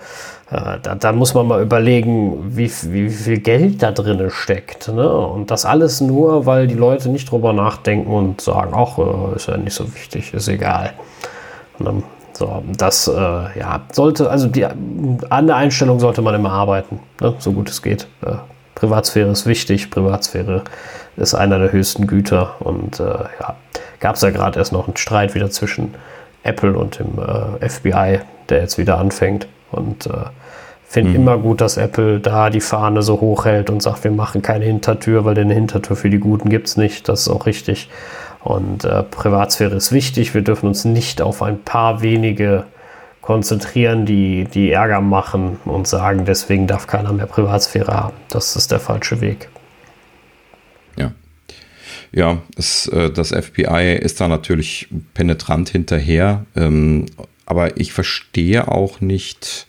äh, da, da, muss man mal überlegen, wie, wie, viel Geld da drin steckt. Ne? Und das alles nur, weil die Leute nicht drüber nachdenken und sagen, ach, äh, ist ja nicht so wichtig, ist egal. Ne? So, das äh, ja, sollte, also die, an der Einstellung sollte man immer arbeiten, ne? so gut es geht. Äh, Privatsphäre ist wichtig, Privatsphäre ist einer der höchsten Güter und äh, ja, gab es ja gerade erst noch einen Streit wieder zwischen Apple und dem äh, FBI, der jetzt wieder anfängt und äh, finde mhm. immer gut, dass Apple da die Fahne so hoch hält und sagt, wir machen keine Hintertür, weil eine Hintertür für die Guten gibt es nicht. Das ist auch richtig. Und äh, Privatsphäre ist wichtig. Wir dürfen uns nicht auf ein paar wenige konzentrieren, die, die Ärger machen und sagen, deswegen darf keiner mehr Privatsphäre haben. Das ist der falsche Weg. Ja. Ja, das, äh, FBI ist da natürlich penetrant hinterher. Ähm, aber ich verstehe auch nicht,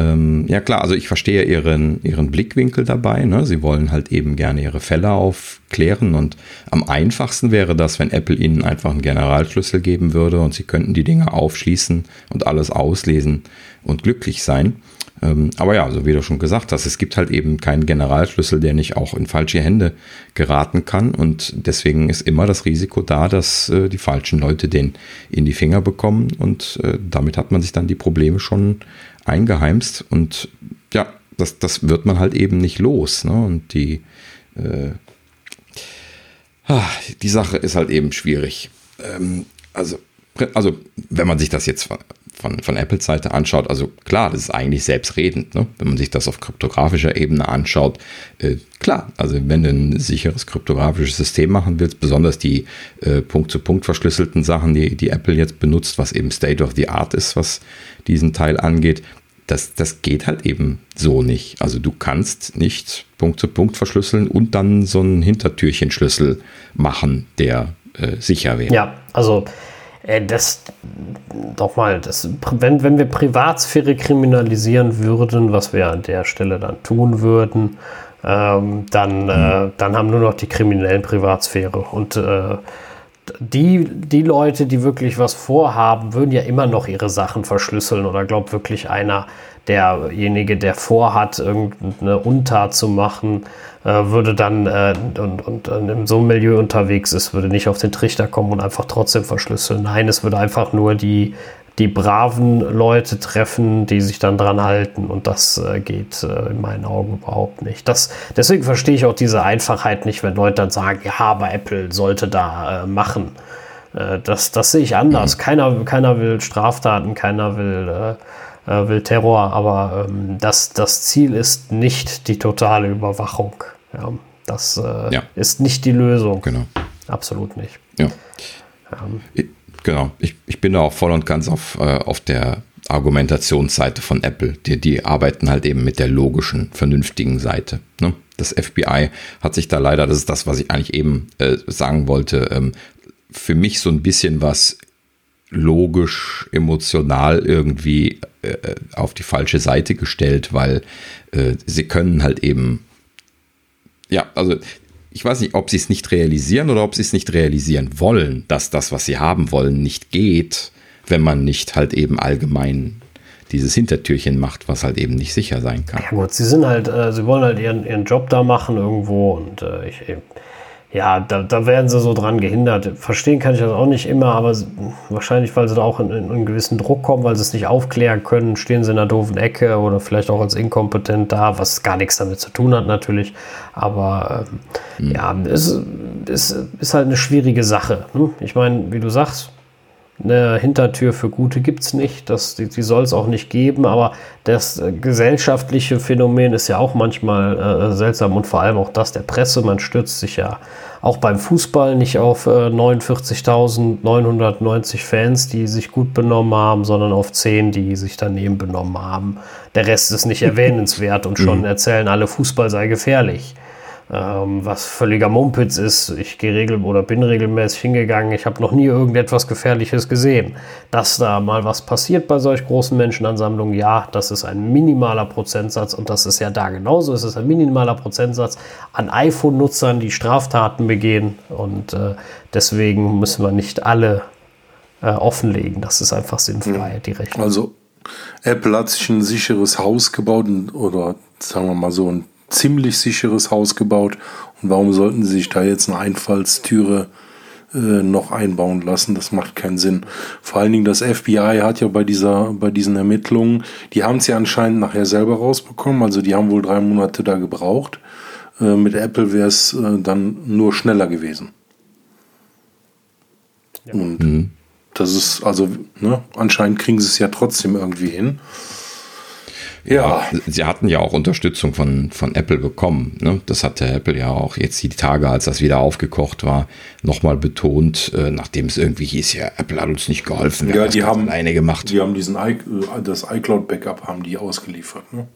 ähm, ja klar, also ich verstehe ihren, ihren Blickwinkel dabei. Ne? Sie wollen halt eben gerne ihre Fälle aufklären und am einfachsten wäre das, wenn Apple ihnen einfach einen Generalschlüssel geben würde und sie könnten die Dinge aufschließen und alles auslesen und glücklich sein. Ähm, aber ja, so wie du schon gesagt hast, es gibt halt eben keinen Generalschlüssel, der nicht auch in falsche Hände geraten kann und deswegen ist immer das Risiko da, dass äh, die falschen Leute den in die Finger bekommen und äh, damit hat man sich dann die Probleme schon eingeheimst und ja, das, das wird man halt eben nicht los. Ne? Und die, äh, ah, die Sache ist halt eben schwierig. Ähm, also, also, wenn man sich das jetzt von, von, Apples Seite anschaut, also klar, das ist eigentlich selbstredend, ne? wenn man sich das auf kryptografischer Ebene anschaut. Äh, klar, also wenn du ein sicheres kryptografisches System machen willst, besonders die äh, Punkt-zu-Punkt verschlüsselten Sachen, die, die Apple jetzt benutzt, was eben State of the Art ist, was diesen Teil angeht, das, das geht halt eben so nicht. Also du kannst nicht Punkt zu Punkt verschlüsseln und dann so einen Hintertürchenschlüssel machen, der äh, sicher wäre. Ja, also das doch mal, das, wenn, wenn wir Privatsphäre kriminalisieren würden, was wir an der Stelle dann tun würden, ähm, dann, äh, dann haben nur noch die Kriminellen Privatsphäre. Und äh, die, die Leute, die wirklich was vorhaben, würden ja immer noch ihre Sachen verschlüsseln oder glaubt wirklich einer, derjenige, der vorhat, irgendeine Untat zu machen, äh, würde dann äh, und, und, und, in so einem Milieu unterwegs ist, würde nicht auf den Trichter kommen und einfach trotzdem verschlüsseln. Nein, es würde einfach nur die, die braven Leute treffen, die sich dann dran halten und das äh, geht äh, in meinen Augen überhaupt nicht. Das, deswegen verstehe ich auch diese Einfachheit nicht, wenn Leute dann sagen, ja, aber Apple sollte da äh, machen. Äh, das, das sehe ich anders. Mhm. Keiner, keiner will Straftaten, keiner will äh, will Terror, aber ähm, das, das Ziel ist nicht die totale Überwachung. Ja, das äh, ja. ist nicht die Lösung. Genau. Absolut nicht. Ja. Ähm. Ich, genau. Ich, ich bin da auch voll und ganz auf, äh, auf der Argumentationsseite von Apple. Die, die arbeiten halt eben mit der logischen, vernünftigen Seite. Ne? Das FBI hat sich da leider, das ist das, was ich eigentlich eben äh, sagen wollte, ähm, für mich so ein bisschen was logisch, emotional irgendwie äh, auf die falsche Seite gestellt, weil äh, sie können halt eben, ja, also ich weiß nicht, ob sie es nicht realisieren oder ob sie es nicht realisieren wollen, dass das, was sie haben wollen, nicht geht, wenn man nicht halt eben allgemein dieses Hintertürchen macht, was halt eben nicht sicher sein kann. Ja gut, sie sind halt, äh, sie wollen halt ihren, ihren Job da machen irgendwo und äh, ich, ja, da, da werden sie so dran gehindert. Verstehen kann ich das auch nicht immer, aber wahrscheinlich, weil sie da auch in, in einen gewissen Druck kommen, weil sie es nicht aufklären können, stehen sie in einer doofen Ecke oder vielleicht auch als inkompetent da, was gar nichts damit zu tun hat natürlich. Aber ähm, mhm. ja, es, es ist halt eine schwierige Sache. Ne? Ich meine, wie du sagst, eine Hintertür für Gute gibt es nicht, das, die, die soll es auch nicht geben, aber das äh, gesellschaftliche Phänomen ist ja auch manchmal äh, seltsam und vor allem auch das der Presse. Man stürzt sich ja auch beim Fußball nicht auf äh, 49.990 Fans, die sich gut benommen haben, sondern auf 10, die sich daneben benommen haben. Der Rest ist nicht erwähnenswert und schon mhm. erzählen alle, Fußball sei gefährlich ähm, was völliger Mumpitz ist. Ich gehe regel oder bin regelmäßig hingegangen. Ich habe noch nie irgendetwas Gefährliches gesehen. Dass da mal was passiert bei solch großen Menschenansammlungen, ja, das ist ein minimaler Prozentsatz und das ist ja da genauso. Es ist ein minimaler Prozentsatz an iPhone-Nutzern, die Straftaten begehen und äh, deswegen müssen wir nicht alle äh, offenlegen. Das ist einfach sinnfrei, die Rechnung. Also Apple hat sich ein sicheres Haus gebaut oder sagen wir mal so ein ziemlich sicheres Haus gebaut. Und warum sollten sie sich da jetzt eine Einfallstüre äh, noch einbauen lassen? Das macht keinen Sinn. Vor allen Dingen das FBI hat ja bei dieser, bei diesen Ermittlungen, die haben es ja anscheinend nachher selber rausbekommen. Also die haben wohl drei Monate da gebraucht. Äh, mit Apple wäre es äh, dann nur schneller gewesen. Ja. Und mhm. das ist, also, ne, anscheinend kriegen sie es ja trotzdem irgendwie hin. Ja. Sie hatten ja auch Unterstützung von, von Apple bekommen. Ne? Das hatte Apple ja auch jetzt die Tage, als das wieder aufgekocht war, nochmal betont, äh, nachdem es irgendwie hieß, ja, Apple hat uns nicht geholfen. Wir ja, haben die haben alleine gemacht. Die haben diesen I das iCloud-Backup haben die ausgeliefert. Ne?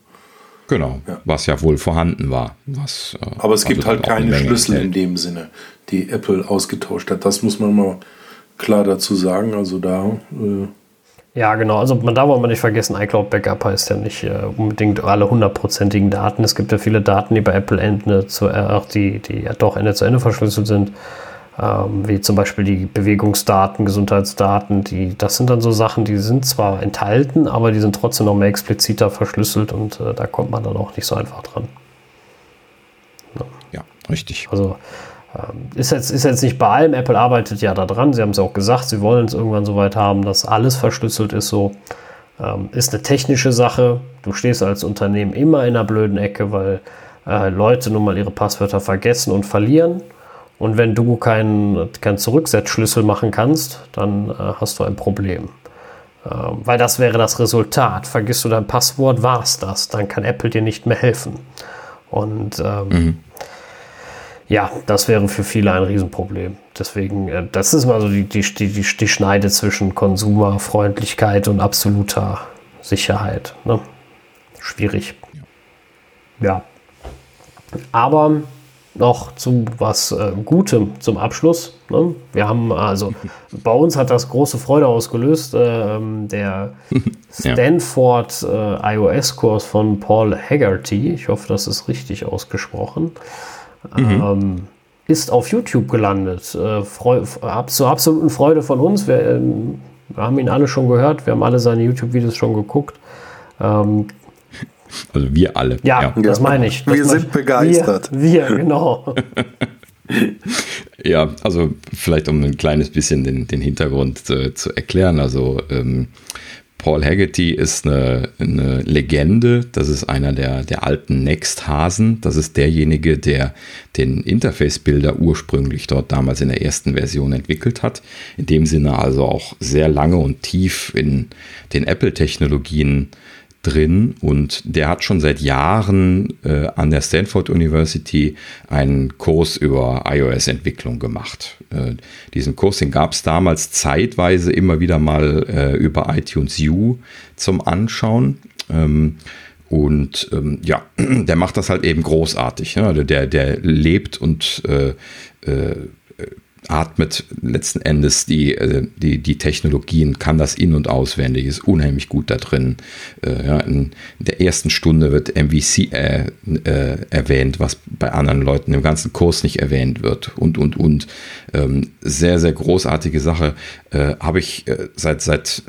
Genau, ja. was ja wohl vorhanden war. Was, äh, Aber es gibt also halt keine Schlüssel enthält. in dem Sinne, die Apple ausgetauscht hat. Das muss man mal klar dazu sagen. Also da äh, ja, genau. Also man darf aber nicht vergessen, iCloud Backup heißt ja nicht äh, unbedingt alle hundertprozentigen Daten. Es gibt ja viele Daten, die bei Apple Ende zu, äh, auch die, die ja doch Ende zu Ende verschlüsselt sind. Ähm, wie zum Beispiel die Bewegungsdaten, Gesundheitsdaten, die, das sind dann so Sachen, die sind zwar enthalten, aber die sind trotzdem noch mehr expliziter verschlüsselt und äh, da kommt man dann auch nicht so einfach dran. Ja, ja richtig. Also ist jetzt, ist jetzt nicht bei allem. Apple arbeitet ja daran. Sie haben es auch gesagt, sie wollen es irgendwann so weit haben, dass alles verschlüsselt ist. So ähm, ist eine technische Sache. Du stehst als Unternehmen immer in einer blöden Ecke, weil äh, Leute nun mal ihre Passwörter vergessen und verlieren. Und wenn du keinen kein Zurücksetzschlüssel machen kannst, dann äh, hast du ein Problem. Ähm, weil das wäre das Resultat. Vergisst du dein Passwort, war es das. Dann kann Apple dir nicht mehr helfen. Und ähm, mhm ja, das wäre für viele ein Riesenproblem. Deswegen, äh, das ist mal so die, die, die, die Schneide zwischen Konsumerfreundlichkeit und absoluter Sicherheit. Ne? schwierig. Ja. Aber noch zu was äh, Gutem zum Abschluss. Ne? Wir haben also, bei uns hat das große Freude ausgelöst, äh, der Stanford äh, iOS-Kurs von Paul Haggerty, ich hoffe, das ist richtig ausgesprochen, mhm. ähm, ist auf YouTube gelandet. Äh, ab, zur absoluten Freude von uns. Wir, ähm, wir, haben ihn alle schon gehört, wir haben alle seine YouTube-Videos schon geguckt. Ähm, also wir alle. Ja, ja. das meine ich. Das wir sind begeistert. Wir, wir genau. ja, also vielleicht um ein kleines bisschen den, den Hintergrund äh, zu erklären. Also ähm, Paul Haggerty ist eine, eine, Legende. Das ist einer der, der alten Next-Hasen. Das ist derjenige, der den Interface-Bilder ursprünglich dort damals in der ersten Version entwickelt hat. In dem Sinne also auch sehr lange und tief in den Apple-Technologien drin und der hat schon seit Jahren äh, an der Stanford University einen Kurs über iOS-Entwicklung gemacht. Äh, diesen Kurs, den gab es damals zeitweise immer wieder mal äh, über iTunes U zum Anschauen. Ähm, und ähm, ja, der macht das halt eben großartig. Ne? Also der, der lebt und äh, äh, atmet letzten Endes die, äh, die, die Technologien, kann das in- und auswendig, ist unheimlich gut da drin. Äh, in der ersten Stunde wird MVC äh, äh, erwähnt, was bei anderen Leuten im ganzen Kurs nicht erwähnt wird und, und, und. Ähm, sehr, sehr großartige Sache. Äh, Habe ich seit, seit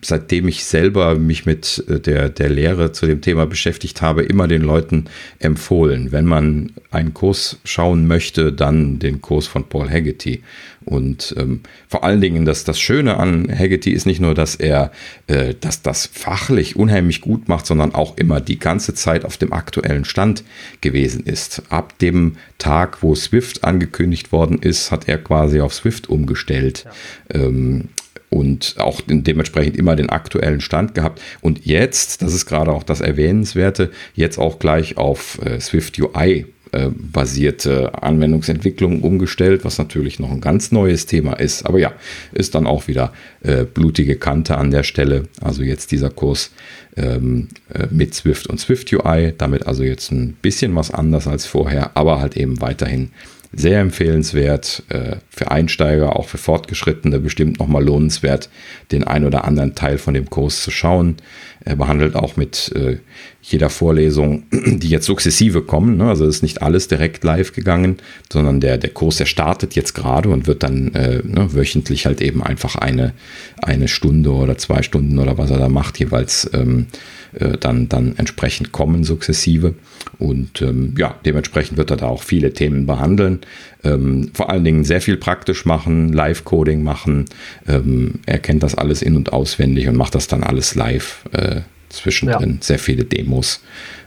seitdem ich selber mich mit äh, der, der Lehre zu dem Thema beschäftigt habe, immer den Leuten empfohlen. Wenn man einen Kurs schauen möchte, dann den Kurs von Paul Haggerty. Und ähm, vor allen Dingen, dass das Schöne an Haggerty ist nicht nur, dass er äh, dass das fachlich unheimlich gut macht, sondern auch immer die ganze Zeit auf dem aktuellen Stand gewesen ist. Ab dem Tag, wo Swift angekündigt worden ist, hat er quasi auf Swift umgestellt. Ja. Ähm, und auch dementsprechend immer den aktuellen Stand gehabt. Und jetzt, das ist gerade auch das Erwähnenswerte, jetzt auch gleich auf äh, Swift UI äh, basierte Anwendungsentwicklung umgestellt, was natürlich noch ein ganz neues Thema ist. Aber ja, ist dann auch wieder äh, blutige Kante an der Stelle. Also jetzt dieser Kurs ähm, äh, mit Swift und Swift UI, damit also jetzt ein bisschen was anders als vorher, aber halt eben weiterhin sehr empfehlenswert äh, für Einsteiger, auch für Fortgeschrittene bestimmt nochmal lohnenswert, den ein oder anderen Teil von dem Kurs zu schauen. Er behandelt auch mit äh, jeder Vorlesung, die jetzt sukzessive kommen, ne? also ist nicht alles direkt live gegangen, sondern der, der Kurs, der startet jetzt gerade und wird dann äh, ne, wöchentlich halt eben einfach eine, eine Stunde oder zwei Stunden oder was er da macht, jeweils ähm, äh, dann, dann entsprechend kommen sukzessive. Und ähm, ja, dementsprechend wird er da auch viele Themen behandeln. Ähm, vor allen Dingen sehr viel praktisch machen, Live-Coding machen. Ähm, er kennt das alles in- und auswendig und macht das dann alles live äh, zwischendrin. Ja. Sehr viele Demos.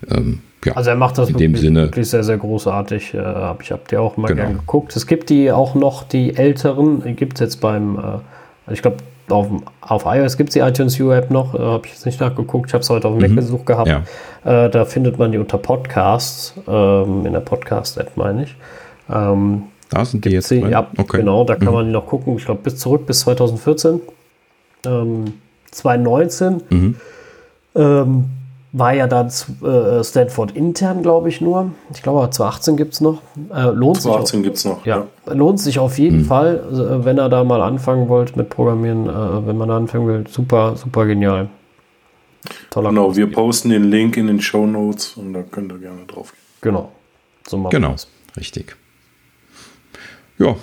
Ähm, ja, also er macht das in wirklich, dem Sinne wirklich sehr, sehr großartig. Äh, hab ich habe dir auch mal genau. gern geguckt. Es gibt die auch noch, die älteren, gibt es jetzt beim, äh, ich glaube, auf, auf iOS gibt es die iTunes U-App noch, äh, habe ich jetzt nicht nachgeguckt, ich habe es heute auf dem mhm. Mac gesucht gehabt. Ja. Äh, da findet man die unter Podcasts, ähm, in der Podcast-App meine ich. Ähm, da sind die jetzt. Sie, ja, okay. genau, da kann mhm. man die noch gucken. Ich glaube, bis zurück bis 2014. Ähm, 2019 mhm. ähm, war ja dann äh, Stanford intern, glaube ich, nur. Ich glaube, 2018 gibt es noch. Äh, lohnt 2018 gibt es noch. Ja, ja, lohnt sich auf jeden mhm. Fall, also, wenn er da mal anfangen wollt mit Programmieren, äh, wenn man da anfangen will. Super, super genial. Toller genau, Kurs. wir posten den Link in den Show Notes und da könnt ihr gerne drauf gehen. Genau. So genau, richtig. Ja,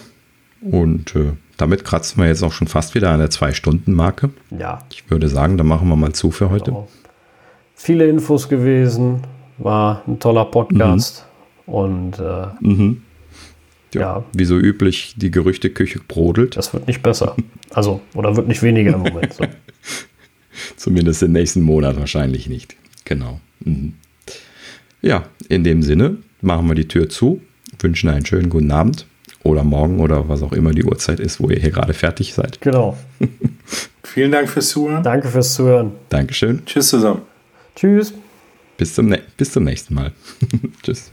und äh, damit kratzen wir jetzt auch schon fast wieder an der Zwei-Stunden-Marke. Ja. Ich würde sagen, dann machen wir mal zu für heute. Genau viele Infos gewesen, war ein toller Podcast mhm. und äh, mhm. ja, ja, wie so üblich, die Gerüchteküche brodelt. Das wird nicht besser. Also, oder wird nicht weniger im Moment. So. Zumindest im nächsten Monat wahrscheinlich nicht. Genau. Mhm. Ja, in dem Sinne machen wir die Tür zu, wünschen einen schönen guten Abend oder morgen oder was auch immer die Uhrzeit ist, wo ihr hier gerade fertig seid. Genau. Vielen Dank fürs Zuhören. Danke fürs Zuhören. Dankeschön. Tschüss zusammen. Tschüss. Bis zum, bis zum nächsten Mal. Tschüss.